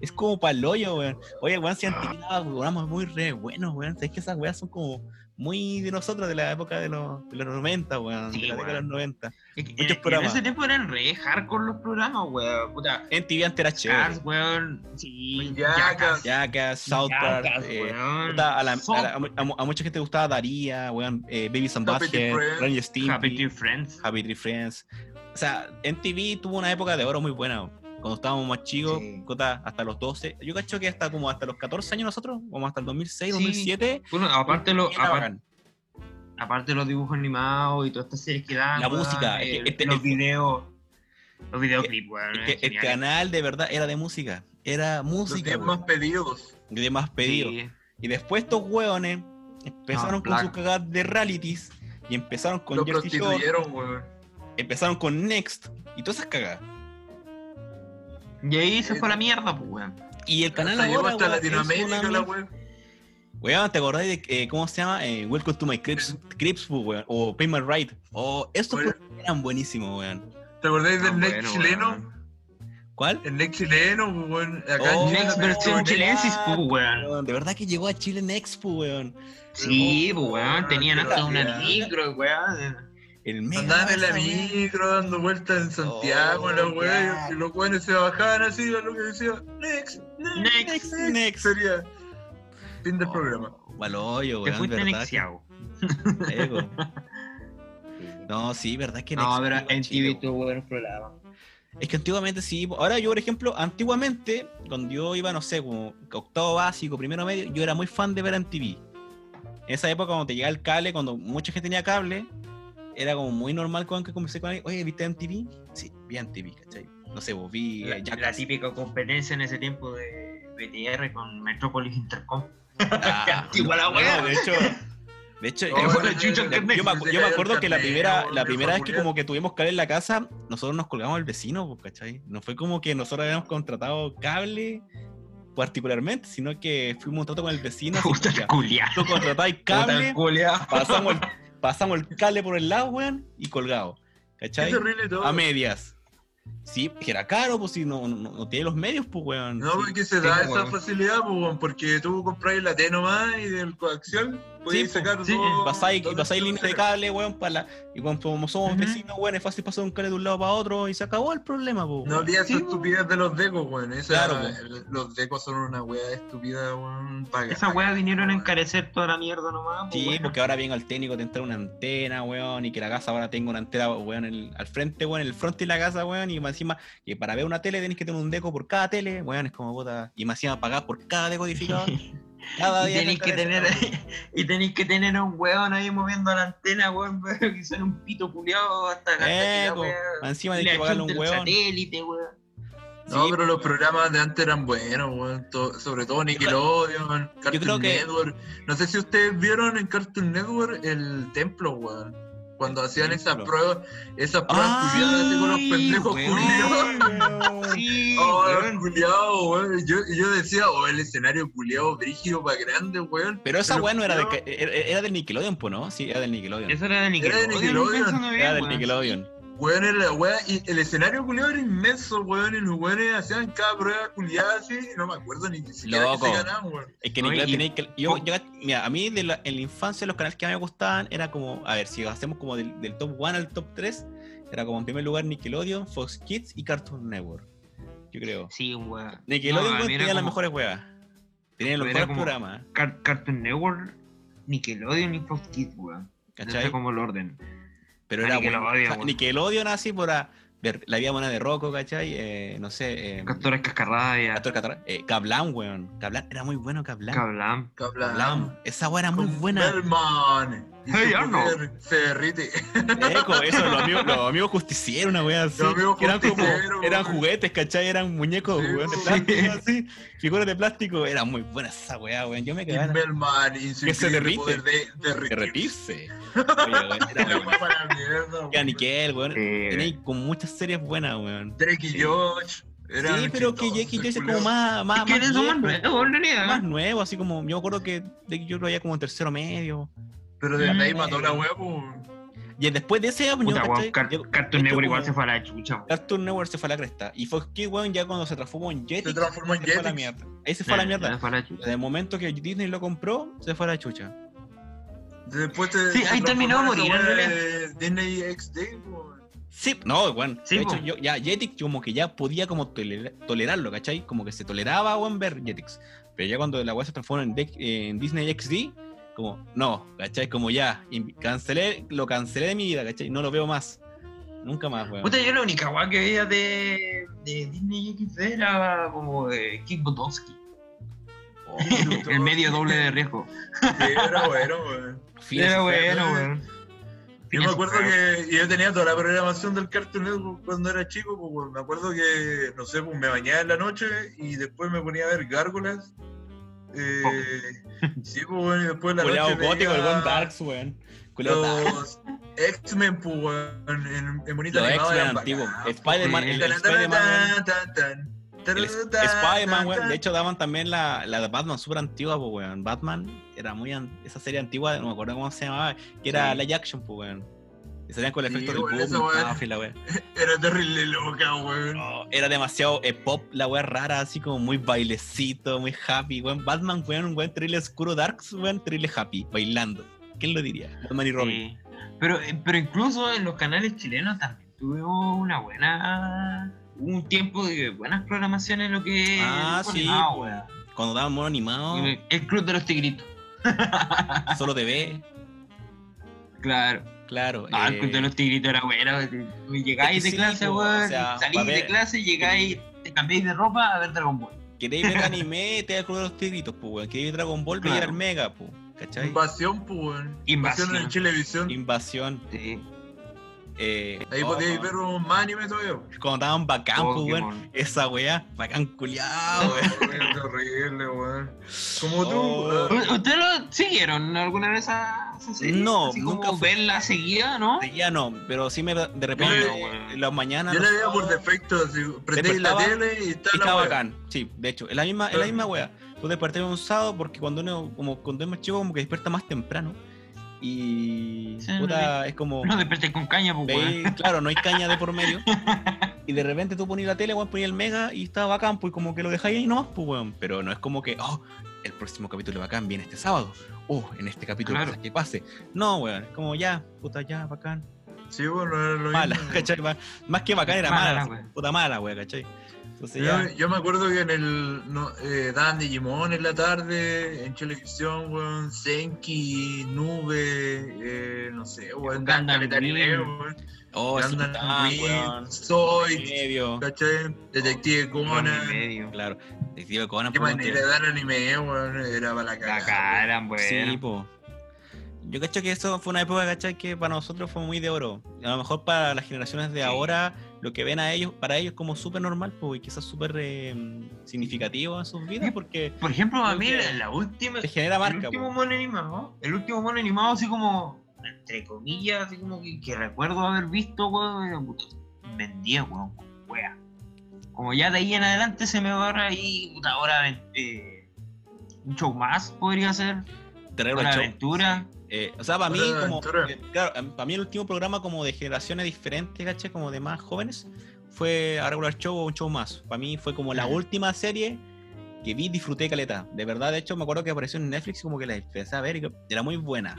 Es como pa'l hoyo, weón. Oye, weón, si antes nada, programas muy re buenos, weón. Sabes que esas weas son como muy de nosotros, de la época de los, de los 90, weón. Sí, de la década de los 90. Es que Muchos en- en programas. ese tiempo eran re hardcore los programas, weón. Puta. En TV antes era chévere. Cars, weón. Sí, Jackass. Jackass, South Park. Eh, weón. puta, a, la- a la- South a a mu- a mucha gente gustaba Daría, weón. Eh, Baby and Butthead, y Stimpy, Happy Tree Friends. Happy Tree Friends. O sea, MTV tuvo una época de oro muy buena. Cuando estábamos más chicos, Sí. cota, hasta los 12. Yo cacho que hasta como hasta los 14 años nosotros, como hasta el 2006, Sí. 2007. Bueno, aparte, lo, aparte, los dibujos animados y todas estas series que dan. La música, el- este- los el- videos. Los videoclips, weón. Es que es el genial. canal de verdad era de música. Era Los música. 10 más pedidos. de más pedidos. Sí. Y después estos hueones empezaron con sus cagadas de realities. Y empezaron con Lo Jersey Shore. Empezaron con Next. Y todas esas cagadas. Y ahí se fue a la mierda, pues, weón. Y el canal Hasta ahora, hasta weón, es Latinoamérica una la weón. Weón, ¿te acordás de eh, cómo se llama? Eh, Welcome to my Crips, Crips pues, weón. O Pay My Ride. O estos programas eran buenísimos, weón. ¿Te acordáis del Ah, Next bueno, chileno? weón. ¿Cuál? El Next chileno, weón. Acá Oh, en Chile Next versión chilensis, Ah, pues, weón. weón, De verdad que llegó a Chile Next, pues, weón. Sí, pues, weón. Tenían hasta weón. una micro, weón. El mega. Andaban en la micro dando vueltas en Santiago, Oh, la claro. y los weones se bajaban así a lo que decía, next, next, Next, next. Sería fin del Oh, programa. Hoyo, weón. fuiste. No, sí, verdad que No, pero en TV tuvo buenos programas. Es que antiguamente sí. Ahora yo, por ejemplo, antiguamente, cuando yo iba, no sé, como octavo básico, primero medio, yo era muy fan de ver en TV. En esa época, cuando te llegaba el cable, cuando mucha gente tenía cable, era como muy normal cuando que conversé con alguien, oye, ¿viste en TV? Sí, vi en TV, ¿cachai? No sé, vos vi La, eh, la típica competencia en ese tiempo de BTR con Metropolis Intercom. Ah, la no, de hecho, de hecho, Oh, yo- me, yo acuerdo que la primera, la primera vez que como que tuvimos cable en la casa, nosotros nos colgamos al vecino, pues, ¿cachai? No fue como que nosotros habíamos contratado cable particularmente, sino que fuimos un trato con el vecino. ya, culia. Tú contratáis cable, pasamos el, pasamos el cable por el lado, weón, y colgado. ¿Cachai? terrible todo. A medias. Sí, que era caro, pues si no, no, no tiene los medios, pues, weón. No, Sí. porque se da pues, esa weón. facilidad, pues, weón, porque tú compras la T nomás y del coaxial Podéis Sí, sacar sí, dos- Pasáis, dos y pasáis línea de cable, weón, para la. Y como como somos vecinos, weón, es fácil pasar un cable de un lado para otro y se acabó el problema, po. No olvides Sí, esa estupidez de los decos, weón. Esa- Claro, el- Los decos son una weá estúpida, weón. pa- Esa weá vinieron a encarecer toda la mierda nomás. Sí, weón. porque ahora venga el técnico te entra una antena, weón, y que la casa ahora tenga una antena, weón, el- al frente, weón, en el frente de la casa, weón, y más encima, que para ver una tele tenés que tener un deco por cada tele, weón, es como puta, y más encima pagar por cada decodificador. Cada Y tenéis te que tener y tenéis que tener a un weón ahí moviendo la antena, weón, que son un pito culiado hasta Eh, la encima tenés que pagarle un weón. satélite, weón. No, Sí, pero los programas de antes eran buenos, weón. to- sobre todo Nickelodeon, Cartoon que- Network. No sé si ustedes vieron en Cartoon Network el templo, weón. Cuando hacían esas pruebas, esas pruebas Ah, culiadas con los sí, pendejos culiados. Sí, Oh, weón. culiado, weón. Yo, yo decía, oh, el escenario culiado brígido para grande, weón. Pero esa weón no era, de, era, era del Nickelodeon, ¿no? Sí, era del Nickelodeon. Eso era de Nickelodeon. Nickelodeon. pensando bien, Era del. Nickelodeon. Weón, era la weá, y el escenario culiado era inmenso, weón, y los weones hacían cada prueba culiada así, y no me acuerdo ni siquiera Loco. que se ganaban, weón. Es que No, Nickelodeon y- tenía que. Yo, yo- mira, a mí de la- en la infancia los canales que más me gustaban era como. A ver, si hacemos como del, del top 1 al top 3, era como en primer lugar Nickelodeon, Fox Kids y Cartoon Network. Yo creo. Sí, weón. Nickelodeon No, a weón, mí tenía las como mejores weas. Tenían los mejores como- programas. Car- Cartoon Network, Nickelodeon y Fox Kids, weón. No sé ¿Cachai? cómo el orden. Pero Ah, era Nickelodeon, bueno. O sea, weón. Nickelodeon así por a- ver la vida buena de Rocco, ¿cachai? Eh, no sé. Eh, Castores Cascarrabia, Castor Catarra- eh, Kablam, weón. Kablam era muy bueno. Kablam. Kablam. Kablam. Esa wea era muy Con buena. Y. Eco, eso, los amigos, los amigos justicieros, una wea así. Eran como, eran juguetes, ¿cachai? Eran muñecos, Sí, weón, de plástico, así. Figuras de plástico. Era muy buena esa wea, weón. Yo me su Que se derrite. de de derretirse. Oye, weón, era La muy weá buena. para la mierda, Era weón. Nickel, weón. Eh, Tenéis con muchas series buenas, weón. Drake y Sí. Josh. eran Sí, pero que Jake y Josh es como más, más, es que más nuevo, más nuevo, así como, yo me acuerdo que yo lo veía como en tercero medio. Pero de ahí Mm. mató la weá, pues. Y después de ese año, Puta, weón, ¿cachai? Car- Yo- Cartoon de Network igual se fue a la chucha, weón. Cartoon Network se fue a la cresta. Y Fox Kids, weón, ya cuando se transformó en Jetix, Se transformó en se fue a la Jetix. mierda. Ahí se fue a la Eh, mierda. se fue a la chucha. Desde el momento que Disney lo compró, se fue a la chucha. Después te. Sí, ahí terminó de esa morir, en de Disney XD, pues. Sí, no, weón. Sí, de hecho, yo, ya Jetix como que ya podía como tolera- tolerarlo, ¿cachai? Como que se toleraba, weón, ver Jetix. Pero ya cuando la weá se transformó en Disney XD, como, no, ¿cachai? Como ya, cancelé, lo cancelé de mi vida, ¿cachai? No lo veo más. Nunca más, weón. Puta, yo la única weá que veía de, de Disney XD era como de Kick Butowski. El medio doble de riesgo. Sí, era bueno, weón. Era bueno, weón. Yo me acuerdo que yo tenía toda la programación del Cartoon Network cuando era chico, pues, me acuerdo que, no sé, pues me bañaba en la noche y después me ponía a ver gárgolas. Eh, sí, pues, bueno, y después la Culeado noche gótico, el buen Darks, weón. Los X-Men, pues, weón, en, en bonito Los X-Men antiguos. pues. Spider-Man, el, el weón. El Spider-Man. De hecho, daban también la, la de Batman super antigua, pues, weón. Batman era muy. an- Esa serie antigua, no me acuerdo cómo se llamaba, que era Sí. action, pues, weón. Y salían con el Sí, efecto del weón, boom, y la weá. Era terrible loca, weón. No, era demasiado eh, pop, la weá rara, así como muy bailecito, muy happy, weón. Batman, weón, un weón terrible oscuro, Darks, weón, terrible happy, bailando. ¿Quién lo diría? Batman y Robin. Sí. Pero, eh, pero incluso en los canales chilenos también tuvimos una buena. hubo Un tiempo de buenas programaciones en lo que. Ah, sí, animado, weón. Cuando daban mono animado, El, el Club de los Tigritos. solo TV, Claro. Claro. Ah, el eh, de los Tigritos era bueno. Llegáis Es que de sí, clase, weón. o sea, salís de clase, llegáis, te cambiáis de ropa a ver Dragon Ball. ¿Queréis ver anime? Te da el Club de los tigritos, pues, weón. ¿Queréis ver Dragon Ball? Veía Claro. el Mega, pues. ¿Cachai? Invasión, pues, weón. Invasión en Invasión. Chilevisión. Invasión. Sí. Eh, Ahí oh, podíais ver un más anime todavía. Cuando estaban bacán, pues, weón. Esa weá, bacán culiado, weón. Weón, qué horrible, weón. Como tú. Oh. ah. ¿U- ¿Ustedes lo siguieron alguna vez a esa serie? No, Así nunca como fue- verla seguida, ¿no? Ya no, pero sí me de repente le- en las mañanas. Yo la veía por defecto, así, prendéis la tele y está y la estaba weá. bacán. Sí, de hecho, es la misma, es la misma wea. Tú despertas un sábado porque cuando uno, como cuando es más chico, como que despierta más temprano. Y Sí, puta, es como. No desperté con caña, pues, weón. veis- claro, no hay caña de por medio. y de repente tú ponías la tele, weón, ponías el mega y estaba bacán, pues como que lo dejáis ahí nomás, pues weón. Pero no es como que, oh, el próximo capítulo bacán viene este sábado. Oh, en este capítulo Claro. pasa que pase. No, weón, es como ya, puta, ya, bacán. Sí, bueno, era lo Mala, mismo. ¿cachai? Más- Más que bacán era Mala mala, puta mala, weón, ¿cachai? Entonces Yo, ya. yo me acuerdo que en el no, eh, daban Digimon en la tarde, en televisión, weón, Senki, Nube, eh, no sé, weón, weón. Oh, weón. Zoid, Medio. ¿cachai? Detective Conan. medio. Claro. Detective Conan, Qué weón, manera que- de dar anime, weón, era para la La cagada. cara, bueno. Sí, po. Yo cacho que eso fue una época, ¿cachai? Que para nosotros fue muy de oro. A lo mejor para las generaciones de Sí. ahora, lo que ven a ellos, para ellos como súper normal, pues, y quizás súper eh, significativo en sus vidas, porque Por ejemplo, a mí la última. te genera El marca, último po. mono animado, el último mono animado, así como, entre comillas, así como que, que recuerdo haber visto, weón, vendía, weón, wea. Como ya de ahí en adelante se me va ahí, puta, ahora eh, un show más podría ser, Show. Aventura. Eh, o sea, para mí, como. Eh, claro, para mí el último programa como de generaciones diferentes, ¿cachai? Como de más jóvenes, fue a regular show o un show más. Para mí fue como la última serie que vi, disfruté caleta. De verdad, de hecho, me acuerdo que apareció en Netflix y como que la empecé a ver y que era muy buena.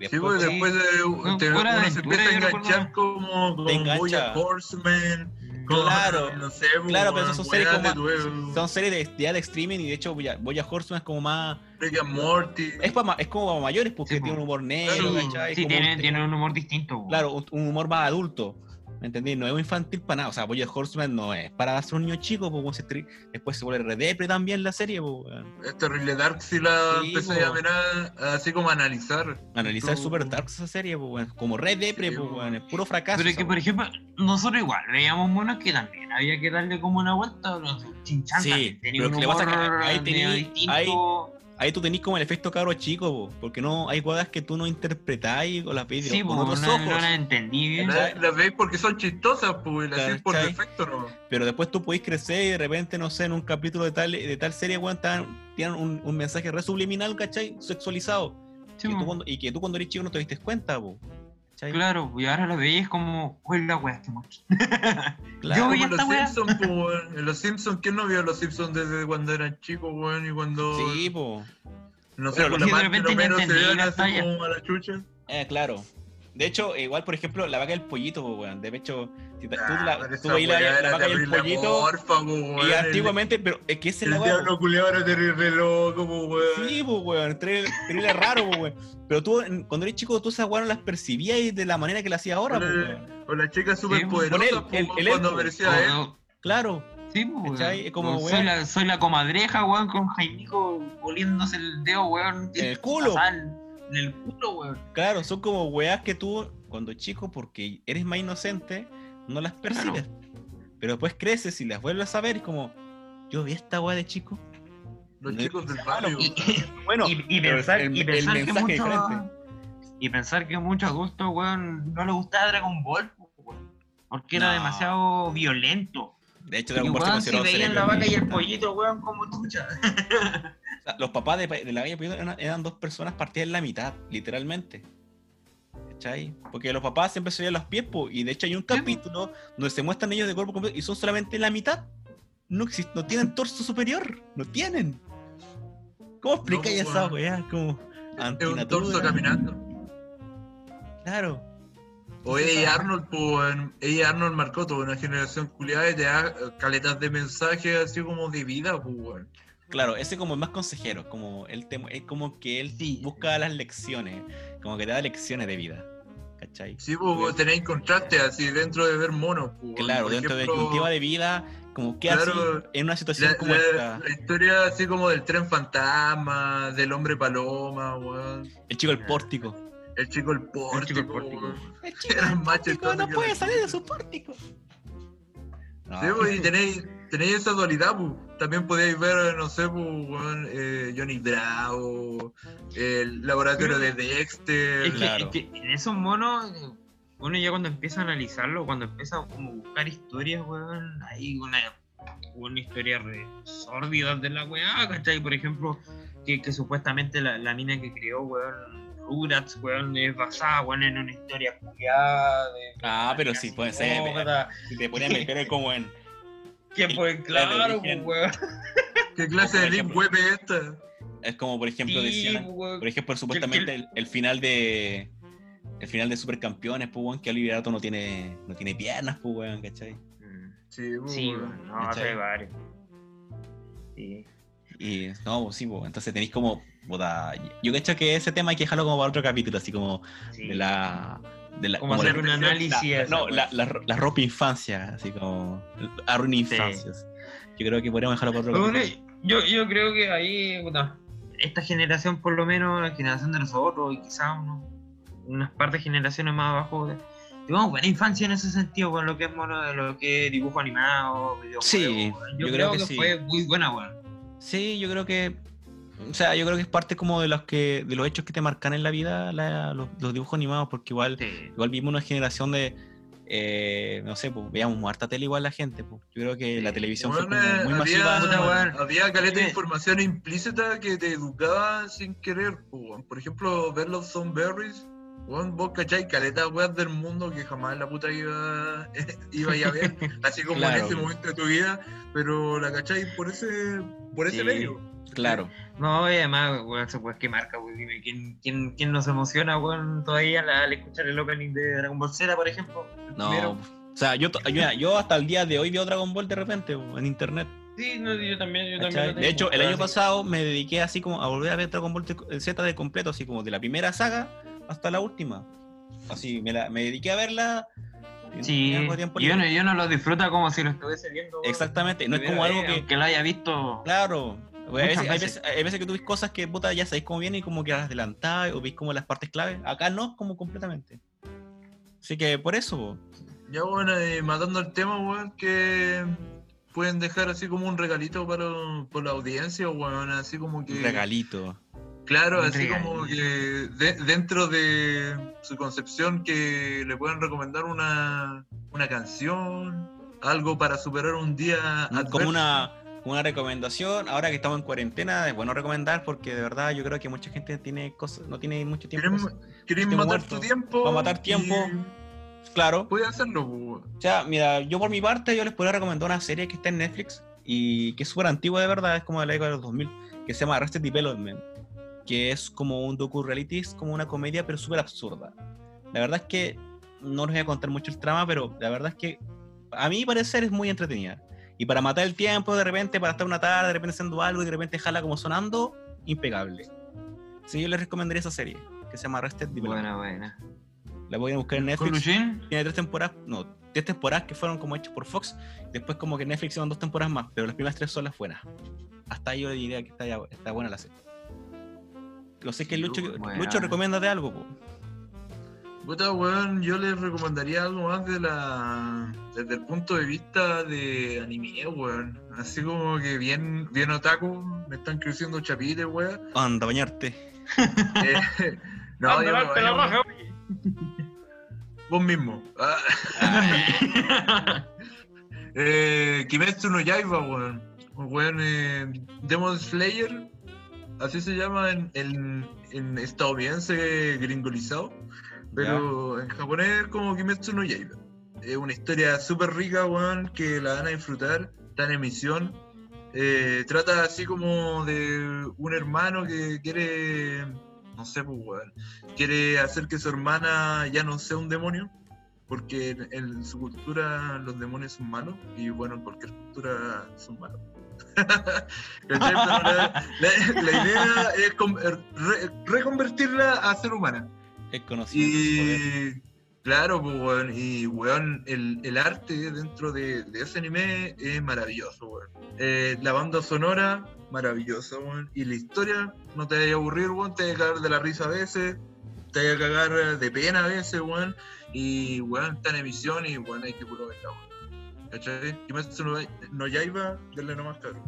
Sí, pues sí. después de, No, te- fuera de uno se empieza a enganchar como con engancha. Horseman, Claro, no sé, claro, pero son series como Son series de, de streaming y de hecho Boya, Boya Horseman es como más... Rick and Morty. Es, pa ma- es como para mayores porque Sí, tiene un humor negro, Claro. Sí, Como tiene, un- tiene un humor distinto, weón. Claro, un, humor más adulto. ¿Me entendí? No es un infantil para nada. O sea, Boya Horseman no es para hacer un niño chico, pues, después se vuelve redepre también la serie, pues. Es terrible Dark si la Sí, empecé a mirar así como a analizar. Analizar Tú- super dark esa serie, pues, weón. Como Red Depre, Sí, pues. Es puro fracaso. Pero es que, por ejemplo, nosotros igual veíamos monos que también había que darle como una vuelta. No sé, Chinchan Sí, tenía pero un que le pasa que humor ahí medio tení- distinto. Ahí tú tenés como el efecto cabro chico, po, porque no hay cosas que tú no interpretáis o las veis Sí, con pues, otros no, ojos. no la entendí bien. La, la veis porque son chistosas, pues, y las hacéis por defecto, ¿no? Pero después tú podés crecer y de repente, no sé, en un capítulo de tal, de tal serie, weón, tienen un, un mensaje re subliminal, ¿cachai? Sexualizado. Sí, y, tú cuando, y que tú cuando eres chico no te diste cuenta, po. ¿Cachai? Claro, y ahora la veis como, ¿cuál la wea que mucho? Claro. Yo vi esta los. Simpsons, weón. En los Simpsons, ¿quién no vio a los Simpsons desde cuando eran chicos, weón? Y cuando, Sí, po. no sé, Pero la de repente no entendí vean la así talla. como a la chucha. Eh, claro. De hecho, igual, por ejemplo, la vaca del pollito, po, weón. De hecho, si tú, Ah, la, tú la, weá la vaca del pollito. weón. Y antiguamente, pero es que ese es El diablo terrible loco, weón. Sí, pues, weón, terrible, raro, pues, weón. Pero tú, cuando eres chico, tú esas weas no las percibías de la manera que la hacía ahora, pues, weón. Con la chica super Sí, poderosa, con él, po, el- weón, el cuando aparecía él. Claro, Sí, pues, weón. Es como, weón. soy, la, soy la comadreja, weón, con Jaimico oliéndose el dedo, weón. El culo. Sal, En el culo, weón. claro, son como weas que tú, cuando chico, porque eres más inocente, no las percibes. Pero después creces y las vuelves a ver y es como, yo vi esta wea de chico. Los No, chicos del barrio. Y, Bueno, y, pensar, el- y el pensar que mensaje es mucho- diferente. y pensar que muchos adultos, weón, no les gustaba Dragon Ball, weón, porque era demasiado violento. de hecho, Dragon Ball se weón, si consideró veían la vaca y el pollito, weón, como tucha. Los papás de, de la pollito eran, eran dos personas partidas en la mitad, literalmente. ¿Cachai? Porque los papás siempre se veían los pies, po, y de hecho hay un capítulo donde se muestran ellos de cuerpo completo y son solamente la mitad. No, no tienen torso superior, no tienen. ¿Cómo explicáis po, esa weá? Como Es un torso caminando. Claro. O ella Arnold, pues, ella Arnold marcó toda una generación culiada y te da caletas de mensajes así como de vida, pues. Claro, ese como es más consejero, como él te- es como que él Sí. busca las lecciones, como que te da lecciones de vida. ¿Cachai? Sí, pues, tenéis contraste así dentro de ver monos, pues. Claro, Por dentro ejemplo, de un tema de vida, como que Claro, así en una situación La, como la- esta. la historia así como del tren fantasma, del hombre paloma, weón. El chico del pórtico. El chico el pórtico, chico el pórtico. El chico más pórtico no puede salir de su pórtico. No, Sí, pues, y tenéis, tenéis esa dualidad, pues. También podéis ver, no sé, pues, weón, eh, Johnny Bravo, el laboratorio de Dexter. Es que, Claro. es que en esos monos, uno ya cuando empieza a analizarlo, cuando empieza a como buscar historias, weón, hay una, una historia re sórdida de la weá, ¿cachai? Por ejemplo, que, que supuestamente la, la mina que creó, weón, Rugrats, weón, es basada, weón, en una historia culiada. de- Ah, pero sí, puede ser. Si te ponían a meter como en. Que pues, claro, pues, weón. ¿Qué clase de deep web es esta? Es como, por ejemplo, Sí, decían. Por ejemplo, supuestamente el, el final de. El final de Supercampeones, pues, weón, que Oliver Atom no tiene, no tiene piernas, pues, weón, ¿cachai? Sí, Sí, weón. weón, no, hay varios. Sí. Y no, pues sí, pues, entonces tenéis como. puta, yo cacho que ese tema hay que dejarlo como para otro capítulo, así como sí. de la. De la Como como hacer la- un análisis la- no, weá. la, ropa infancia, así como. Arruina infancias. Yo creo que podríamos dejarlo para otro bueno, yo, yo creo que ahí, puta, esta generación, por lo menos, la generación de nosotros, y quizás unas partes generaciones más abajo, tuvimos buena infancia en ese sentido, con lo que es mono, lo que es dibujo animado, videojuegos. Sí, yo, creo, que, sí. fue muy buena, weón. Sí, yo creo que. O sea, yo creo que es parte como de los que de los hechos que te marcan en la vida la- los, los dibujos animados, porque igual, Sí. igual vimos una generación de. eh, no sé, pues veíamos harta tele igual la gente. Pues. Yo creo que la televisión fue Weón, como eh, muy había, masiva. weón. había caleta de Sí. información implícita que te educaba sin querer. weón. Por ejemplo, ver los Zoneberries. Weón, vos cachai caleta weas del mundo que jamás en la puta iba, iba a ver, así como Claro. en ese momento de tu vida, pero la cachai por ese, por ese Sí. medio. Claro. No, y además, weón, eso pues que marca, weón. Dime, ¿quién, quién, quién nos emociona, weón, todavía al, escuchar el opening de Dragon Ball Z, por ejemplo? No. primero. O sea, yo, yo, yo hasta el día de hoy veo Dragon Ball de repente en internet. Sí, no, yo también, yo ¿cachai? también. De hecho, el año pasado me dediqué así como a volver a ver Dragon Ball Z de completo, así como de la primera saga hasta la última. Así, me, la, me dediqué a verla. y Sí, y uno, y uno lo disfruta como si lo estuviese viendo. Exactamente, no es como algo que. Aunque lo haya visto. Claro. güey, Hay veces, hay, veces. hay veces que tú ves cosas que puta, ya sabéis cómo vienen y como que las adelantáis o veis como las partes clave. Acá no, como completamente. Así que por eso. po. Ya bueno, eh, matando el tema, weón, que pueden dejar así como un regalito para por la audiencia, weón, así como que... Un regalito. Claro, así como que de- dentro de su concepción que le pueden recomendar una, una canción, algo para superar un día adverso. Como una, una recomendación. Ahora que estamos en cuarentena, es bueno recomendar porque de verdad yo creo que mucha gente tiene cosas, no tiene mucho tiempo. ¿Quieren, para eso. quieren Tiempo matar muerto. tu tiempo? Para matar tiempo. y Claro. Puede hacerlo. O sea, mira, yo por mi parte, yo les podría recomendar una serie que está en Netflix y que es súper antigua de verdad, es como de la década de los 2000, que se llama Arrested Development, que es como un docu-reality, es como una comedia, pero súper absurda. La verdad es que no les voy a contar mucho el trama, pero la verdad es que a mi parecer es muy entretenida. Y para matar el tiempo, de repente, para estar una tarde, de repente haciendo algo y de repente jala como sonando, impecable. Sí, yo les recomendaría esa serie, que se llama Arrested Development. Buena, buena. La voy a buscar en ¿Con Netflix tiene tres temporadas, no, tres temporadas que fueron como hechas por Fox. Después como que Netflix hicieron dos temporadas más, pero las primeras tres son las buenas. Hasta ahí yo diría que está, ya- está buena la serie. Lo sé que Sí, Lucho, buena. Lucho recomienda de algo, po. Puta, weón, yo les recomendaría algo más de la desde el punto de vista de anime, weón. Así como que bien, bien otaku, me están creciendo chapites, weón. Anda, bañarte. Eh, no, Anda, yo la raja, vos mismo. Ah. eh, Kimetsu no Yaiba, weón. Weón, eh, Demon Slayer, así se llama en, en, en estadounidense gringolizado. Pero en japonés es como Kimetsu no Yaiba. Es una historia súper rica, weón, que la van a disfrutar. Está en emisión. Eh, trata así como de un hermano que quiere, no sé, pues, weón, quiere hacer que su hermana ya no sea un demonio, porque en, en su cultura los demonios son malos, y bueno, en cualquier cultura son malos. La, idea es con- re- reconvertirla a ser humana. Es conocido. Y claro, pues, weón, y weón, el, el arte dentro de, de ese anime es maravilloso, weón. Eh, la banda sonora, maravillosa, weón. Y la historia, no te vaya a aburrir, weón, te vaya a cagar de la risa a veces, te vaya a cagar de pena a veces, weón. Y weón, está en emisión y weón, hay que puro verla, weón. ¿Cachai? Y más no, no Yaiba, denle nomás caro.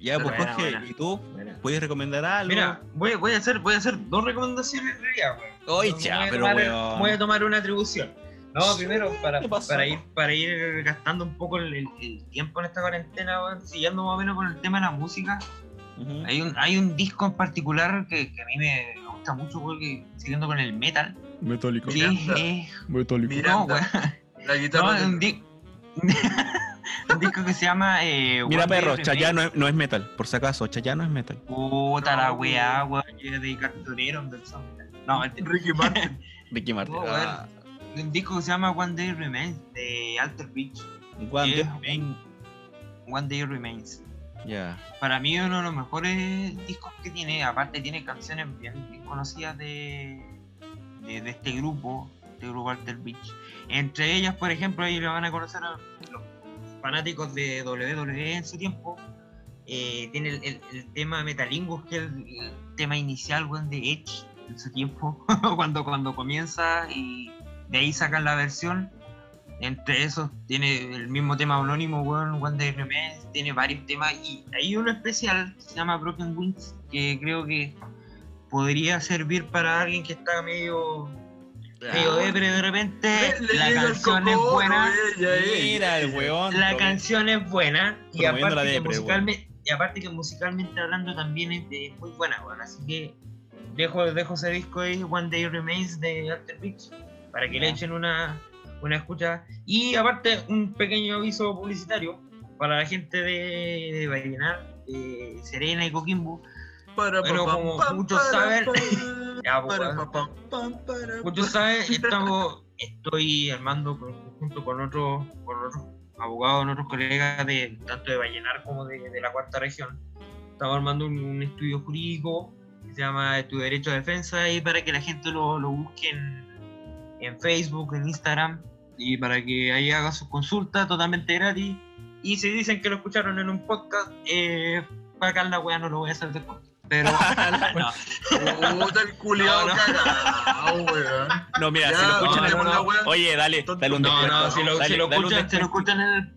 Ya, pues Buena, Jorge, buena. ¿y tú? Buena. ¿Puedes recomendar algo? Mira, voy, voy a hacer, voy a hacer dos recomendaciones en realidad, weón. Oye, No, ya, pero tomar- weón. Voy a tomar una atribución. No, primero, para, para, ir, para ir gastando un poco el, el- el tiempo en esta cuarentena, weón, siguiendo más o menos con el tema de la música, Ujú. hay un, hay un disco en particular que, que a mí me, gusta mucho, weón, que siguiendo con el metal. Metálico. Que Miranda. es. Metálico. No, weón. La No, guitarra es del- un, di- un disco que se llama. Eh, Mira, perro. Chayá no es, no es metal, por si acaso, Chayá no es metal. Puta la weá, weón. Yo de cartonero. No. Ricky Martin. Ricky Martin. No, Ah, Un disco que se llama One Day Remains de Alter Beach. One Day Remains. One Day Remains. Ya. Para mí uno de los mejores discos que tiene. Aparte tiene canciones bien, bien conocidas de, de, de este grupo, este grupo Alter Beach. Entre ellas, por ejemplo, ahí lo van a conocer los fanáticos de WWE en su tiempo. Eh, tiene el, tema Metalingus, que es el, tema inicial weón, de Edge en su tiempo, cuando, cuando comienza y de ahí sacan la versión. Entre esos tiene el mismo tema anónimo, weón, One tiene varios temas y hay uno especial que se llama Broken Wings, que creo que podría servir para alguien que está medio, medio depre de repente. Le- le la canción es buena. ella, ella. Mira el weón. La canción es buena y aparte, la depre, musicalmente, y aparte que musicalmente hablando también es, de- muy buena, weón. Así que dejo, dejo ese disco ahí, One Day Remains de Alter Beach, para que le echen una, una escucha. Y aparte, un pequeño aviso publicitario para la gente de, de Vallenar, de Serena y Coquimbo. Para, Bueno, pa, como muchos saben- Muchos saben, estamos, estoy armando con- junto con otros, con otros abogados, otros colegas de tanto de Vallenar como de, de la cuarta región. Estamos armando un, un estudio jurídico que se llama Tu Derecho a Defensa y para que la gente lo, lo busque en, en Facebook, en Instagram y para que ahí haga su consulta totalmente gratis. Y si dicen que lo escucharon en un podcast, eh, para acá la wea no lo voy a hacer después. Pero no. Puta el culiao No, no. weón. No, mira, Ya, si lo escuchan no, en no, la wea. Oye, dale, dale un No, no, si lo, dale, si lo escuchan, si lo escuchan en el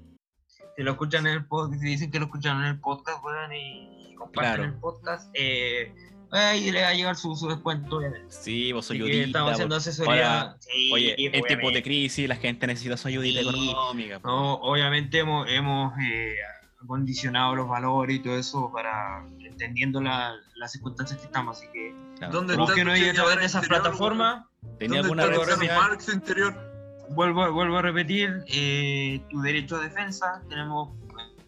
si lo escuchan en el podcast, si dicen que lo escuchan en el podcast, weón, y comparten Claro. el podcast, eh, ahí le va a llegar su, su descuento, obviamente. Sí, vos soy ayudita. estamos haciendo asesoría. Sí, Oye, en tiempos de crisis la gente necesita su ayudita Sí. económica. No, obviamente hemos, hemos eh, acondicionado los valores y todo eso para entendiendo la- las circunstancias que estamos, así que Claro. ¿Dónde está tu ahí a través de esas plataformas. ¿Tenía ¿Dónde alguna está red? Marx interior? Vuelvo, vuelvo a repetir, eh, tu derecho a defensa, tenemos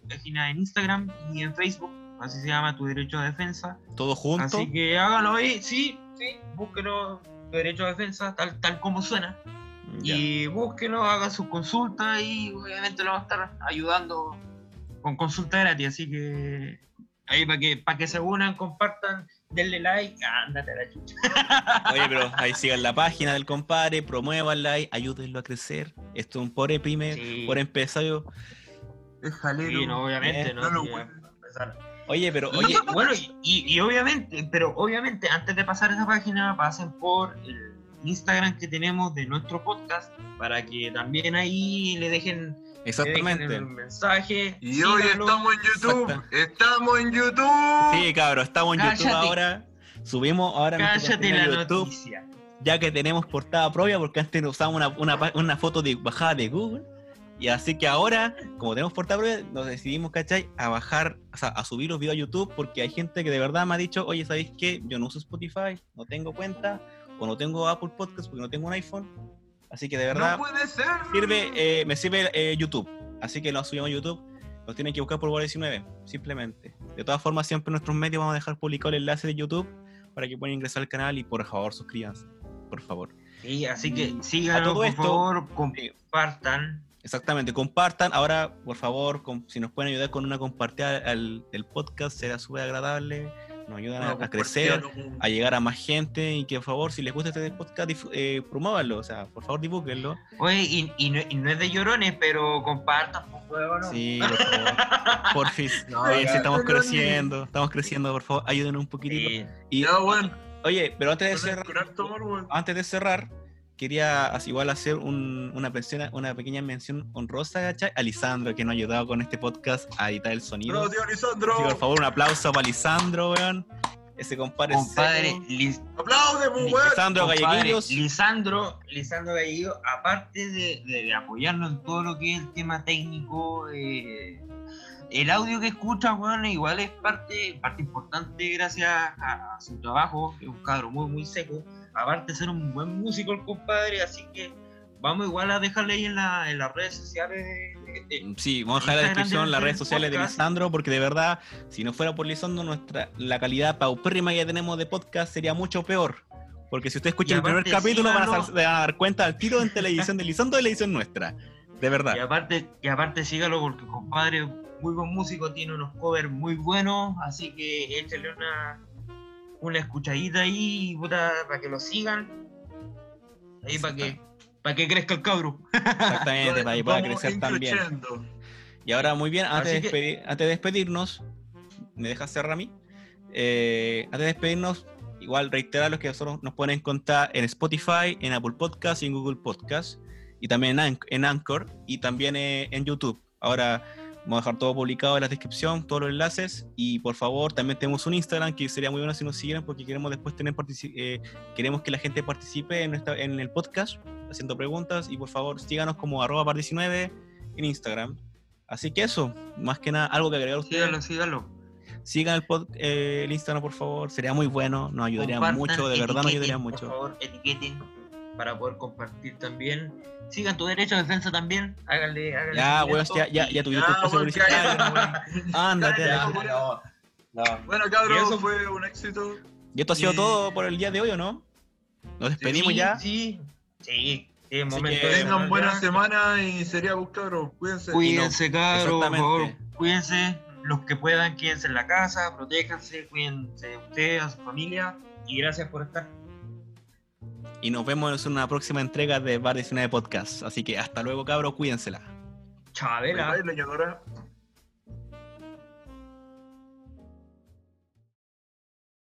página en Instagram y en Facebook, así se llama tu derecho a defensa. ¿Todo junto? Así que háganlo ahí, sí, sí, búsquenlo, tu derecho a defensa, tal, tal como suena. Ya. Y búsquenlo, hagan sus consultas y obviamente lo vamos a estar ayudando con consulta gratis, así que ahí para que, para que se unan, compartan, denle like, ándate a la chucha. Oye, pero ahí sigan la página del compadre, promuévanla ayúdenlo a crecer. Esto es un pobre pyme, Sí. por empresario. Es jalero. Sí, no, obviamente, Eh, no, lo empezar. Oye, pero oye, bueno, y, y- obviamente, pero obviamente antes de pasar a esa página, pasen por el Instagram que tenemos de nuestro podcast para que también ahí le dejen exactamente. el mensaje. Y hoy estamos en YouTube. Exacto. Estamos en YouTube. Sí, cabrón, estamos en YouTube ahora. Subimos ahora Cállate la a YouTube, noticia. ya que tenemos portada propia, porque antes usábamos una, una, foto de bajada de Google. Y así que ahora, como tenemos portada propia, nos decidimos, ¿cachai? A bajar, o sea, a subir los videos a YouTube, porque hay gente que de verdad me ha dicho, oye, ¿sabéis qué? Yo no uso Spotify, no tengo cuenta, o no tengo Apple Podcast porque no tengo un iPhone. Así que de verdad, No puede ser. sirve, eh, me sirve eh, YouTube. Así que lo subimos a YouTube. Nos tienen que buscar por Bola 19, simplemente. De todas formas, siempre en nuestros medios vamos a dejar publicado el enlace de YouTube para que puedan ingresar al canal y por favor suscríbanse. Por favor. Sí, así que síganos, por esto- favor, compartan. Exactamente, compartan. Ahora, por favor, si nos pueden ayudar con una compartida al, del podcast, será súper agradable. Nos ayudan a- No, a, crecer, a llegar a más gente y que, por favor, si les gusta este podcast, eh, promuévanlo. O sea, por favor, divulguenlo. Oye, y, y no, y no es de llorones, pero compartan, por favor. ¿no? Sí, por favor. Porfis. Oye, ya, estamos creciendo, estamos creciendo, por favor, ayúdenos un poquitito. Sí. Y, bueno. oye, pero antes de cerrar, antes de cerrar, quería as- igual hacer un- una, pensión, una pequeña mención honrosa ¿cachai? a Lisandro, que nos ha ayudado con este podcast a editar el sonido. Bravo, tío Lisandro. Así que, por favor, un aplauso para Lisandro, weón. Ese compadre es Compadre. Lis- Aplaude, pues, weón. Lisandro Galleguillos. Lisandro, Lisandro Galleguillo, aparte de, de- apoyarnos en todo lo que es el tema técnico, eh, el audio que escucha, weón, igual es parte, parte importante gracias a, a su trabajo, es un cabro muy, muy seco. Aparte de ser un buen músico el compadre, así que vamos igual a dejarle ahí en, la, en las redes sociales de- de- de- Sí, vamos a dejar en la descripción del- las redes sociales de. Lisandro, porque de verdad, si no fuera por Lisandro, nuestra, la calidad paupérrima que tenemos de podcast sería mucho peor. Porque si usted escucha Y el primer capítulo, van a, dar- se van a dar cuenta al tiro entre la edición de Lisandro y la edición nuestra. De verdad. Y aparte, y aparte sígalo porque compadre, muy buen músico, tiene unos covers muy buenos, así que échale una, una escuchadita ahí, puta, para que lo sigan. Ahí para que, para que crezca el cabro. Exactamente, para que pueda crecer también. Y ahora, muy bien, antes de, que- despedir- antes de despedirnos, ¿me dejas cerrar a mí? Eh, antes de despedirnos, igual reiterar los que nosotros nos pueden encontrar en Spotify, en Apple Podcast y en Google Podcast, y también en, Anch- en Anchor y también eh, en YouTube. Ahora vamos a dejar todo publicado en la descripción, todos los enlaces, y por favor, también tenemos un Instagram que sería muy bueno si nos siguieran porque queremos después tener eh, queremos que la gente participe en, nuestra- en el podcast haciendo preguntas, y por favor, síganos como arroba par19 en Instagram. Así que eso, más que nada, algo que agregar ustedes. Sígalo, sígalo. Sigan el, pod- eh, el Instagram, por favor. Sería muy bueno. Nos ayudaría Compartan, mucho, de verdad nos ayudaría mucho. Por favor, etiqueten para poder compartir también. Sigan tu derecho a defensa también. Háganle, háganle. Ya, weón, ya, ya, ya tu Ya, weón, publicitario. Ándate. No, no. Bueno, cabrón, eso- fue un éxito. Y esto ha sido Y- todo por el día de hoy, ¿o no? Nos despedimos Sí, ya. Sí, sí. Sí, momento que de Tengan cerrar buena ya. semana y sería buscaros. Cuídense. Cuídense, cabros, por favor. Cuídense. Los que puedan, quédense en la casa, protéjanse, cuídense de ustedes, a su familia. Y gracias por estar. Y nos vemos en una próxima entrega de Bar 19 Podcast. Así que hasta luego, cabros. Cuídensela. Chabela. Bye, bye, leñadora.